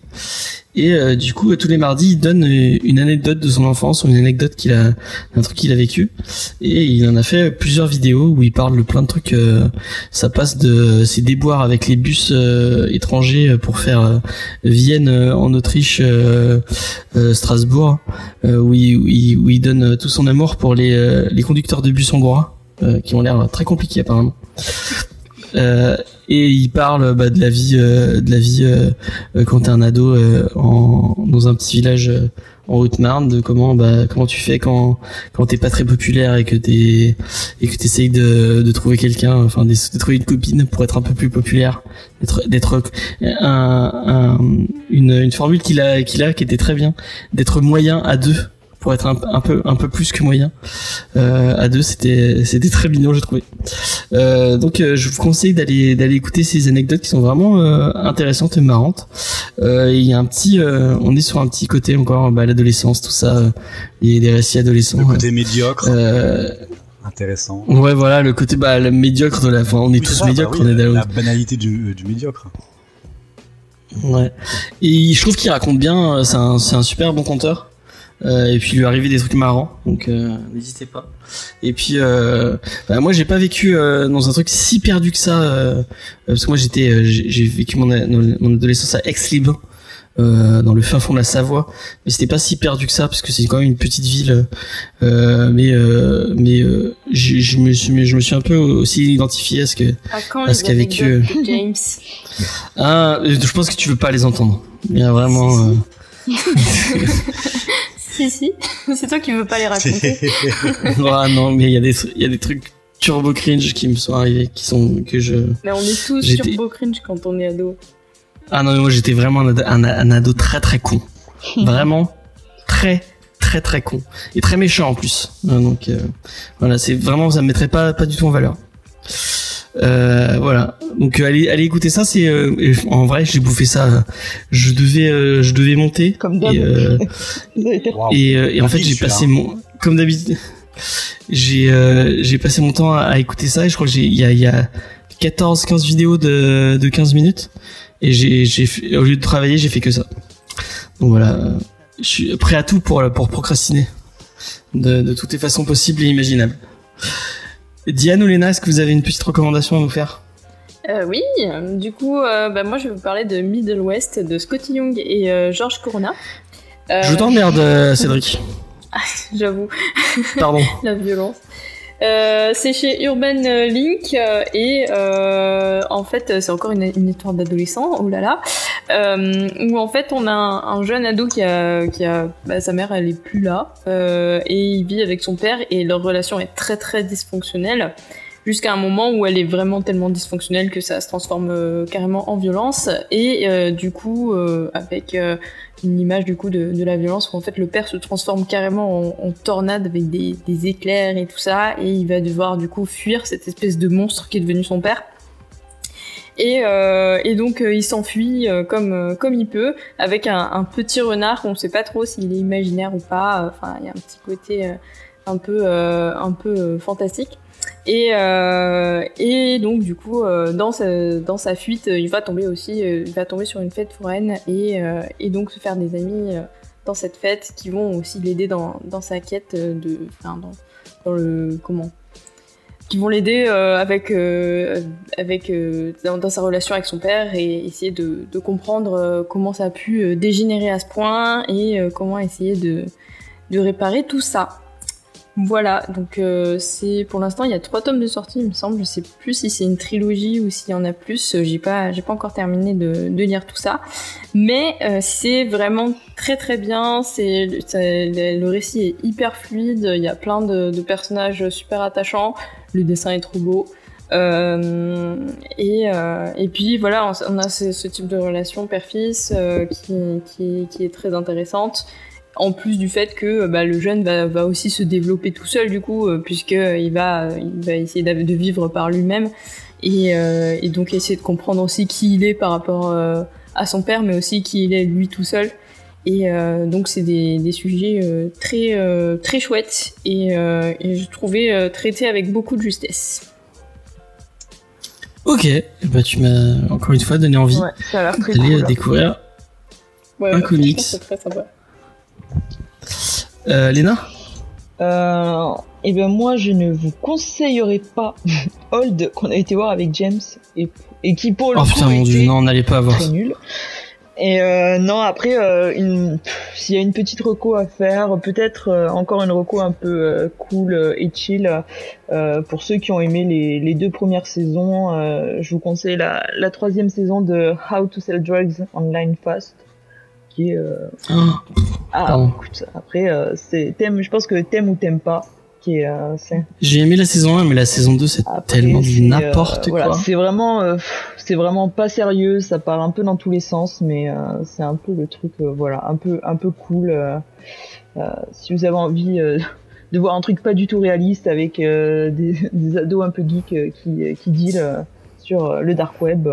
et euh, du coup, tous les mardis, il donne euh, une anecdote de son enfance ou une anecdote qu'il a, un truc qu'il a vécu. Et il en a fait plusieurs vidéos où il parle de plein de trucs. euh, ça passe de ses déboires avec les bus euh, étrangers pour faire euh, Vienne euh, en Autriche, Strasbourg, où, il, où, il, où il donne tout son amour pour les, les conducteurs de bus hongrois, qui ont l'air très compliqués apparemment. Euh, et il parle bah, de la vie euh, de la vie euh, euh, quand t'es un ado en, dans un petit village en Haute-Marne de comment bah comment tu fais quand quand t'es pas très populaire et que t'es et que t'essayes de, de trouver quelqu'un enfin de, de trouver une copine pour être un peu plus populaire d'être d'être un, un, une une formule qu'il a qu'il a qui était très bien d'être moyen à deux pour être un, un peu un peu plus que moyen euh, à deux c'était c'était très mignon j'ai trouvé euh, donc euh, je vous conseille d'aller d'aller écouter ces anecdotes qui sont vraiment intéressantes et marrantes il y a un petit on est sur un petit côté encore bah, l'adolescence tout ça et des récits adolescents Le côté médiocre, intéressant. ouais voilà le côté bah le médiocre de la fin on est Oui, tous bah médiocres oui, on est la, la banalité du, du médiocre. Ouais. Et je trouve qu'il raconte bien, c'est un, c'est un super bon conteur. Euh, et puis lui arrivé des trucs marrants, donc euh, n'hésitez pas. Et puis euh, bah, moi j'ai pas vécu euh, dans un truc si perdu que ça, euh, parce que moi j'étais, euh, j'ai vécu mon, mon adolescence à Aix-les-Bains, euh, dans le fin fond de la Savoie, mais c'était pas si perdu que ça, parce que c'est quand même une petite ville. Euh, mais euh, mais euh, je, je me suis, je me suis un peu aussi identifié à ce que À quand les qu'a vécu, James? Ah, je pense que tu veux pas les entendre. Il y a vraiment. euh, Si, si. C'est toi qui veux pas les raconter. ah non, mais il y a des tru- il y a des trucs turbo cringe qui me sont arrivés, qui sont que je. Mais on est tous turbo cringe quand on est ado. Ah non, mais moi j'étais vraiment un ado, un, un ado très très con, vraiment très très très con et très méchant en plus. Euh, Donc euh, voilà, c'est vraiment ça me mettrait pas pas du tout en valeur. Euh, voilà. Donc euh, allez allez écouter ça. C'est euh, en vrai j'ai bouffé ça. euh, Je devais euh, je devais monter. Comme d'hab. Et, euh. Et, euh, et en fait, j'ai passé mon, comme d'habitude, j'ai euh, j'ai passé mon temps à, à écouter ça et je crois que j'ai il y a il y a 14 15 vidéos de de 15 minutes et j'ai j'ai fait- au lieu de travailler, j'ai fait que ça. Donc voilà, je suis prêt à tout pour pour procrastiner de de toutes les façons possibles et imaginables. Diane ou Léna, est-ce que vous avez une petite recommandation à nous faire? Euh, oui, du coup, euh, bah, moi je vais vous parler de Middle West de Scotty Young et euh, George Corona. Je t'emmerde, Cédric. J'avoue, Pardon. la violence. Euh, c'est chez Urban Link euh, et euh, en fait c'est encore une, une histoire d'adolescent, oh là là, euh, où en fait on a un, un, jeune ado qui a, qui a bah, sa mère elle est plus là euh, et il vit avec son père et leur relation est très très dysfonctionnelle jusqu'à un moment où elle est vraiment tellement dysfonctionnelle que ça se transforme carrément en violence. Et du coup avec une image du coup de, la violence où en fait le père se transforme carrément en, tornade avec des, éclairs et tout ça et il va devoir du coup fuir cette espèce de monstre qui est devenu son père. Et, euh, donc euh, il s'enfuit euh, comme il peut avec un, petit renard qu'on ne sait pas trop s'il est imaginaire ou pas. Enfin il y a un petit côté un peu un peu fantastique. Et, euh, et donc du coup, euh, dans, sa, fuite, il va tomber aussi, euh, il va tomber sur une fête foraine et, donc se faire des amis dans cette fête qui vont aussi l'aider dans, sa quête de, enfin dans, le comment, qui vont l'aider avec avec dans, sa relation avec son père et essayer de, comprendre comment ça a pu dégénérer à ce point et comment essayer de réparer tout ça. Voilà, donc euh, c'est pour l'instant il y a trois tomes de sortie, il me semble. Je sais plus si c'est une trilogie ou s'il y en a plus. J'ai pas, j'ai pas encore terminé de, de, lire tout ça, mais euh, c'est vraiment très très bien. C'est le récit est hyper fluide. Il y a plein de, personnages super attachants. Le dessin est trop beau. Euh, et, euh, et puis voilà, on, a ce, type de relation père-fils euh, qui, qui, est très intéressante en plus du fait que bah, le jeune va, va, aussi se développer tout seul du coup, euh, puisqu'il va, il va essayer de vivre par lui-même et, euh, et, donc essayer de comprendre aussi qui il est par rapport euh, à son père, mais aussi qui il est lui tout seul. Et euh, donc c'est des, des, sujets euh, très très chouettes et, et je trouvais traités avec beaucoup de justesse. Ok, bah tu m'as encore une fois donné envie ouais, d'aller cool. découvrir ouais, un comics. Très sympa. Euh, Léna euh, Eh bien moi je ne vous conseillerais pas Hold qu'on a été voir avec James et, et qui pour le oh, coup putain, mon Dieu, non, on n'allait pas voir. nul. Et euh, non après euh, s'il y a une petite reco à faire, peut-être encore une reco un peu cool et chill pour ceux qui ont aimé les, les deux premières saisons. je vous conseille la, la troisième saison de How to Sell Drugs Online Fast qui est euh... oh, ah écoute, après euh, c'est je pense que t'aimes ou t'aimes pas qui est euh, J'ai aimé la saison 1 mais la saison 2 c'est Après, tellement c'est, n'importe quoi. c'est vraiment c'est vraiment pas sérieux ça part un peu dans tous les sens mais c'est un peu le truc voilà un peu un peu cool si vous avez envie de voir un truc pas du tout réaliste avec euh, des, des ados un peu geeks euh, qui qui deal euh, sur le dark web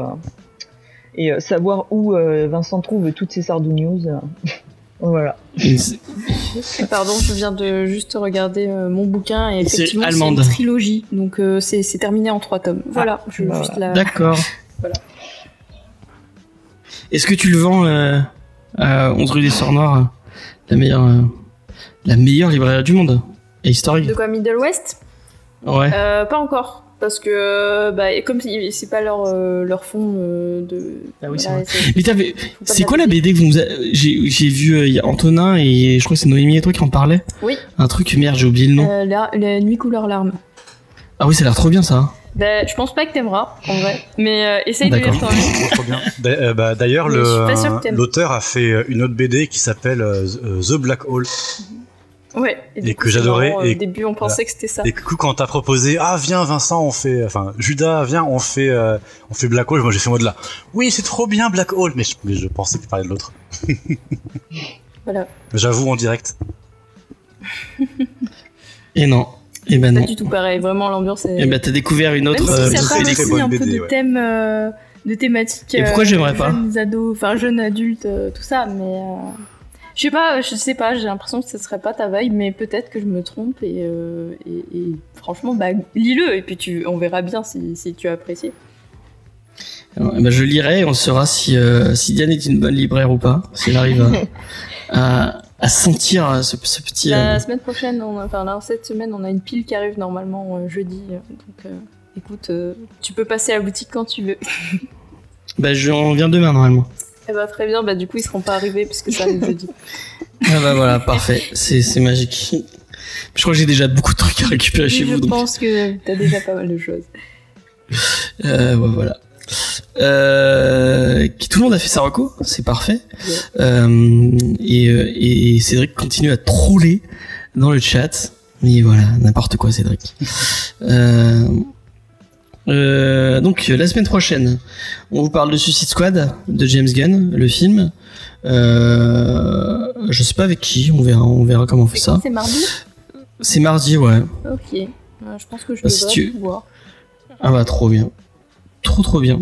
et euh, savoir où euh, Vincent trouve toutes ces sardou news euh, voilà Pardon, je viens de juste regarder euh, mon bouquin et C'est effectivement c'est une trilogie, donc euh, c'est c'est terminé en trois tomes. Voilà, je veux bah juste la. D'accord. Voilà. Est-ce que tu le vends euh, à 11 rue des Sœurs Noires, euh, la meilleure, euh, la meilleure librairie du monde? Et historique De quoi Middle West? Ouais. euh, Pas encore. Parce que, euh, bah, comme c'est pas leur, euh, leur fond euh, de. Ah oui, c'est voilà, vrai. c'est- Mais c'est quoi la BD que vous nous a- j'ai j'ai vu euh, il y a Antonin et je crois que c'est Noémie et toi qui en parlaient. Oui. Un truc merde, j'ai oublié le nom. Euh, la, la nuit couleur larme. Ah oui, ça a l'air trop bien ça. Bah, je pense pas que t'aimeras, en vrai. Mais euh, essaye de lire euh, bah, D'ailleurs, l'auteur a fait une autre BD qui s'appelle euh, The Black Hole. Ouais. Et coup, que j'adorais, euh, et- Au début, on pensait que c'était ça. Et du coup, quand t'as proposé, ah viens Vincent, on fait, enfin Judas, viens, on fait, euh, on fait Black Hole. Moi, j'ai fait moi de là. Oui, c'est trop bien Black Hole, mais je, mais je pensais que tu parlais de l'autre. Voilà. J'avoue en direct. Et non. Et ben Pas non. du tout pareil. Vraiment, l'ambiance est. Et ben t'as découvert une autre. Même euh, si ça parle très aussi un peu de ouais. thèmes, euh, de thématiques. Et pourquoi euh, j'aimerais pas Jeunes ados, enfin jeunes adultes, euh, tout ça, mais euh, je sais pas, je sais pas. J'ai l'impression que ce serait pas ta vibe, mais peut-être que je me trompe et, euh, et, et franchement, bah lis-le et puis tu, on verra bien si, si tu as apprécié. Ben, je lirai et on saura si, euh, si Diane est une bonne libraire ou pas. Si elle arrive à, à, à sentir ce, ce petit. La euh, semaine prochaine, on, enfin là, cette semaine, on a une pile qui arrive normalement jeudi, donc. Écoute, tu peux passer à la boutique quand tu veux. Bah, je on vient demain normalement. Eh bah très bien, bah du coup ils seront pas arrivés puisque ça arrive jeudi. Ah bah voilà, parfait. C'est c'est magique. Je crois que j'ai déjà beaucoup de trucs à récupérer chez je vous. donc, pense que t'as déjà pas mal de choses. euh, ouais, voilà. Euh, tout le monde a fait sa reco, c'est parfait. Euh, et, euh, et Cédric continue à troller dans le chat. Mais voilà, n'importe quoi, Cédric. Euh, euh, donc la semaine prochaine, on vous parle de Suicide Squad de James Gunn, le film. Euh, je sais pas avec qui, on verra, on verra comment on fait ça. C'est mardi C'est mardi, ouais. Ok. Ouais, je pense que je Bah, si devrais tu- pouvoir. Ah bah trop bien, trop trop bien.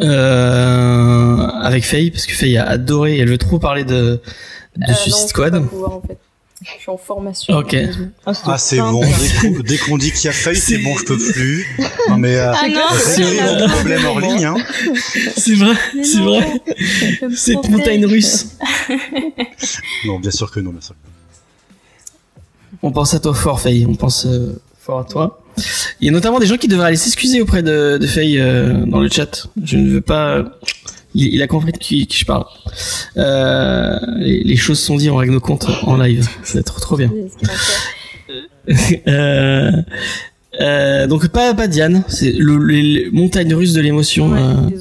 Euh, avec Faye, parce que Faye a adoré, elle veut trop parler de, de Euh, non, Suicide vais Squad. pas pouvoir, en fait. Je suis en formation. Ok. Ah, c'est bon. Dès qu'on- dit qu'il y a feuille, c'est bon, je peux plus. Non, mais euh, Ah non, c'est problèmes hors ligne. Hein. C'est vrai, c'est vrai. Cette montagne russe. Non, bien sûr que non, bien sûr. que non. On pense à toi fort, Faye. On pense euh, fort à toi. Il y a notamment des gens qui devraient aller s'excuser auprès de, de Faye euh, dans le chat. Je ne veux pas. Il, il a compris de qui, qui je parle. Euh, les, les choses sont dites, on règle nos comptes en live. C'est trop trop bien. En euh, euh, donc pas pas Diane, c'est le, les- les montagnes russes de l'émotion Ouais,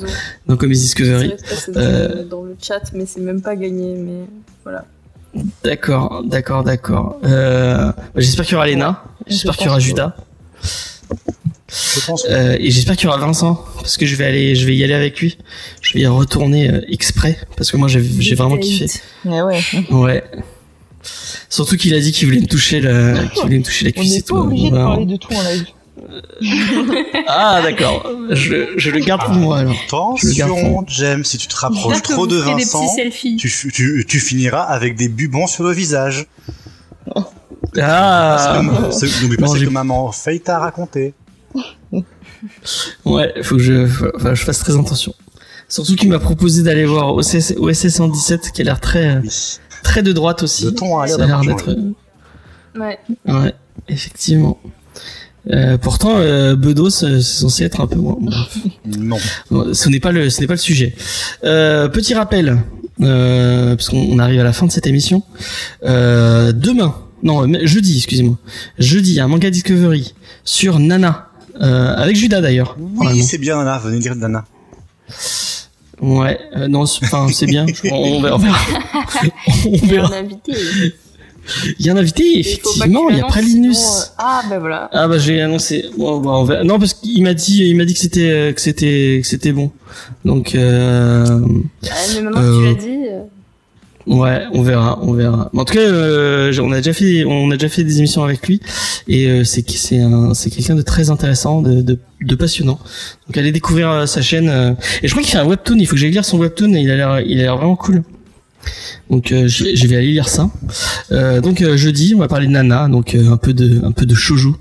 dans Comedy Discovery. Dans, dans le chat, mais c'est même pas gagné. Mais voilà. D'accord, d'accord, d'accord. Bah, j'espère qu'il y aura Lena, j'espère Je qu'il y aura Judas, Je pense. euh, et j'espère qu'il y aura Vincent, parce que je vais aller, je vais y aller avec lui. Je vais y retourner euh, exprès, parce que moi j'ai vraiment kiffé. Mais ouais. Ouais. Surtout qu'il a dit qu'il voulait me toucher la, qu'il voulait me toucher la On cuisse et n'est pas obligé de parler de tout en live. Ah d'accord. Je, je le garde pour moi alors. Attention, James, si tu te rapproches trop de Vincent, tu, f- tu, tu finiras avec des bubons sur le visage. Ah. N'oublie pas Non, ce que maman Faye t'a raconté. Ouais, faut que je, faut- enfin, je fasse très attention. Surtout qu'il m'a proposé d'aller voir OSS, OSS 117 qui a l'air très, euh, très de droite aussi. Le ton a l'air Ça a l'air d'être. changé. Ouais. Ouais, effectivement. Euh, pourtant, euh, Bedos, euh, c'est censé être un peu moins. bref. Non. Bon, ce n'est pas le, ce n'est pas le sujet. Euh, petit rappel, euh, parce qu'on on arrive à la fin de cette émission. Euh, demain, non, jeudi, excusez-moi. Jeudi, il y a un manga Discovery sur Nana, euh, avec Judas d'ailleurs. Oui, c'est bien, Nana. Venez dire Nana. Ouais, euh, non, c'est- enfin, c'est bien. On, on verra. On verra. On Il y a verra. un invité. Il y a un invité, Il faut pas que effectivement. Il y a Pralinus. sinon, euh, Ah, ben voilà. Ah bah j'ai annoncé. Bon, bah, on verra. Non parce qu'il m'a dit, il m'a dit que c'était, euh, que c'était, que c'était bon. Donc euh, Ah, mais maintenant que Euh, tu l'as dit. Ouais, on verra, on verra. En tout cas, euh, on a déjà fait, on a déjà fait des émissions avec lui et euh, c'est que- c'est un, c'est quelqu'un de très intéressant, de, de, de passionnant. Donc allez découvrir euh, sa chaîne. euh, et je crois qu'il fait un webtoon. Il faut que j'aille lire son webtoon. Et il a l'air, il a l'air vraiment cool. Donc euh, je, je vais aller lire ça. Euh, donc euh, jeudi, on va parler de Nana, donc euh, un peu de un peu de shoujo.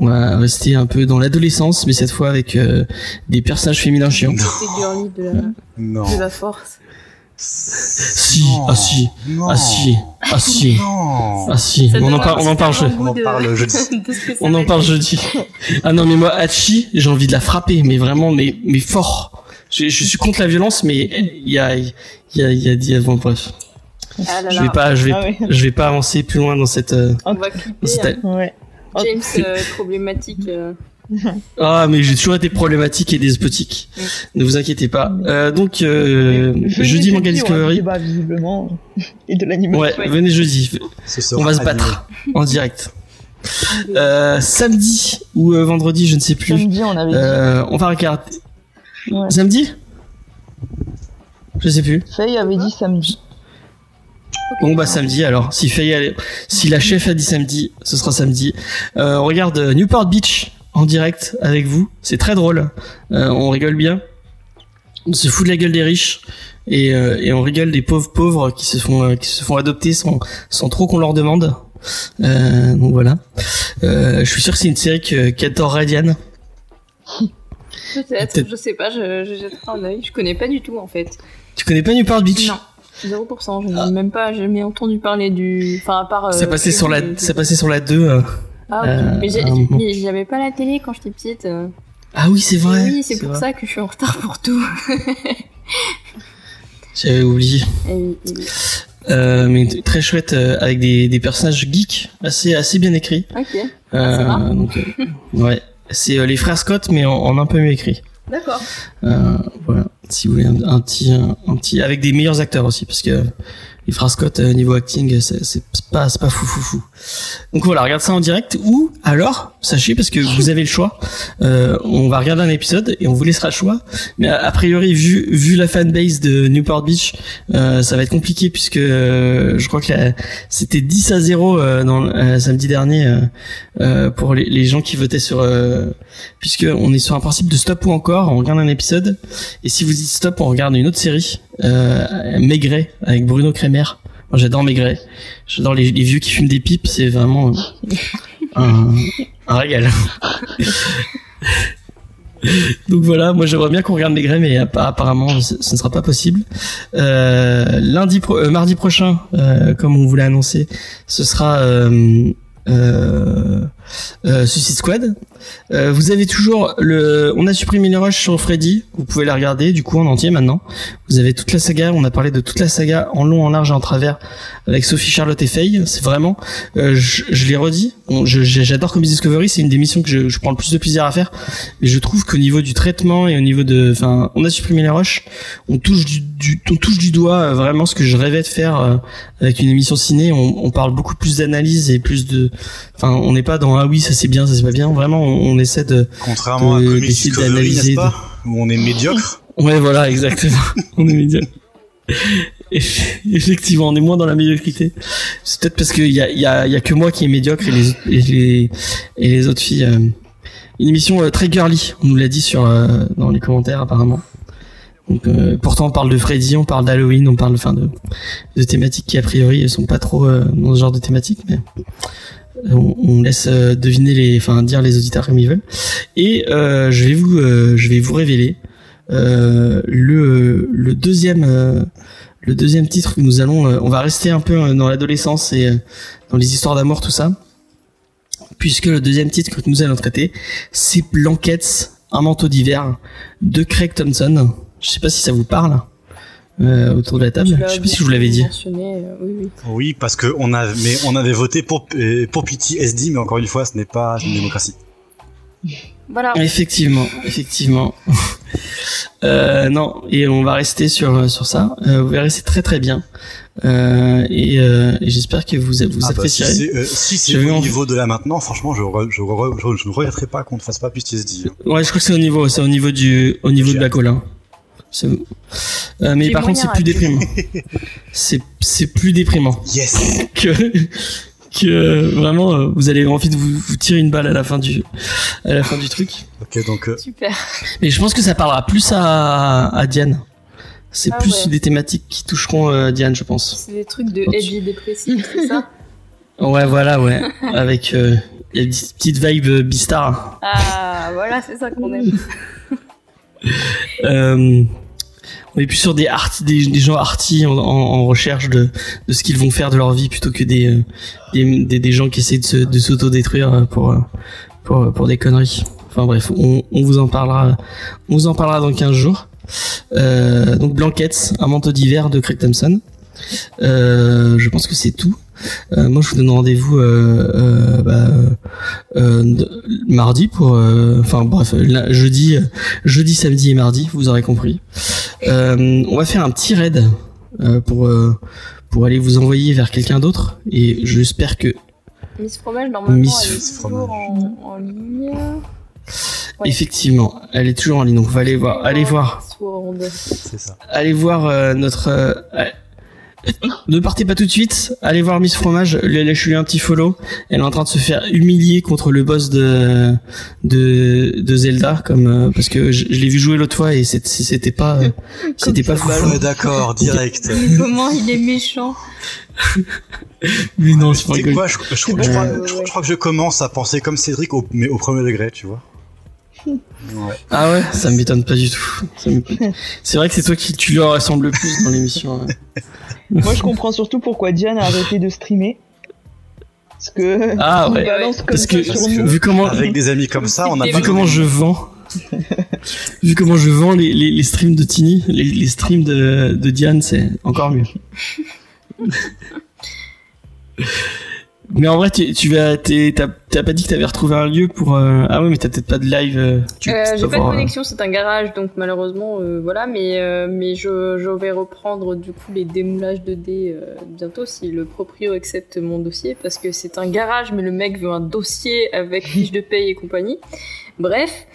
On va rester un peu dans l'adolescence, mais cette fois avec euh, des personnages féminins chiants. De la, Non. de la force. Si, Non. ah si, Non. ah si, ah si, Non. ah si. On en parle, on en parle, je- avant-goût On en de- parle jeudi. on en parle jeudi. Ah non, mais moi Hachi, j'ai envie de la frapper, mais vraiment, mais mais fort. Je, je suis contre la violence, mais il y a il y a il y a, il y a bon, bref. Ah là Je là. vais pas, je vais, Ah je vais pas avancer plus loin dans cette. euh, On va clipper. dans cette- hein. Ouais. James, euh, problématique. euh, Ah, mais j'ai toujours été problématique et despotique. Ne vous inquiétez pas. Euh, donc, euh, Je jeudi Manga jeudi, on a un Discovery. débat, visiblement. Et de l'animation. Ouais, Ouais. venez jeudi. On va se battre en direct. Euh, samedi ou euh, vendredi, je ne sais plus. Samedi, on avait Euh, on va regarder. dit. Ouais. Samedi? Je sais plus. Faye avait dit samedi. Bon bah samedi alors. Si Faye, elle- si la chef a dit samedi, ce sera samedi. Euh, on regarde Newport Beach en direct avec vous. C'est très drôle. Euh, on rigole bien. On se fout de la gueule des riches et, euh, et on rigole des pauvres pauvres qui se font euh, qui se font adopter sans sans trop qu'on leur demande. Euh, donc voilà. Euh, je suis sûr que c'est une série que qu'adorerait Diane. Peut-être, Peut-être. je sais pas, je, je jetterai un œil. Je connais pas du tout en fait. Tu connais pas Newport Beach? Non, 0%. Je n'ai même pas jamais entendu parler du. Enfin, à part. Ça euh, passait sur la ça passait sur la 2. Ah, ok. euh, mais j'avais pas la télé quand j'étais petite. euh. Ah oui, c'est vrai. oui, c'est pour vrai. ça que je suis en retard pour tout. J'avais oublié. Et et oui. euh, mais très chouette euh, avec des, des personnages geeks assez assez bien écrits. Ok. Euh, c'est marrant. donc, euh, ouais, c'est euh, les frères Scott mais en, en un peu mieux écrit. D'accord. Euh, voilà, si vous voulez un, un petit un, un petit avec des meilleurs acteurs aussi parce que les frères Scott euh, niveau acting c'est c'est pas c'est pas fou fou fou. Donc voilà, regarde ça en direct ou alors sachez parce que vous avez le choix. Euh, on va regarder un épisode et on vous laissera le choix. Mais a, priori vu vu la fanbase de Newport Beach, euh, ça va être compliqué puisque euh, je crois que c'était 10 à 0 euh, dans le- euh, samedi dernier pour les, gens qui votaient sur puisque on est sur un principe de stop ou encore, on regarde un épisode et si vous dites stop, on regarde une autre série Maigret avec Bruno Kremer. J'adore Maigret. J'adore les, vieux qui fument des pipes, c'est vraiment un, un régal. Donc voilà, moi j'aimerais bien qu'on regarde Maigret, mais appa- apparemment ce, ne sera pas possible. Euh, lundi, pro- euh, mardi prochain, euh, comme on vous l'a annoncé, ce sera euh, Suicide Squad. Euh, vous avez toujours le, on a supprimé les rushs sur Freddy. Vous pouvez la regarder du coup en entier maintenant. Vous avez toute la saga. On a parlé de toute la saga en long, en large et en travers avec Sophie, Charlotte et Faye. C'est vraiment, euh, je, je l'ai redit. J'adore Comedy Discovery. C'est une des missions que je, prends le plus de plaisir à faire. Mais je trouve qu'au niveau du traitement et au niveau de, enfin, on a supprimé les rushs. On touche du, on touche du doigt vraiment ce que je rêvais de faire avec une émission ciné. On, on parle beaucoup plus d'analyse et plus de, enfin, on n'est pas dans ah oui ça c'est bien, ça c'est pas bien. Vraiment, on, on essaie de, Contrairement à de- d'essayer Discovery, d'analyser, Où on est médiocre. Ouais, voilà, exactement. on est médiocre. Eff- Effectivement, on est moins dans la médiocrité. C'est peut-être parce qu'il y a, il y, a, il y a que moi qui est médiocre et les, et les, et les autres filles. euh, Une émission euh, très girly, on nous l'a dit sur euh, dans les commentaires apparemment. Donc, pourtant, on parle de Freddy, on parle d'Halloween, on parle enfin de, de thématiques qui a priori sont pas trop dans ce genre de thématiques, mais on, on laisse euh, deviner les, enfin dire les auditeurs comme ils veulent. Et euh, je vais vous, euh, je vais vous révéler euh, le, le deuxième euh, le deuxième titre que nous allons euh, on va rester un peu euh, dans l'adolescence et euh, dans les histoires d'amour tout ça. Puisque le deuxième titre que nous allons traiter c'est Blankets un manteau d'hiver de Craig Thompson. Je sais pas si ça vous parle euh, autour de la table je sais pas si je vous l'avais dit euh, oui, oui. Oui, parce que on a, mais on avait voté pour euh, pour PTSD, mais encore une fois, ce n'est pas une démocratie. Voilà. Effectivement, effectivement. Euh, non, et on va rester sur sur ça. Euh, vous verrez, c'est très très bien. Euh, et euh, et j'espère que vous vous Ah bah, si apprécierez. c'est euh, si c'est au niveau de là maintenant, franchement, je re- je, re- je, je ne regretterai pas qu'on ne fasse pas PTSD. hein. Ouais, je crois que c'est au niveau, c'est au niveau du, au niveau de la colline. C'est- Euh, mais par contre, c'est plus déprimant. c'est, c'est plus déprimant Yes. que, que euh, vraiment, euh, vous allez envie de vous, vous tirer une balle à la fin du, à la fin du truc. Ok, donc euh, Super. Mais je pense que ça parlera plus à, à Diane. C'est Ah plus ouais. des thématiques qui toucheront euh, Diane, je pense. C'est des trucs de tu- edgy dépressif, c'est ça Ouais, voilà, ouais. Avec, euh, il y a une petite vibe euh, Beastar. Ah, voilà, c'est ça qu'on aime. Euh, on est plus sur des gens arty en, recherche de, ce qu'ils vont faire de leur vie plutôt que des, euh, gens qui essaient de s'auto-détruire euh, pour, des conneries. Enfin bref, on, vous en parlera, dans 15 jours. Donc Blankets, un manteau d'hiver de Craig Thompson. Je pense que c'est tout. Euh, moi, je vous donne rendez-vous euh, euh, bah, mardi pour, enfin bref, là, jeudi, jeudi, samedi et mardi, vous aurez compris. On va faire un petit raid pour pour aller vous envoyer vers quelqu'un d'autre et j'espère que Miss Fromage, normalement, Miss elle est toujours en, en ligne. Ouais. effectivement, elle est toujours en ligne. Donc, on va aller voir, allez voir, c'est ça. allez voir euh, notre. euh, ne partez pas tout de suite. Allez voir Miss Fromage. Lâchez-lui un petit follow. Elle est en train de se faire humilier contre le boss de de, de Zelda, comme euh, parce que je, je l'ai vu jouer l'autre fois et c'est- c'était pas euh, c'était pas fou. D'accord, direct. Mais comment il est méchant Mais non, rigolo. quoi, je, je- je- je crois, je- je crois que je commence à penser comme Cédric, au, mais au premier degré, tu vois. Ah ouais, ça m'étonne pas du tout. C'est vrai que c'est toi qui tu leur ressembles le plus dans l'émission. ouais. Moi, je comprends surtout pourquoi Diane a arrêté de streamer. Parce que Ah ouais. balance comme Parce ça que sur nous. vu comment Avec des amis comme ça, on a Vu pas vu comment je vends, vu comment je vends les, les, les streams de Tini, les, les streams de, de Diane, c'est encore mieux. Mais en vrai, tu, tu vas, t'as pas dit que t'avais retrouvé un lieu pour. euh, Ah ouais, mais t'as peut-être pas de live. euh, Euh, j'ai pas de connexion, c'est un garage, donc malheureusement, voilà. Mais, mais je, je vais reprendre du coup les démoulages de dés bientôt si le proprio accepte mon dossier, parce que c'est un garage, mais le mec veut un dossier avec fiche de paye et compagnie. Bref,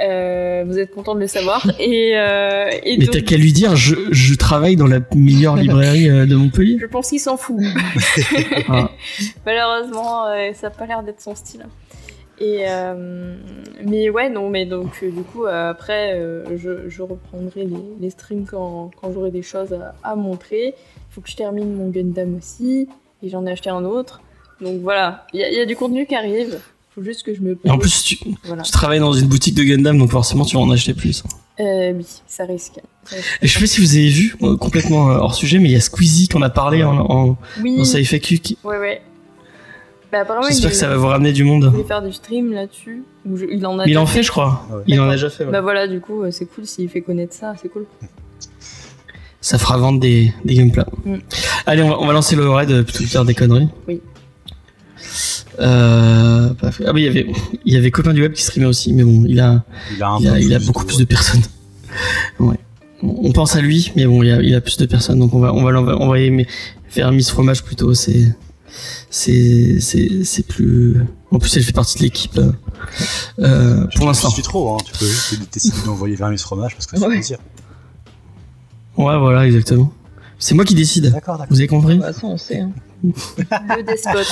euh, vous êtes content de le savoir. Et, euh, et Mais donc, t'as qu'à lui dire, je, je travaille dans la meilleure librairie euh, de Montpellier. je pense qu'il s'en fout. Ah. Malheureusement, ça a pas l'air d'être son style. Et euh, mais ouais, non, mais donc euh, du coup euh, après, je, je reprendrai les, les streams quand, quand j'aurai des choses à, à montrer. Il faut que je termine mon Gundam aussi, et j'en ai acheté un autre. Donc voilà, il y, a- il y a du contenu qui arrive. Faut juste que je me. Et en plus, tu, voilà. tu travailles dans une boutique de Gundam, donc forcément, tu vas en acheter plus. Euh, oui, ça risque. Ça risque. Et je sais pas si vous avez vu, euh, complètement euh, hors sujet, mais il y a Squeezie qu'on a parlé en, en, Oui. dans sa FAQ. qui- Ouais, ouais. Bah, J'espère il, que ça va vous ramener du monde. il voulait faire du stream là-dessus. il en a Mais il déjà en fait, je crois. Ah ouais. Il en a déjà fait. ouais. Bah voilà, du coup, euh, c'est cool s'il fait connaître ça, c'est cool. Ça fera vendre des, des gameplays. Mm. Allez, on va, on va lancer le raid plutôt que de faire des conneries. Oui. Euh, fait- ah oui, il y avait, il y avait copain du web qui streamait aussi, mais bon, il a, Il a, un il a, peu il a beaucoup plus de personnes. Ouais. On pense à lui, mais bon, il a, il a plus de personnes, donc on va, on va l'envoyer, faire Miss Fromage plutôt. C'est, c'est, c'est, c'est plus. En plus, elle fait partie de l'équipe. euh, euh, pour l'instant. Je suis trop, hein. tu peux juste décider d'envoyer vers Miss Fromage parce que c'est Ouais. plaisir. Ouais, voilà, exactement. C'est moi qui décide. D'accord, d'accord. Vous avez compris De toute façon, on sait. hein. Le despote.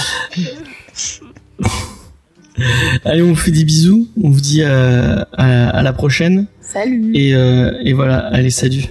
Allez, on vous fait des bisous. On vous dit euh, à, à la prochaine. Salut Et, euh, et voilà, allez, salut.